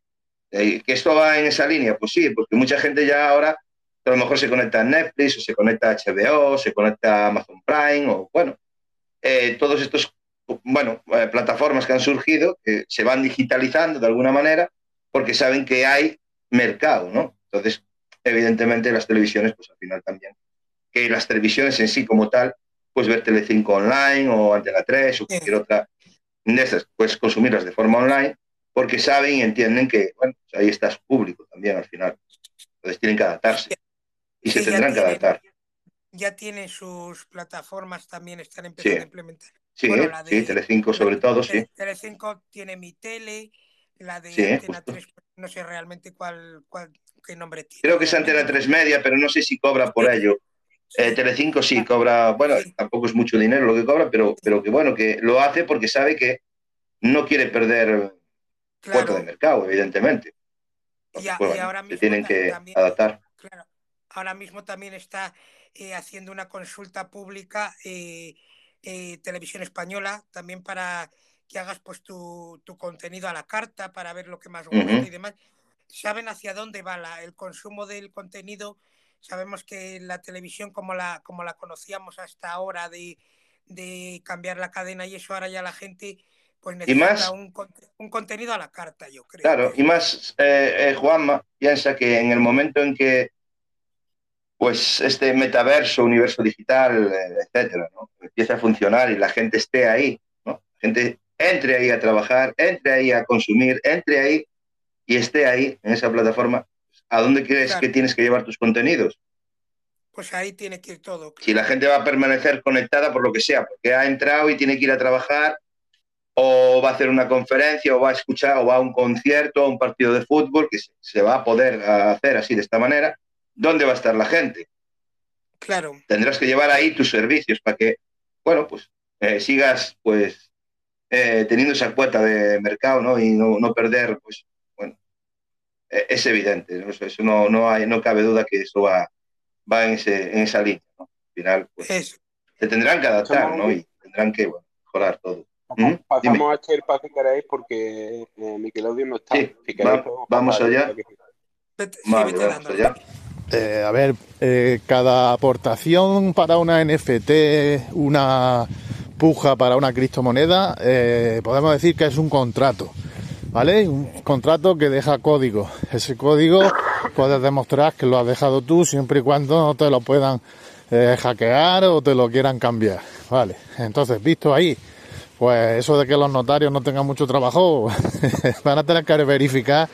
Eh, ¿Que esto va en esa línea? Pues sí, porque mucha gente ya ahora a lo mejor se conecta a Netflix o se conecta a HBO, se conecta a Amazon Prime o bueno, eh, todos estos, bueno, eh, plataformas que han surgido que se van digitalizando de alguna manera porque saben que hay mercado, ¿no? Entonces, evidentemente las televisiones, pues al final también, que las televisiones en sí como tal, pues ver Telecinco Online o Antena 3 o cualquier otra de esas, pues consumirlas de forma online, porque saben y entienden que, bueno, pues ahí está su público también al final. Entonces tienen que adaptarse y se tendrán que adaptar. Ya tienen sus plataformas, también están empezando a implementar. Sí, la de, sí, Telecinco sobre todo, sí. Telecinco tiene mi tele, la de Antena 3, pues, no sé realmente cuál, cuál, qué nombre tiene. Creo que es Antena 3 Media, pero no sé si cobra por ello. Eh, Telecinco sí cobra, bueno, tampoco es mucho dinero lo que cobra, pero, pero que bueno, que lo hace porque sabe que no quiere perder claro. de mercado, evidentemente. y, ahora mismo tienen que adaptar. Claro, ahora mismo también está eh, haciendo una consulta pública eh, Televisión Española, también para que hagas pues tu, tu, contenido a la carta, para ver lo que más gusta y demás. Saben hacia dónde va la, el consumo del contenido Sabemos que la televisión como la, como la conocíamos hasta ahora de, de cambiar la cadena y eso ahora ya la gente pues necesita un, un, contenido a la carta, yo creo. Claro, y más eh, eh, Juanma piensa que en el momento en que pues este metaverso, universo digital, eh, etcétera, ¿no? empieza a funcionar y la gente esté ahí, ¿no? La gente entre ahí a trabajar, entre ahí a consumir, entre ahí y esté ahí en esa plataforma, ¿a dónde crees que tienes que llevar tus contenidos? Pues ahí tiene que ir todo. Si la gente va a permanecer conectada por lo que sea, porque ha entrado y tiene que ir a trabajar, o va a hacer una conferencia, o va a escuchar, o va a un concierto, o un partido de fútbol, que se va a poder hacer así de esta manera, ¿dónde va a estar la gente? Claro. Tendrás que llevar ahí tus servicios para que, bueno, pues eh, sigas, pues, eh, teniendo esa cuota de mercado, ¿no? Y no, no perder, pues, es evidente, ¿no? eso no, no, hay, no cabe duda que eso va, va en, ese, en esa línea. ¿no? Al final, pues, se tendrán que adaptar ¿no? y tendrán que mejorar todo. ¿Mm? Pasamos a Cherpa si queréis porque eh, Miguel no está. Sí, vamos allá. vamos allá. Eh, a ver, eh, cada aportación para una NFT, una puja para una criptomoneda, eh, podemos decir que es un contrato. ¿Vale? Un contrato que deja código. Ese código puedes demostrar que lo has dejado tú siempre y cuando no te lo puedan eh, hackear o te lo quieran cambiar, ¿vale? Entonces, visto ahí, pues eso de que los notarios no tengan mucho trabajo, van a tener que verificar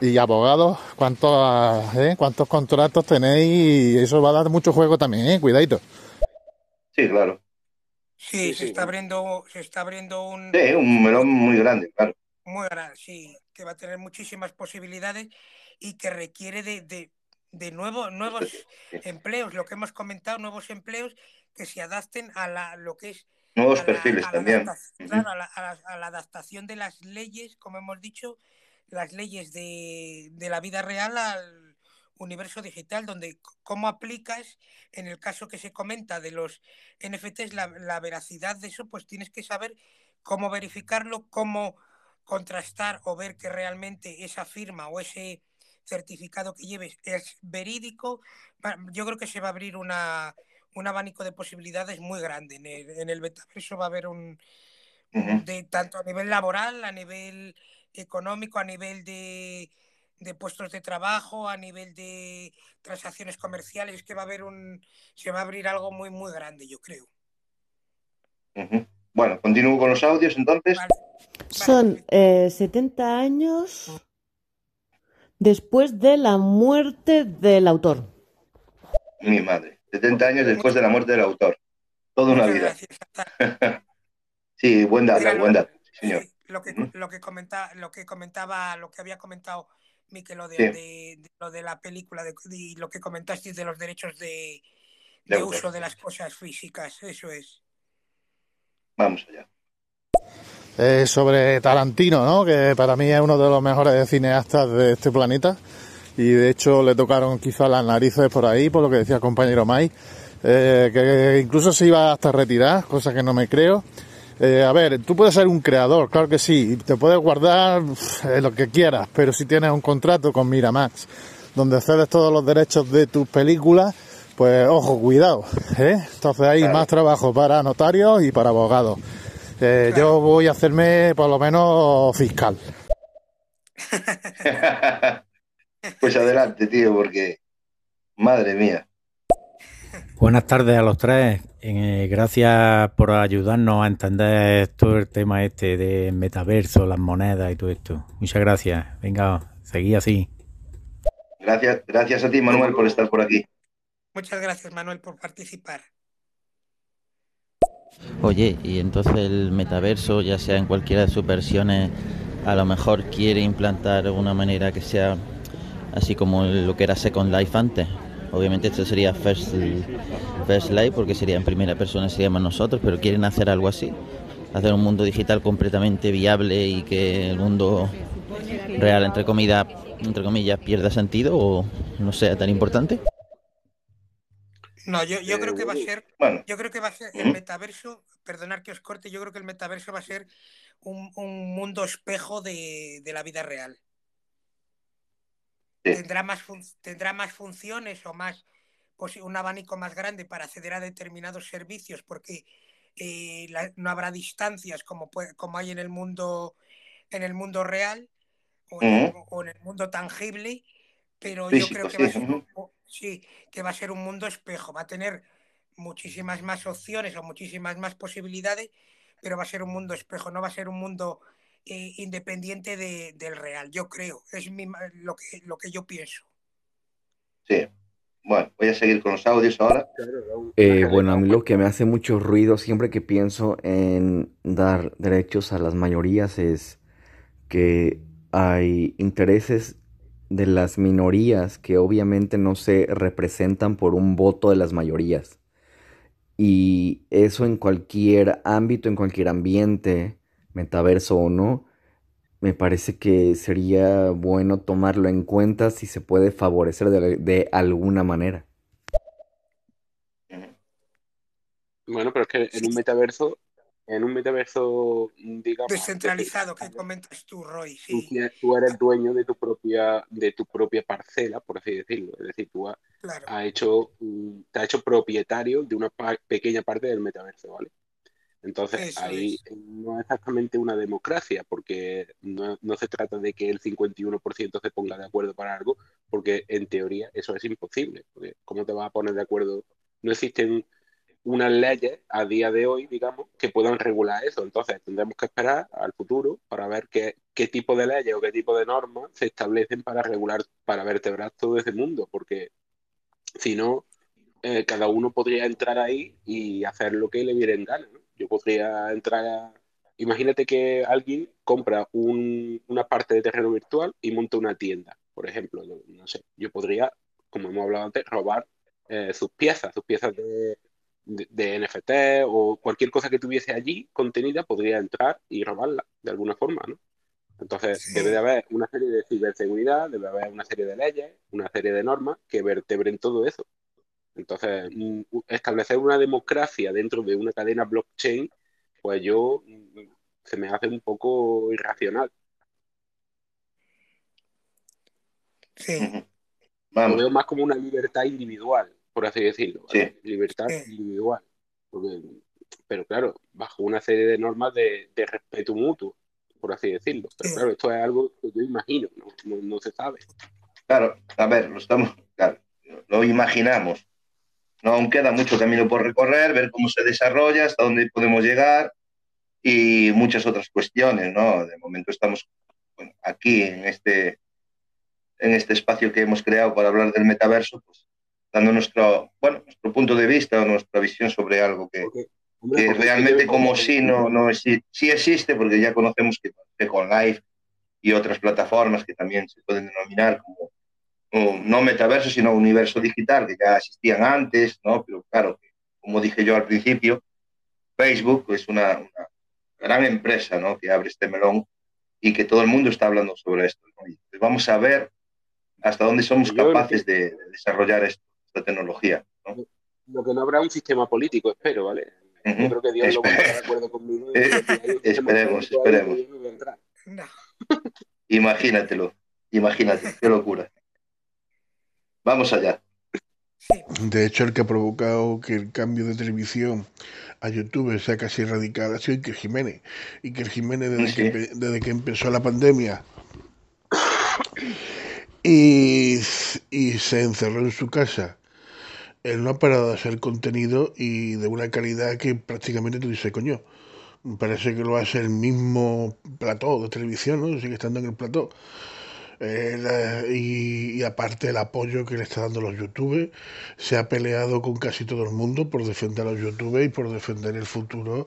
y abogados cuántos, eh, cuántos contratos tenéis y eso va a dar mucho juego también, ¿eh? Cuidadito. Sí, claro. Sí, se está abriendo, se está abriendo un... Sí, un melón muy grande, claro muy grande, sí, que va a tener muchísimas posibilidades y que requiere de, de, nuevos empleos, lo que hemos comentado, nuevos empleos que se adapten a la, lo que es... Nuevos perfiles también. Claro, a la, a, la, adaptación de las leyes, como hemos dicho, las leyes de, de la vida real al universo digital, donde cómo aplicas, en el caso que se comenta de los NFTs, la, la veracidad de eso, pues tienes que saber cómo verificarlo, cómo contrastar o ver que realmente esa firma o ese certificado que lleves es verídico. Yo creo que se va a abrir una, un abanico de posibilidades muy grande. En el, en el metaverso va a haber un, de tanto a nivel laboral, a nivel económico, a nivel de, de, puestos de trabajo, a nivel de transacciones comerciales, que va a haber un, se va a abrir algo muy, muy grande, yo creo. Bueno, continúo con los audios entonces. Son eh, 70 años después de la muerte del autor. Mi madre, 70 años después de la muerte del autor. Toda una vida. sí, buen dato, buen dato, señor. Lo que, lo, que comenta, lo que comentaba, lo que había comentado Miquel de, de, lo de la película de, y lo que comentaste de los derechos de, de uso de las cosas físicas, eso es. Vamos allá. Eh, sobre Tarantino, ¿no? que para mí es uno de los mejores cineastas de este planeta y de hecho le tocaron quizá las narices por ahí, por lo que decía el compañero Mike, eh, que incluso se iba hasta retirar, cosa que no me creo. Eh, a ver, tú puedes ser un creador, claro que sí, te puedes guardar lo que quieras, pero si tienes un contrato con Miramax, donde cedes todos los derechos de tus películas, pues ojo, cuidado, ¿eh? Entonces hay más trabajo para notarios y para abogados. Eh, Yo voy a hacerme por lo menos fiscal. pues adelante, tío, porque madre mía. Buenas tardes a los tres. Eh, gracias por ayudarnos a entender todo el tema este de metaverso, las monedas y todo esto. Muchas gracias. Venga, seguí así. Gracias, gracias a ti, Manuel, por estar por aquí. Muchas gracias, Manuel, por participar. Oye, y entonces el metaverso, ya sea en cualquiera de sus versiones, a lo mejor quiere implantar una manera que sea así como lo que era Second Life antes. Obviamente esto sería First, First Life porque sería en primera persona, seríamos nosotros, pero quieren hacer algo así. Hacer un mundo digital completamente viable y que el mundo real, entre comillas, entre comillas pierda sentido o no sea tan importante. No, yo, yo creo que va a ser, yo creo que va a ser el metaverso, perdonar que os corte, yo creo que el metaverso va a ser un, un mundo espejo de, de, la vida real. Tendrá más, tendrá más funciones o más, pues, un abanico más grande para acceder a determinados servicios, porque eh, la, no habrá distancias como, como hay en el mundo, en el mundo real o en, el, o en el mundo tangible, pero yo creo que va a ser Sí, que va a ser un mundo espejo, va a tener muchísimas más opciones o muchísimas más posibilidades, pero va a ser un mundo espejo, no va a ser un mundo eh, independiente de, del real, yo creo, es mi, lo, que, lo que yo pienso. Sí, bueno, voy a seguir con los audios ahora. Eh, bueno, a mí lo que me hace mucho ruido siempre que pienso en dar derechos a las mayorías es que hay intereses de las minorías que obviamente no se representan por un voto de las mayorías. Y eso en cualquier ámbito, en cualquier ambiente, metaverso o no, me parece que sería bueno tomarlo en cuenta si se puede favorecer de, de alguna manera. Bueno, pero es que en un metaverso en un metaverso, digamos... Descentralizado, que comentas tú, Roy. Sí. Tú, eres dueño de tu propia de tu propia parcela, por así decirlo. Es decir, tú has, claro. hecho, te has hecho propietario de una pequeña parte del metaverso, ¿vale? Entonces, Eso ahí es. no es exactamente una democracia, porque no, no se trata de que el 51% se ponga de acuerdo para algo, porque en teoría eso es imposible. Porque ¿Cómo te vas a poner de acuerdo? No existen unas leyes a día de hoy, digamos, que puedan regular eso. Entonces, tendremos que esperar al futuro para ver qué, qué tipo de leyes o qué tipo de normas se establecen para regular, para vertebrar todo ese mundo, porque si no, eh, cada uno podría entrar ahí y hacer lo que le viene en gana. ¿no? Yo podría entrar a... Imagínate que alguien compra un, una parte de terreno virtual y monta una tienda, por ejemplo. No, no sé, yo podría, como hemos hablado antes, robar eh, sus piezas, sus piezas de, de, de, NFT o cualquier cosa que tuviese allí contenida podría entrar y robarla de alguna forma, ¿no? Entonces, debe de haber una serie de ciberseguridad, debe haber una serie de leyes, una serie de normas que vertebren todo eso. Entonces, mm, establecer una democracia dentro de una cadena blockchain, pues yo mm, se me hace un poco irracional. Sí. Lo veo más como una libertad individual, por así decirlo. Libertad individual. pero claro, bajo una serie de normas de, respeto mutuo, por así decirlo. Pero claro, esto es algo que yo imagino, no, se sabe. Claro, a ver, lo estamos, claro, lo imaginamos. No, aún queda mucho camino por recorrer, ver cómo se desarrolla, hasta dónde podemos llegar y muchas otras cuestiones, ¿no? De momento estamos aquí en este en este espacio que hemos creado para hablar del metaverso, pues dando nuestro, bueno, nuestro punto de vista o nuestra visión sobre algo que, que realmente como sí no, no sí, existe, porque ya conocemos que, con Live y otras plataformas que también se pueden denominar como, no metaverso, sino universo digital, que ya existían antes, ¿no? Pero claro, como dije yo al principio, Facebook es una, una gran empresa, ¿no? Que abre este melón y que todo el mundo está hablando sobre esto. Pues vamos a ver hasta dónde somos capaces de, desarrollar esta tecnología. Lo que no habrá un sistema político, espero, ¿vale? Yo creo que Dios lo va a estar de acuerdo conmigo. esperemos, esperemos. Imagínatelo, imagínate, qué locura. Vamos allá. De hecho, el que ha provocado que el cambio de televisión a YouTube sea casi radical ha sido Iker Jiménez. Iker Jiménez, desde, que, desde que empezó la pandemia, y, se encerró en su casa. Él no ha parado de hacer contenido y de una calidad que prácticamente tú dices, coño, parece que lo hace el mismo plató de televisión, ¿no? Sigue estando en el plató. y, aparte el apoyo que le está dando los youtubers, se ha peleado con casi todo el mundo por defender a los youtubers y por defender el futuro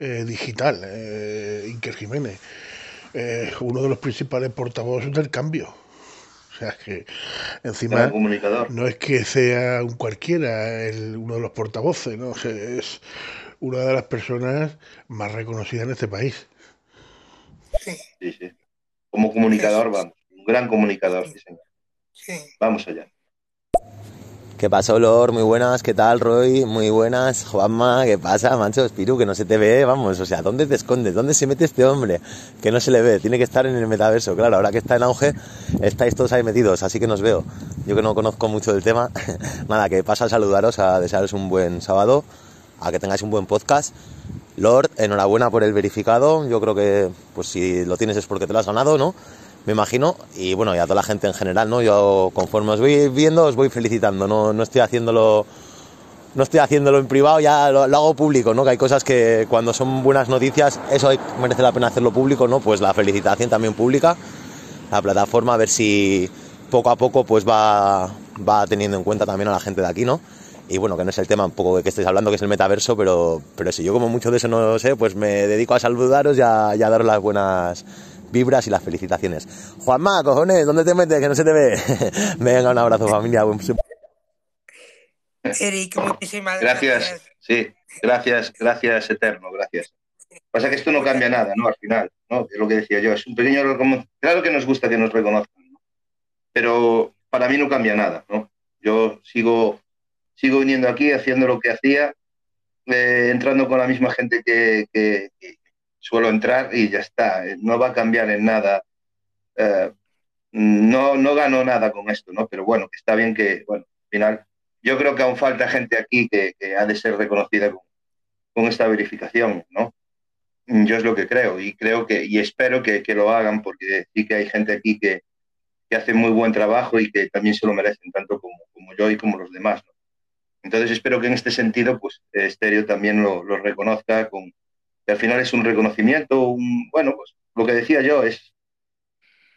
eh, digital. Eh, Jiménez, eh, uno de los principales portavoces del cambio. O sea que encima no es que sea un cualquiera el, uno de los portavoces, ¿no? es una de las personas más reconocidas en este país. Sí, sí. Como comunicador, vamos. Un gran comunicador, sí, señor. Vamos allá. ¿Qué pasa, Olor? Muy buenas, ¿qué tal, Roy? Muy buenas, Juanma, ¿qué pasa, mancho, Espiru? Que no se te ve, vamos, o sea, ¿dónde te escondes? ¿Dónde se mete este hombre? Que no se le ve, tiene que estar en el metaverso, claro, ahora que está en auge, estáis todos ahí metidos, así que nos veo. Yo que no conozco mucho del tema, nada, que pasa a saludaros, a desearos un buen sábado, a que tengáis un buen podcast. Lord, enhorabuena por el verificado, yo creo que, pues si lo tienes es porque te lo has ganado, ¿no? Me imagino, y bueno, y a toda la gente en general, ¿no? Yo conforme os voy viendo, os voy felicitando, no, no estoy haciéndolo no estoy haciéndolo en privado, ya lo, hago público, ¿no? Que hay cosas que cuando son buenas noticias, eso merece la pena hacerlo público, ¿no? Pues la felicitación también pública, la plataforma, a ver si poco a poco pues va, va teniendo en cuenta también a la gente de aquí, ¿no? Y bueno, que no es el tema un poco de que estáis hablando, que es el metaverso, pero, pero si yo como mucho de eso no sé, pues me dedico a saludaros y a, y a daros las buenas vibras y las felicitaciones. Juanma, cojones, ¿dónde te metes? Que no se te ve. Venga, un abrazo, familia. Eric, muchísimas gracias. Sí, gracias, gracias, eterno, gracias. Pasa que esto no cambia nada, ¿no? Al final, ¿no? Es lo que decía yo, es un pequeño... Claro que nos gusta que nos reconozcan, ¿no? Pero para mí no cambia nada, ¿no? Yo sigo, sigo viniendo aquí haciendo lo que hacía, eh, entrando con la misma gente que, que, suelo entrar y ya está, no va a cambiar en nada. Eh, no, no gano nada con esto, ¿no? Pero bueno, está bien que, bueno, al final, yo creo que aún falta gente aquí que, ha de ser reconocida con, esta verificación, ¿no? Yo es lo que creo y creo que, y espero que, lo hagan porque sí que hay gente aquí que, que, hace muy buen trabajo y que también se lo merecen, tanto como, yo y como los demás. Entonces espero que en este sentido, pues, Stereo también lo, lo reconozca con, al final es un reconocimiento, un, bueno, pues lo que decía yo es,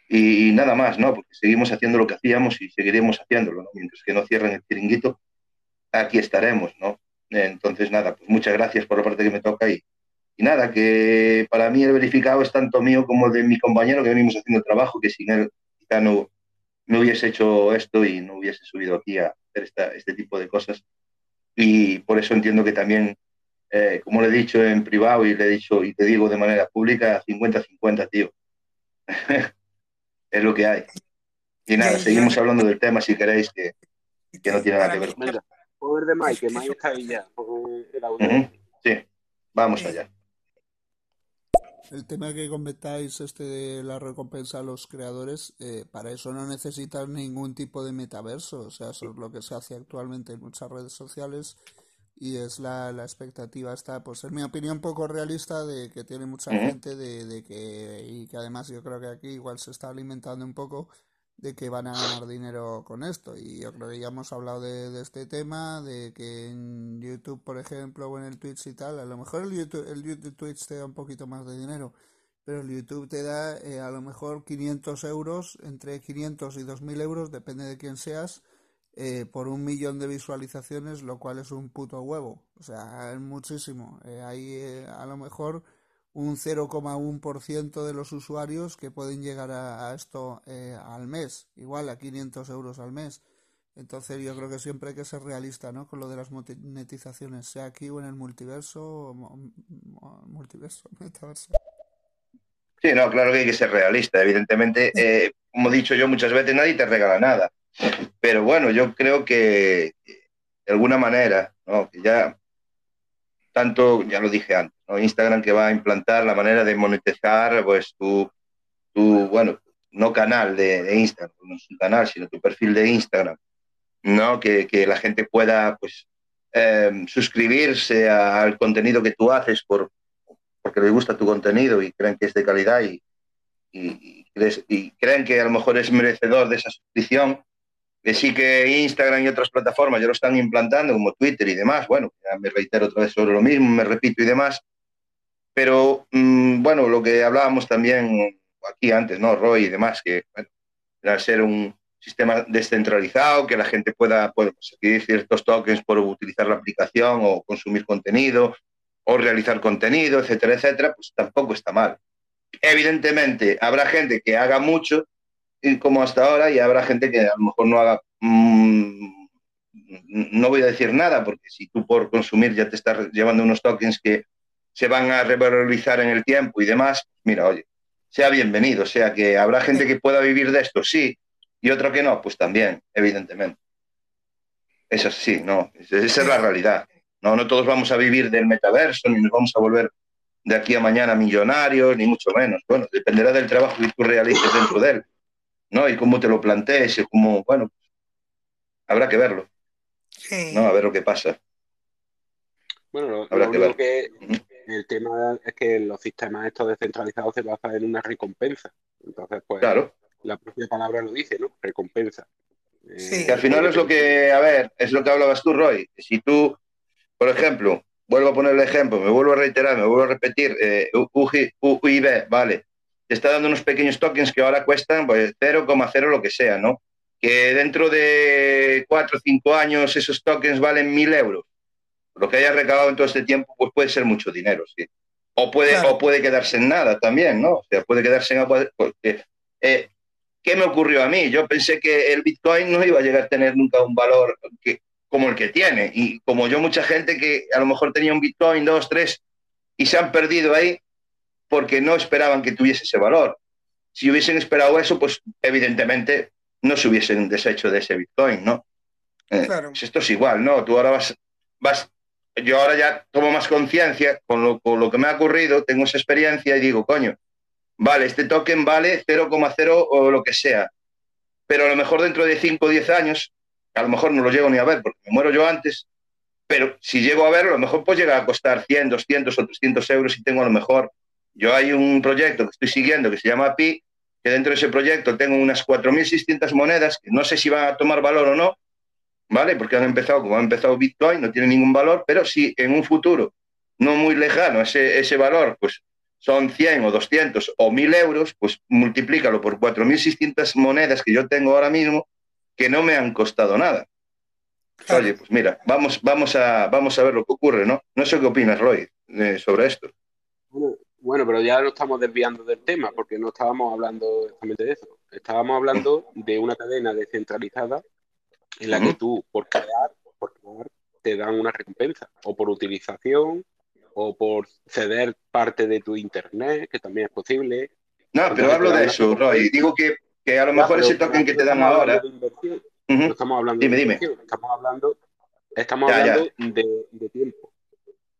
y, nada más, ¿no? Porque seguimos haciendo lo que hacíamos y seguiremos haciéndolo, ¿no? Mientras que no cierren el chiringuito, aquí estaremos, ¿no? Entonces, nada, pues muchas gracias por la parte que me toca y, y nada, que para mí el verificado es tanto mío como de mi compañero que venimos haciendo trabajo, que sin él quizá no, no hubiese hecho esto y no hubiese subido aquí a hacer esta, este tipo de cosas. Y por eso entiendo que también eh, como le he dicho en privado y le he dicho y te digo de manera pública, 50-50, tío. es lo que hay. Y nada, seguimos hablando del tema si queréis, que, que no tiene nada que ver. Venga, poder de Mike, que Mike está ahí ya. el audio. Ujú, Sí, vamos allá. El tema que comentáis, este de la recompensa a los creadores, eh, para eso no necesitas ningún tipo de metaverso. O sea, eso es lo que se hace actualmente en muchas redes sociales y es la, la expectativa está, pues en mi opinión, poco realista de que tiene mucha gente de, de que, y que además yo creo que aquí igual se está alimentando un poco de que van a ganar dinero con esto. Y yo creo que ya hemos hablado de, de este tema, de que en YouTube, por ejemplo, o en el Twitch y tal, a lo mejor el YouTube, el YouTube Twitch te da un poquito más de dinero, pero el YouTube te da eh, a lo mejor 500 euros, entre 500 y 2000 euros, depende de quién seas, eh, por un millón de visualizaciones, lo cual es un puto huevo. O sea, es muchísimo. Eh, hay eh, a lo mejor un 0,1% de los usuarios que pueden llegar a, a esto eh, al mes, igual a 500 euros al mes. Entonces yo creo que siempre hay que ser realista, ¿no? Con lo de las monetizaciones, sea aquí o en el multiverso, o multiverso, metaverso. Sí, no, claro que hay que ser realista. Evidentemente, eh, como he dicho yo muchas veces, nadie te regala nada. Pero bueno, yo creo que de alguna manera, ¿no? Que ya tanto, ya lo dije antes. Instagram que va a implantar la manera de monetizar pues tu, tu bueno, no canal de, Instagram, no es canal, sino tu perfil de Instagram, ¿no? Que, que la gente pueda pues eh, suscribirse a- al contenido que tú haces por, porque les gusta tu contenido y creen que es de calidad y, y, y creen que a lo mejor es merecedor de esa suscripción. Que sí que Instagram y otras plataformas ya lo están implantando, como Twitter y demás. Bueno, ya me reitero otra vez sobre lo mismo, me repito y demás. Pero mm, bueno, lo que hablábamos también aquí antes, ¿no? Roy y demás, que bueno, al ser un sistema descentralizado, que la gente pueda, pueda conseguir ciertos tokens por utilizar la aplicación o consumir contenido o realizar contenido, etcétera, etcétera, pues tampoco está mal. Evidentemente, habrá gente que haga mucho, como hasta ahora, y habrá gente que a lo mejor no haga, mm, no voy a decir nada, porque si tú por consumir ya te estás llevando unos tokens que se van a revalorizar en el tiempo y demás, mira, oye, sea bienvenido, o sea que habrá gente que pueda vivir de esto, sí, y otro que no, pues también, evidentemente. Eso sí, no, esa es la realidad. No, no todos vamos a vivir del metaverso, ni nos vamos a volver de aquí a mañana millonarios, ni mucho menos. Bueno, dependerá del trabajo que tú realices dentro de él, ¿no? Y cómo te lo plantees y cómo, bueno, habrá que verlo, ¿no? A ver lo que pasa. Bueno, lo, Habrá lo que ver. que el tema es que los sistemas estos descentralizados se basan en una recompensa. Entonces, pues, Claro. la propia palabra lo dice, ¿no? Recompensa. Eh, Que al final es lo que, a ver, es lo que hablabas tú, Roy. Si tú, por ejemplo, vuelvo a poner el ejemplo, me vuelvo a reiterar, me vuelvo a repetir, eh, UIB, vale, te está dando unos pequeños tokens que ahora cuestan pues, 0,0 lo que sea, ¿no? Que dentro de 4 o 5 años esos tokens valen 1.000 euros. Lo que haya recabado en todo este tiempo, pues puede ser mucho dinero, sí. O puede, o puede quedarse en nada también, ¿no? O sea, puede quedarse en agua. Porque, eh, ¿Qué me ocurrió a mí? Yo pensé que el Bitcoin no iba a llegar a tener nunca un valor que, como el que tiene. Y como yo, mucha gente que a lo mejor tenía un Bitcoin, dos, tres, y se han perdido ahí porque no esperaban que tuviese ese valor. Si hubiesen esperado eso, pues evidentemente no se hubiesen deshecho de ese Bitcoin, ¿no? Eh, pues esto es igual, ¿no? Tú ahora vas, vas, yo ahora ya tomo más conciencia con lo, con lo que me ha ocurrido, tengo esa experiencia y digo, coño, vale, este token vale 0,0 o lo que sea, pero a lo mejor dentro de 5 o 10 años, a lo mejor no lo llego ni a ver porque me muero yo antes, pero si llego a verlo, a lo mejor pues llega a costar 100, 200 o 300 euros y tengo a lo mejor, yo hay un proyecto que estoy siguiendo que se llama PI, que dentro de ese proyecto tengo unas 4.600 monedas, que no sé si van a tomar valor o no, ¿vale? Porque han empezado, como ha empezado Bitcoin, no tiene ningún valor, pero si en un futuro no muy lejano ese, ese valor, pues son 100 o 200 o 1000 euros, pues multiplícalo por 4.600 monedas que yo tengo ahora mismo que no me han costado nada. Oye, pues mira, vamos, vamos, a, vamos a ver lo que ocurre, ¿no? No sé qué opinas, Roy, eh, sobre esto. Bueno, bueno, pero ya no estamos desviando del tema porque no estábamos hablando exactamente de eso. Estábamos hablando de una cadena descentralizada en la que tú, por crear, por crear, te dan una recompensa, o por utilización, o por ceder parte de tu internet, que también es posible, No, pero hablo de eso, Roy. Digo que, que a lo mejor ese token que te dan ahora. No estamos hablando dime, de dime. estamos hablando, estamos Ya, ya. hablando De, de tiempo,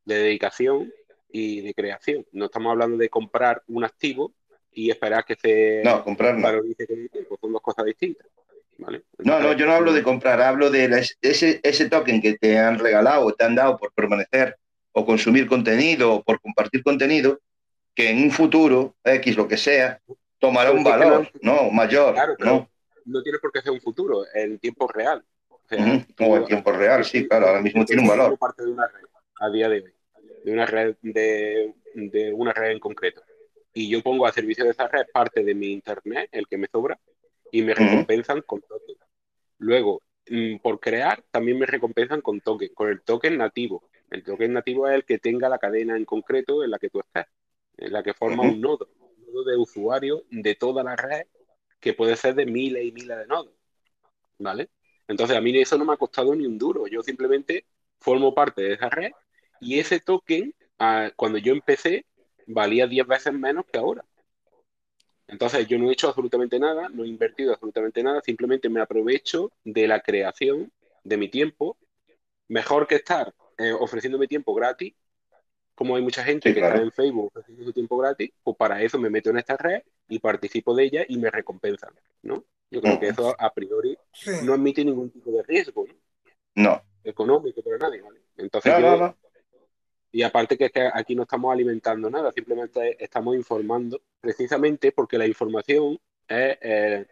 de dedicación y de creación. No estamos hablando de comprar un activo y esperar que se No, comprar no. valorice con el tiempo. Son dos cosas distintas. ¿vale? No, no, yo no hablo de comprar, hablo de la- ese, ese token que te han regalado o te han dado por permanecer o consumir contenido o por compartir contenido, que en un futuro, X, lo que sea, tomará un valor, ¿no? Mayor, Claro, pero ¿no? no tiene por qué ser un futuro, en tiempo real. O sea, Ujú, tú- O en tiempo real, sí, claro, ahora mismo tiene un valor. parte de una red a día de hoy, de una red de, de una red en concreto. Y yo pongo a servicio de esa red parte de mi internet, el que me sobra, y me recompensan con token. Luego, mm, por crear, también me recompensan con token, con el token nativo. El token nativo es el que tenga la cadena en concreto en la que tú estás, en la que forma un nodo, un nodo de usuario de toda la red, que puede ser de miles y miles de nodos. ¿Vale? Entonces, a mí eso no me ha costado ni un duro. Yo simplemente formo parte de esa red y ese token, ah, cuando yo empecé, valía 10 veces menos que ahora. Entonces, yo no he hecho absolutamente nada, no he invertido absolutamente nada, simplemente me aprovecho de la creación de mi tiempo. Mejor que estar eh, ofreciendo mi tiempo gratis, como hay mucha gente Sí, que claro. está en Facebook ofreciendo su tiempo gratis, pues para eso me meto en esta red y participo de ella y me recompensan, ¿no? Yo creo que eso a priori no admite ningún tipo de riesgo, ¿no? No. económico para nadie, ¿vale? Entonces No, yo, no, no. Y aparte que, es que aquí no estamos alimentando nada, simplemente estamos informando, precisamente porque la información es, eh,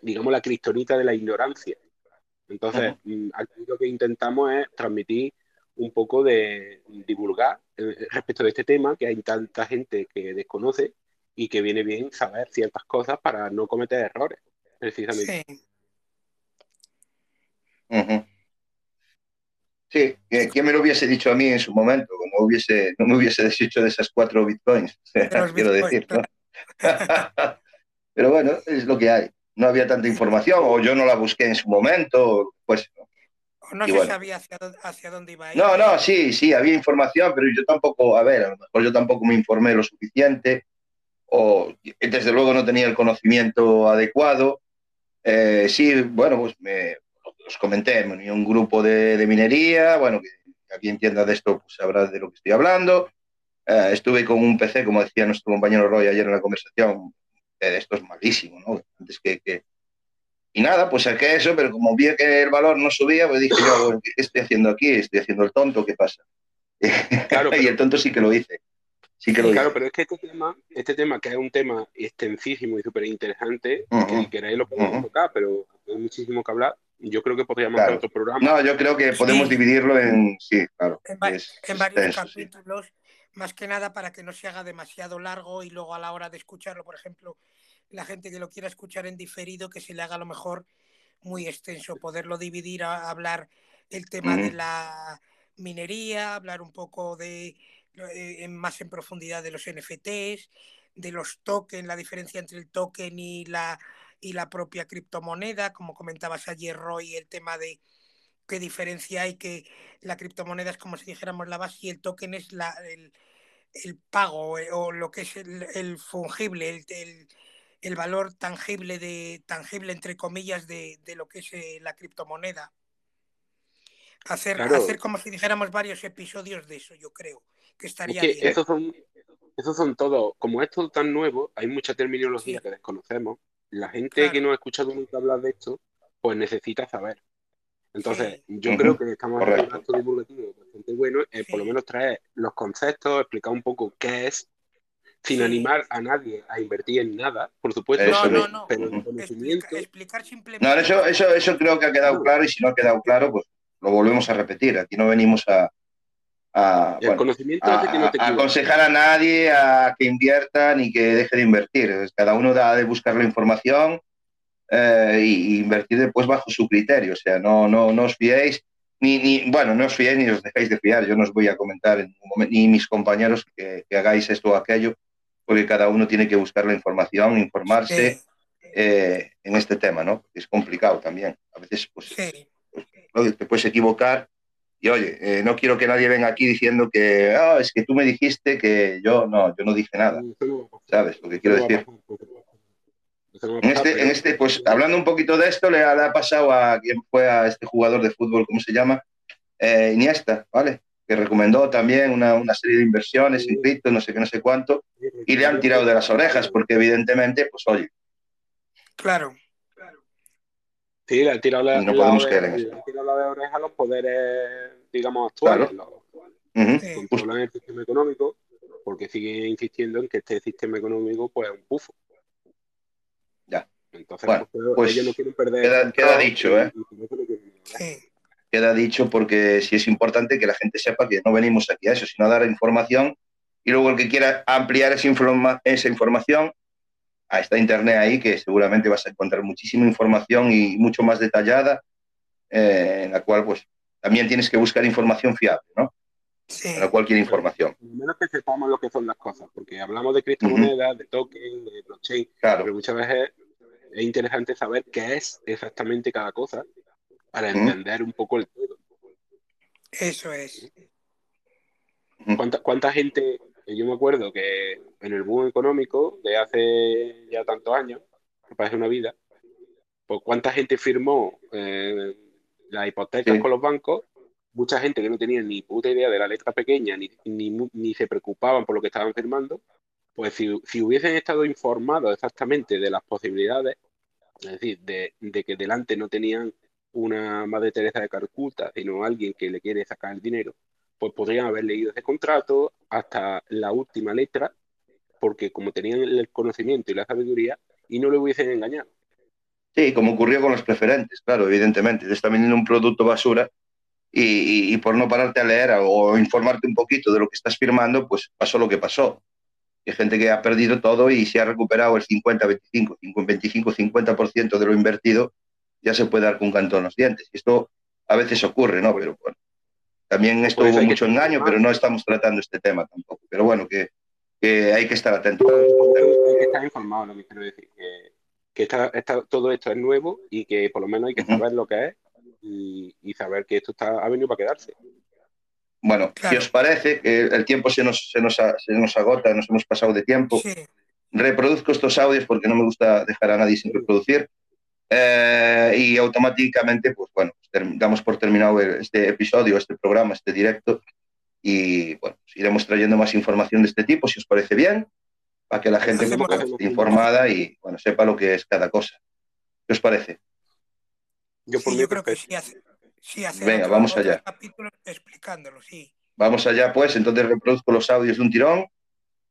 digamos, la cristonita de la ignorancia. Entonces, mm, aquí lo que intentamos es transmitir un poco de divulgar eh, respecto de este tema, que hay tanta gente que desconoce y que viene bien saber ciertas cosas para no cometer errores, precisamente. Ujú. Sí, que- ¿quién me lo hubiese dicho a mí en su momento? Como hubiese, no me hubiese deshecho de esas cuatro bitcoins, quiero decir. ¿no? Pero bueno, es lo que hay. No había tanta información, o yo no la busqué en su momento, pues. O no Y se bueno. sabía hacia hacia dónde iba a ir. No, no, sí, sí, había información, pero yo tampoco, a ver, a lo mejor yo tampoco me informé lo suficiente, o desde luego no tenía el conocimiento adecuado. Eh, sí, bueno, pues me, os comenté, me uní a un grupo de, de minería, bueno, que aquí entienda de esto, pues sabrá de lo que estoy hablando. Eh, estuve con un PC, como decía nuestro compañero Roy ayer en la conversación, eh, esto es malísimo, ¿no? Antes que, que- Y nada, pues saqué eso, pero como vi que el valor no subía, pues dije yo, ¿qué estoy haciendo aquí? ¿Estoy haciendo el tonto? ¿Qué pasa? y el tonto sí que lo hice. Sí que lo Claro, hice. pero es que este tema, este tema que es un tema extensísimo y súper interesante, Ujú, que si queréis lo podemos ujú. tocar, pero hay muchísimo que hablar. Yo creo que podríamos Claro. hacer otro programa. No, yo creo que podemos dividirlo en... Sí, claro. en, va- es- en es varios sí. capítulos, más que nada para que no se haga demasiado largo y luego a la hora de escucharlo, por ejemplo, la gente que lo quiera escuchar en diferido, que se le haga a lo mejor muy extenso, poderlo dividir a, hablar el tema de la minería, hablar un poco de eh, en- más en profundidad de los NFTs, de los tokens, la diferencia entre el token y la y la propia criptomoneda, como comentabas ayer, Roy, el tema de qué diferencia hay que la criptomoneda es como si dijéramos la base y el token es la, el, el pago eh, o lo que es el, el fungible, el, el- el valor tangible de tangible entre comillas de, de lo que es eh, la criptomoneda. Hacer, Claro. hacer como si dijéramos varios episodios de eso, yo creo que Es estaría que bien. esos son, esos son todos, como esto es tan nuevo, hay mucha terminología que desconocemos. La gente que no ha escuchado nunca hablar de esto, pues necesita saber. Entonces, yo creo que estamos haciendo un acto divulgativo bastante bueno, eh, por lo menos traer los conceptos, explicar un poco qué es, sin Sí. animar a nadie a invertir en nada, por supuesto, Eso pero, es. pero el conocimiento, Explicar simplemente. No, eso, eso, eso creo que ha quedado claro y si no ha quedado claro, pues lo volvemos a repetir. Aquí no venimos a, a, el bueno, conocimiento a- hace que no te a aconsejar a nadie a que invierta ni que deje de invertir. Cada uno da de buscar la información eh, y, y invertir después bajo su criterio. O sea, no, no, no os fiéis, ni, ni, bueno, no os fiéis ni os dejéis de fiar. Yo no os voy a comentar en ningún momento, ni mis compañeros que, que hagáis esto o aquello, porque cada uno tiene que buscar la información, informarse eh, en este tema, ¿no? Es complicado también. A veces, pues, Sí. ¿no? te puedes equivocar Y oye, eh, no quiero que nadie venga aquí diciendo que ah, es que tú me dijiste que yo no, yo no dije nada. ¿Sabes lo que quiero decir? En este, en este, pues hablando un poquito de esto, le ha, le ha pasado a quien fue a este jugador de fútbol, ¿cómo se llama? Eh, Iniesta, ¿vale? Que recomendó también una, una serie de inversiones en cripto, no sé qué, no sé cuánto, y le han tirado de las orejas, porque evidentemente, pues oye, Claro. Sí, le han tirado la, No la podemos caer en le han tirado la de oreja a los poderes, digamos, actuales, los que controlan el sistema económico, porque siguen insistiendo en que este sistema económico pues, es un pufo. Ya. Entonces, Bueno, pues, pues ellos no quieren perder. queda, dicho, ¿eh? eso Queda dicho porque sí es importante que la gente sepa que no venimos aquí a eso, sino a dar información y luego el que quiera ampliar esa, informa- esa información, está internet ahí que seguramente vas a encontrar muchísima información y mucho más detallada, eh, en la cual pues también tienes que buscar información fiable, ¿no? Para cualquier información. Por lo menos que sepamos lo que son las cosas, porque hablamos de criptomonedas, de token, de blockchain, pero muchas veces es interesante saber qué es exactamente cada cosa para entender un poco el todo. Eso es. ¿Cuánta, cuánta gente, yo me acuerdo que en el boom económico de hace ya tantos años, me parece una vida, pues cuánta gente firmó eh, las hipotecas con los bancos, mucha gente que no tenía ni puta idea de la letra pequeña, ni, ni, ni se preocupaban por lo que estaban firmando, pues si, si hubiesen estado informados exactamente de las posibilidades, es decir, de, de que delante no tenían una Madre Teresa de Calcuta, sino alguien que le quiere sacar el dinero, pues podrían haber leído ese contrato hasta la última letra, porque como tenían el conocimiento y la sabiduría, y no le hubiesen engañado. Sí, como ocurrió con los preferentes, claro, evidentemente. Te está vendiendo un producto basura y, y- y por no pararte a leer o informarte un poquito de lo que estás firmando, pues pasó lo que pasó. Hay gente que ha perdido todo y se ha recuperado el 50, 25, 25, 50% de lo invertido, ya se puede dar con un canto en los dientes. Esto a veces ocurre, ¿no? Pero bueno, también esto Pues hubo que mucho estar engaño, pero no estamos tratando este tema tampoco. Pero bueno, que, que hay que estar atentos. Hay que estar informado, lo que quiero decir, que, que esta- esta- todo esto es nuevo y que por lo menos hay que saber lo que es y, y saber que esto está, ha venido para quedarse. Bueno, si os parece, que el tiempo se nos, se, nos, se nos agota, nos hemos pasado de tiempo. Reproduzco estos audios porque no me gusta dejar a nadie sin reproducir. Eh, y automáticamente, pues bueno, pues damos por terminado este episodio, este programa, este directo. Y bueno, pues iremos trayendo más información de este tipo, si os parece bien, para que la gente esté informada y bueno, sepa lo que es cada cosa. ¿Qué os parece? Yo Sí, yo creo que sí, hace, sí hacer Venga, vamos allá. explicándolo, sí. Vamos allá, pues. Entonces reproduzco los audios de un tirón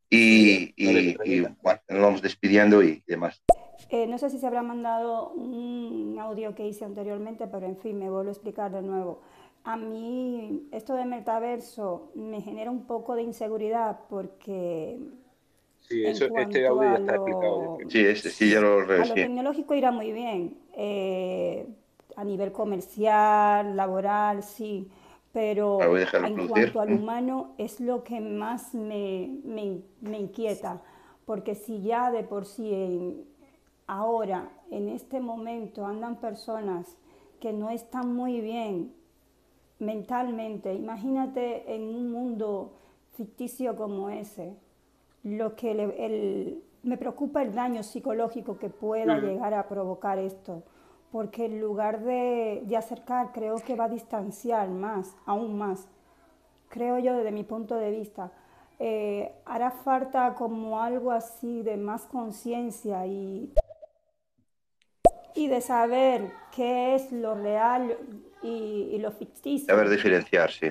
y, y- y, bueno, nos vamos despidiendo y demás. Eh, no sé si se habrá mandado un audio que hice anteriormente, pero en fin, me vuelvo a explicar de nuevo. A mí esto de metaverso me genera un poco de inseguridad porque Sí, En eso, este cuanto audio ya a está lo- explicado. Sí, este sí, ya lo a lo tecnológico irá muy bien. eh, a nivel comercial, laboral, sí. Pero en producir. cuanto al Mm. humano es lo que más me, me- me inquieta. Porque si ya de por sí en- ahora, en este momento, andan personas que no están muy bien mentalmente, imagínate en un mundo ficticio como ese, lo que le- el- me preocupa el daño psicológico que pueda llegar a provocar esto, porque en lugar de, de acercar, creo que va a distanciar más, aún más, creo yo desde mi punto de vista. Eh, hará falta como algo así de más conciencia y, y de saber qué es lo real y, y lo ficticio. Saber diferenciar, sí.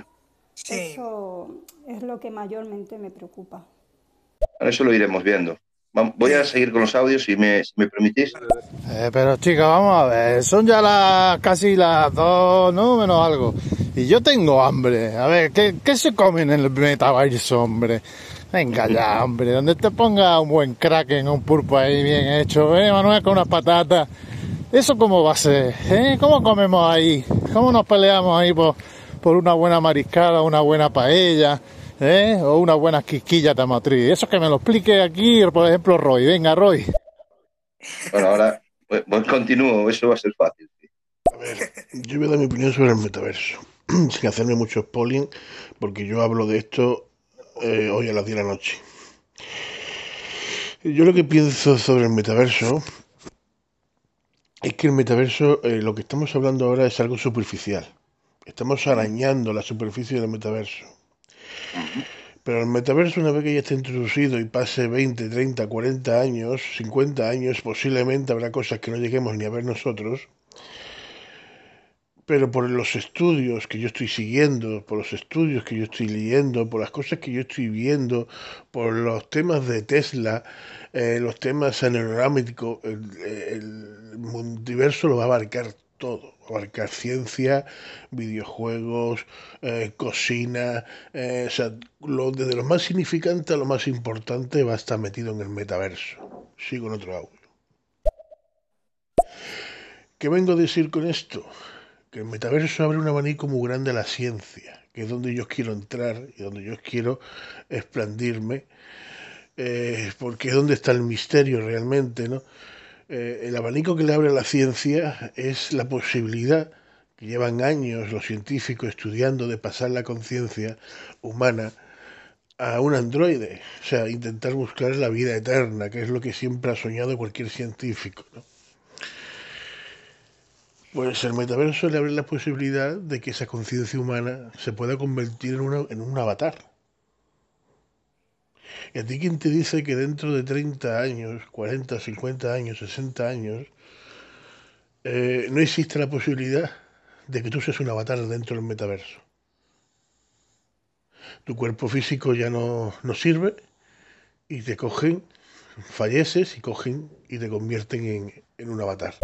Eso es lo que mayormente me preocupa. Bueno, Eso lo iremos viendo. Voy a seguir con los audios, si me, si me permitís. Eh, pero chicas, vamos a ver, son ya las casi las dos, no menos algo. Y yo tengo hambre. A ver, ¿qué, qué se come en el metaverso, hombre? Venga ya, hombre, donde te ponga un buen kraken, un pulpo ahí bien hecho, ¿eh, Manuel? Con unas patatas. ¿Eso cómo va a ser? ¿Eh? ¿Cómo comemos ahí? ¿Cómo nos peleamos ahí por, por una buena mariscada, una buena paella? ¿Eh? O una buena quisquilla de matriz. Eso que me lo explique aquí, por ejemplo, Roy. Venga, Roy. Bueno, ahora pues, pues continúo, eso va a ser fácil. Yo voy a dar mi opinión sobre el metaverso. sin hacerme mucho spoiling, porque yo hablo de esto eh, hoy a las 10 de la noche. Yo lo que pienso sobre el metaverso es que el metaverso, eh, lo que estamos hablando ahora es algo superficial. Estamos arañando la superficie del metaverso. Pero el metaverso, una vez que ya esté introducido y pase 20, 30, 40 años, 50 años, posiblemente habrá cosas que no lleguemos ni a ver nosotros. Pero por los estudios que yo estoy siguiendo, por los estudios que yo estoy leyendo, por las cosas que yo estoy viendo, por los temas de Tesla, eh, los temas aerodinámicos, el, el multiverso lo va a abarcar todo, abarcar ciencia, videojuegos, eh, cocina, eh, o sea, lo, desde lo más significante a lo más importante va a estar metido en el metaverso. Sigo en otro audio. ¿Qué vengo a decir con esto? Que el metaverso abre un abanico muy grande a la ciencia, que es donde yo quiero entrar y donde yo quiero expandirme, eh, porque es donde está el misterio realmente, ¿no? Eh, el abanico que le abre a la ciencia es la posibilidad que llevan años los científicos estudiando de pasar la conciencia humana a un androide, o sea, intentar buscar la vida eterna, que es lo que siempre ha soñado cualquier científico. ¿no? Pues el metaverso le abre la posibilidad de que esa conciencia humana se pueda convertir en, una, en un avatar. ¿Y a ti quién te dice que dentro de 30 años, 40, 50 años, 60 años, eh, no existe la posibilidad de que tú seas un avatar dentro del metaverso? Tu cuerpo físico ya no, no sirve y te cogen, falleces y cogen y te convierten en, en un avatar.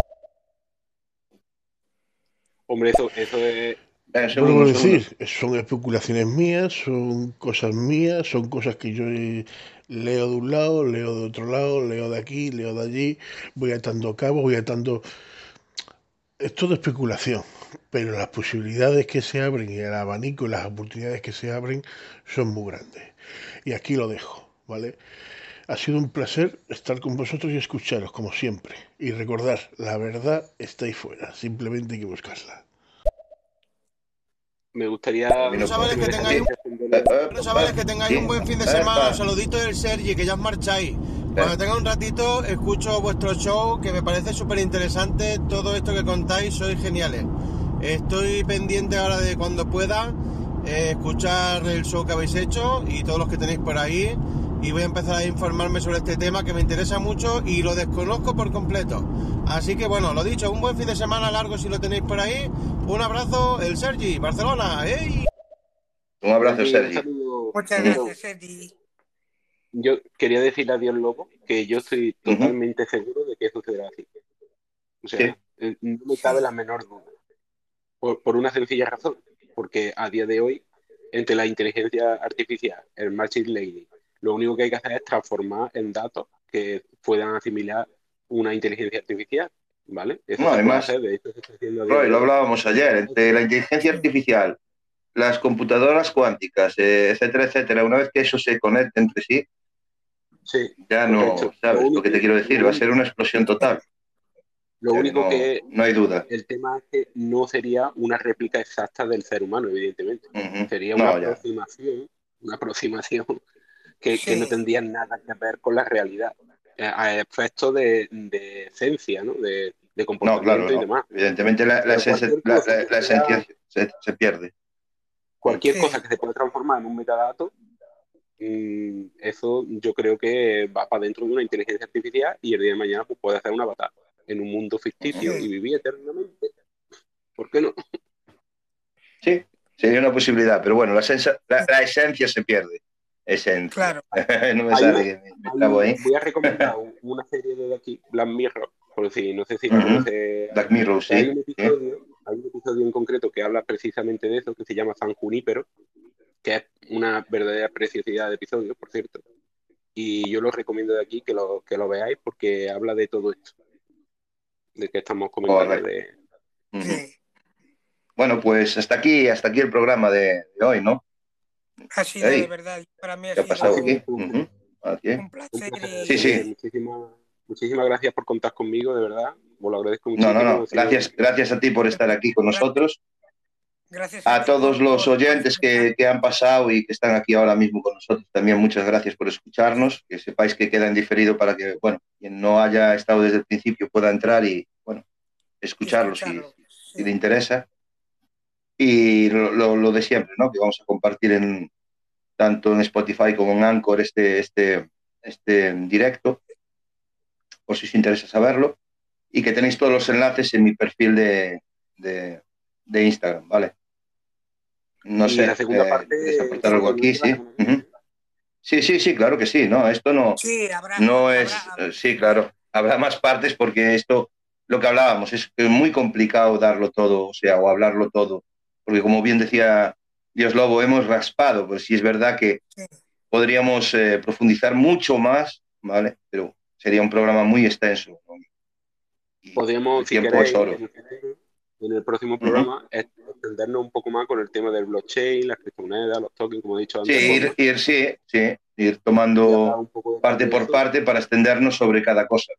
Hombre, eso, eso es. Vuelvo a decir, son especulaciones mías, son cosas mías, son cosas que yo leo de un lado, leo de otro lado, leo de aquí, leo de allí, voy atando cabos, voy atando... Es todo especulación, pero las posibilidades que se abren y el abanico y las oportunidades que se abren son muy grandes. Y aquí lo dejo, ¿vale? Ha sido un placer estar con vosotros y escucharos, como siempre. Y recordar, la verdad está ahí fuera, simplemente hay que buscarla. Me gustaría. Bueno, chavales, que tengáis, bueno, chavales, que tengáis un buen fin de semana. Saludito del Sergi, que ya os marcháis. Cuando tenga un ratito, escucho vuestro show, que me parece súper interesante. Todo esto que contáis, sois geniales. Estoy pendiente ahora de cuando pueda eh, escuchar el show que habéis hecho y todos los que tenéis por ahí. Y voy a empezar a informarme sobre este tema que me interesa mucho y lo desconozco por completo. Así que bueno, lo dicho, un buen fin de semana largo si lo tenéis por ahí. Un abrazo, el Sergi, Barcelona. ¡Ey! Un abrazo, Sergi. Muchas gracias, Sergi. Yo quería decirle a Dios Lobo que yo estoy totalmente seguro de que sucederá así. O sea, eh, no me cabe la menor duda. Por, por una sencilla razón. Porque a día de hoy, entre la inteligencia artificial, el machine learning, lo único que hay que hacer es transformar en datos que puedan asimilar una inteligencia artificial, ¿vale? Eso No, además, hacer, de hecho se está haciendo a día Roy, de lo hablábamos ayer, entre la inteligencia artificial, las computadoras cuánticas, eh, etcétera, etcétera, una vez que eso se conecte entre sí, ya no. ¿sabes Lo lo que te quiero decir? Va a ser una explosión total. Lo único no- que no hay duda. el tema es que no sería una réplica exacta del ser humano, evidentemente. Sería No, una ya. aproximación, una aproximación que, que no tendría nada que ver con la realidad, eh, a efectos de, de esencia, ¿no? De, de No, comportamiento claro, y no. demás. Evidentemente la, la esencia, la- esencia se, se pierde. Cualquier cosa que se pueda transformar en un metadato, mm, eso yo creo que va para dentro de una inteligencia artificial y el día de mañana pues, puede hacer un avatar en un mundo ficticio y vivir eternamente. ¿Por qué no? Sí, sería una posibilidad, pero bueno, la, la, la esencia se pierde. Esencia. Claro. no me sale una- que me, me trabo. Voy a recomendar un- una serie de aquí, Black Mirror, por si no sé si la Ujú. conoce. Black Mirror, sí, Hay un, episodio, hay un episodio en concreto que habla precisamente de eso, que se llama San Junípero, que es una verdadera preciosidad de episodio, por cierto. Y yo lo recomiendo de aquí que lo, que lo veáis porque habla de todo esto. De que estamos comentando de. Bueno, pues hasta aquí, hasta aquí el programa de, de hoy, ¿no? Ha sido Ey, de verdad, para mí ha ¿Qué ha sido pasado un, aquí? Ujú. Aquí. un placer y Sí, sí. Muchísimas, muchísimas gracias por contar conmigo, de verdad. Os lo agradezco No, muchísimo. no, no. Sido- Gracias, gracias a ti por estar aquí con nosotros. Gracias a todos los oyentes que, que han pasado y que están aquí ahora mismo con nosotros. También muchas gracias por escucharnos. Que sepáis que queda en diferido para que, bueno, quien no haya estado desde el principio pueda entrar y, bueno, escucharlo si, escucharlo, si le interesa. Y lo, lo- lo de siempre, ¿no? Que vamos a compartir en tanto en Spotify como en Anchor este, este, este directo, por si os interesa saberlo. Y que tenéis todos los enlaces en mi perfil de, de, de Instagram, ¿vale? No Y sé, la segunda eh, parte, ¿quieres aportar algo aquí? Sí. Sí, sí, sí, claro que sí, ¿no? Esto no, Sí, habrá, no habrá- es, eh, sí, claro, habrá más partes porque esto, lo que hablábamos, es que es muy complicado darlo todo, o sea, o hablarlo todo, porque como bien decía Dios Lobo, hemos raspado, pues sí es verdad que podríamos eh, profundizar mucho más, ¿vale? Pero sería un programa muy extenso. ¿no? Podríamos, El si tiempo queréis, es oro. en el- próximo programa, extendernos un poco más con el tema del blockchain, las criptomonedas, los tokens, como he dicho Sí, antes. ir, ir, sí, sí, ir tomando parte por parte para extendernos sobre cada cosa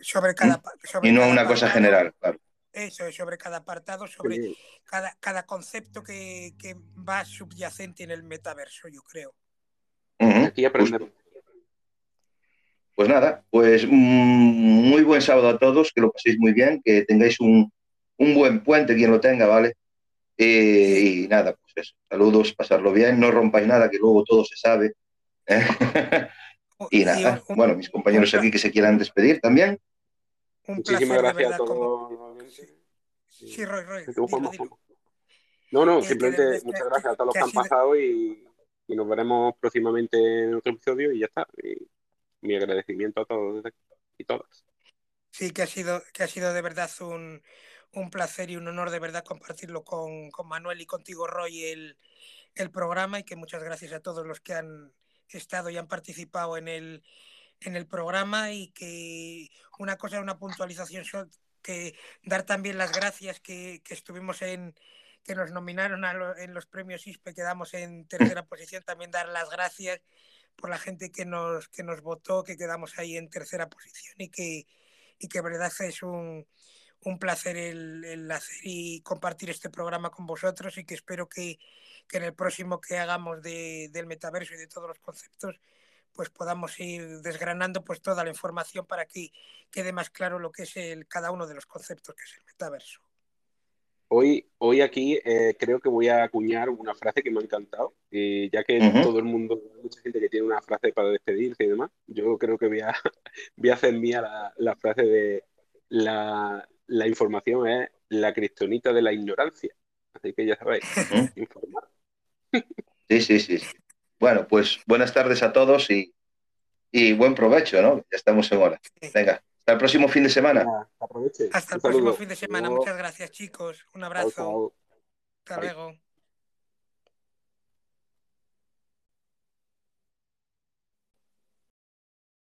sobre cada, pa- sobre y no cada una cosa general, claro. Eso, sobre cada apartado, sobre cada, cada concepto que, que va subyacente en el metaverso, yo creo. Ujú, Aquí aprendemos. Pues nada, pues mm, muy buen sábado a todos, que lo paséis muy bien, que tengáis un, un buen puente, quien lo tenga, ¿vale? Eh, y nada, pues eso, saludos, pasarlo bien, no rompáis nada, que luego todo se sabe. ¿eh? y nada, bueno, mis compañeros aquí que se quieran despedir también. Un Muchísimas placer, gracias a como- todos. Sí, Roy, Roy, dilo, dilo. No, no, que simplemente muchas que- gracias a todos los que que ha han sido- pasado y, y nos veremos próximamente en otro episodio y ya está. Y mi agradecimiento a todos y todas. Sí, que ha sido, que ha sido de verdad un, un placer y un honor de verdad compartirlo con, con Manuel y contigo, Roy, el, el programa y que muchas gracias a todos los que han estado y han participado en el, en el programa y que una cosa, una puntualización, que dar también las gracias que, que estuvimos en que nos nominaron a lo- en los premios ISPE, quedamos en tercera posición, también dar las gracias por la gente que nos, que nos votó, que quedamos ahí en tercera posición y que, y que verdad es un, un placer el, el hacer y compartir este programa con vosotros y que espero que, que en el próximo que hagamos de- del metaverso y de todos los conceptos pues podamos ir desgranando pues toda la información para que quede más claro lo que es el, cada uno de los conceptos que es el metaverso. Hoy, hoy aquí eh, creo que voy a acuñar una frase que me ha encantado, y ya que todo el mundo, mucha gente que tiene una frase para despedirse y demás, yo creo que voy a, voy a hacer mía la, la frase de la, la información es la kriptonita de la ignorancia. Así que ya sabéis, informar. Sí, sí, sí. sí. Bueno, pues buenas tardes a todos y, y buen provecho, ¿no? Ya estamos en hora. Venga, hasta el próximo fin de semana. Aproveche. Hasta el próximo fin de semana. Muchas gracias, chicos. Un abrazo. Hasta luego.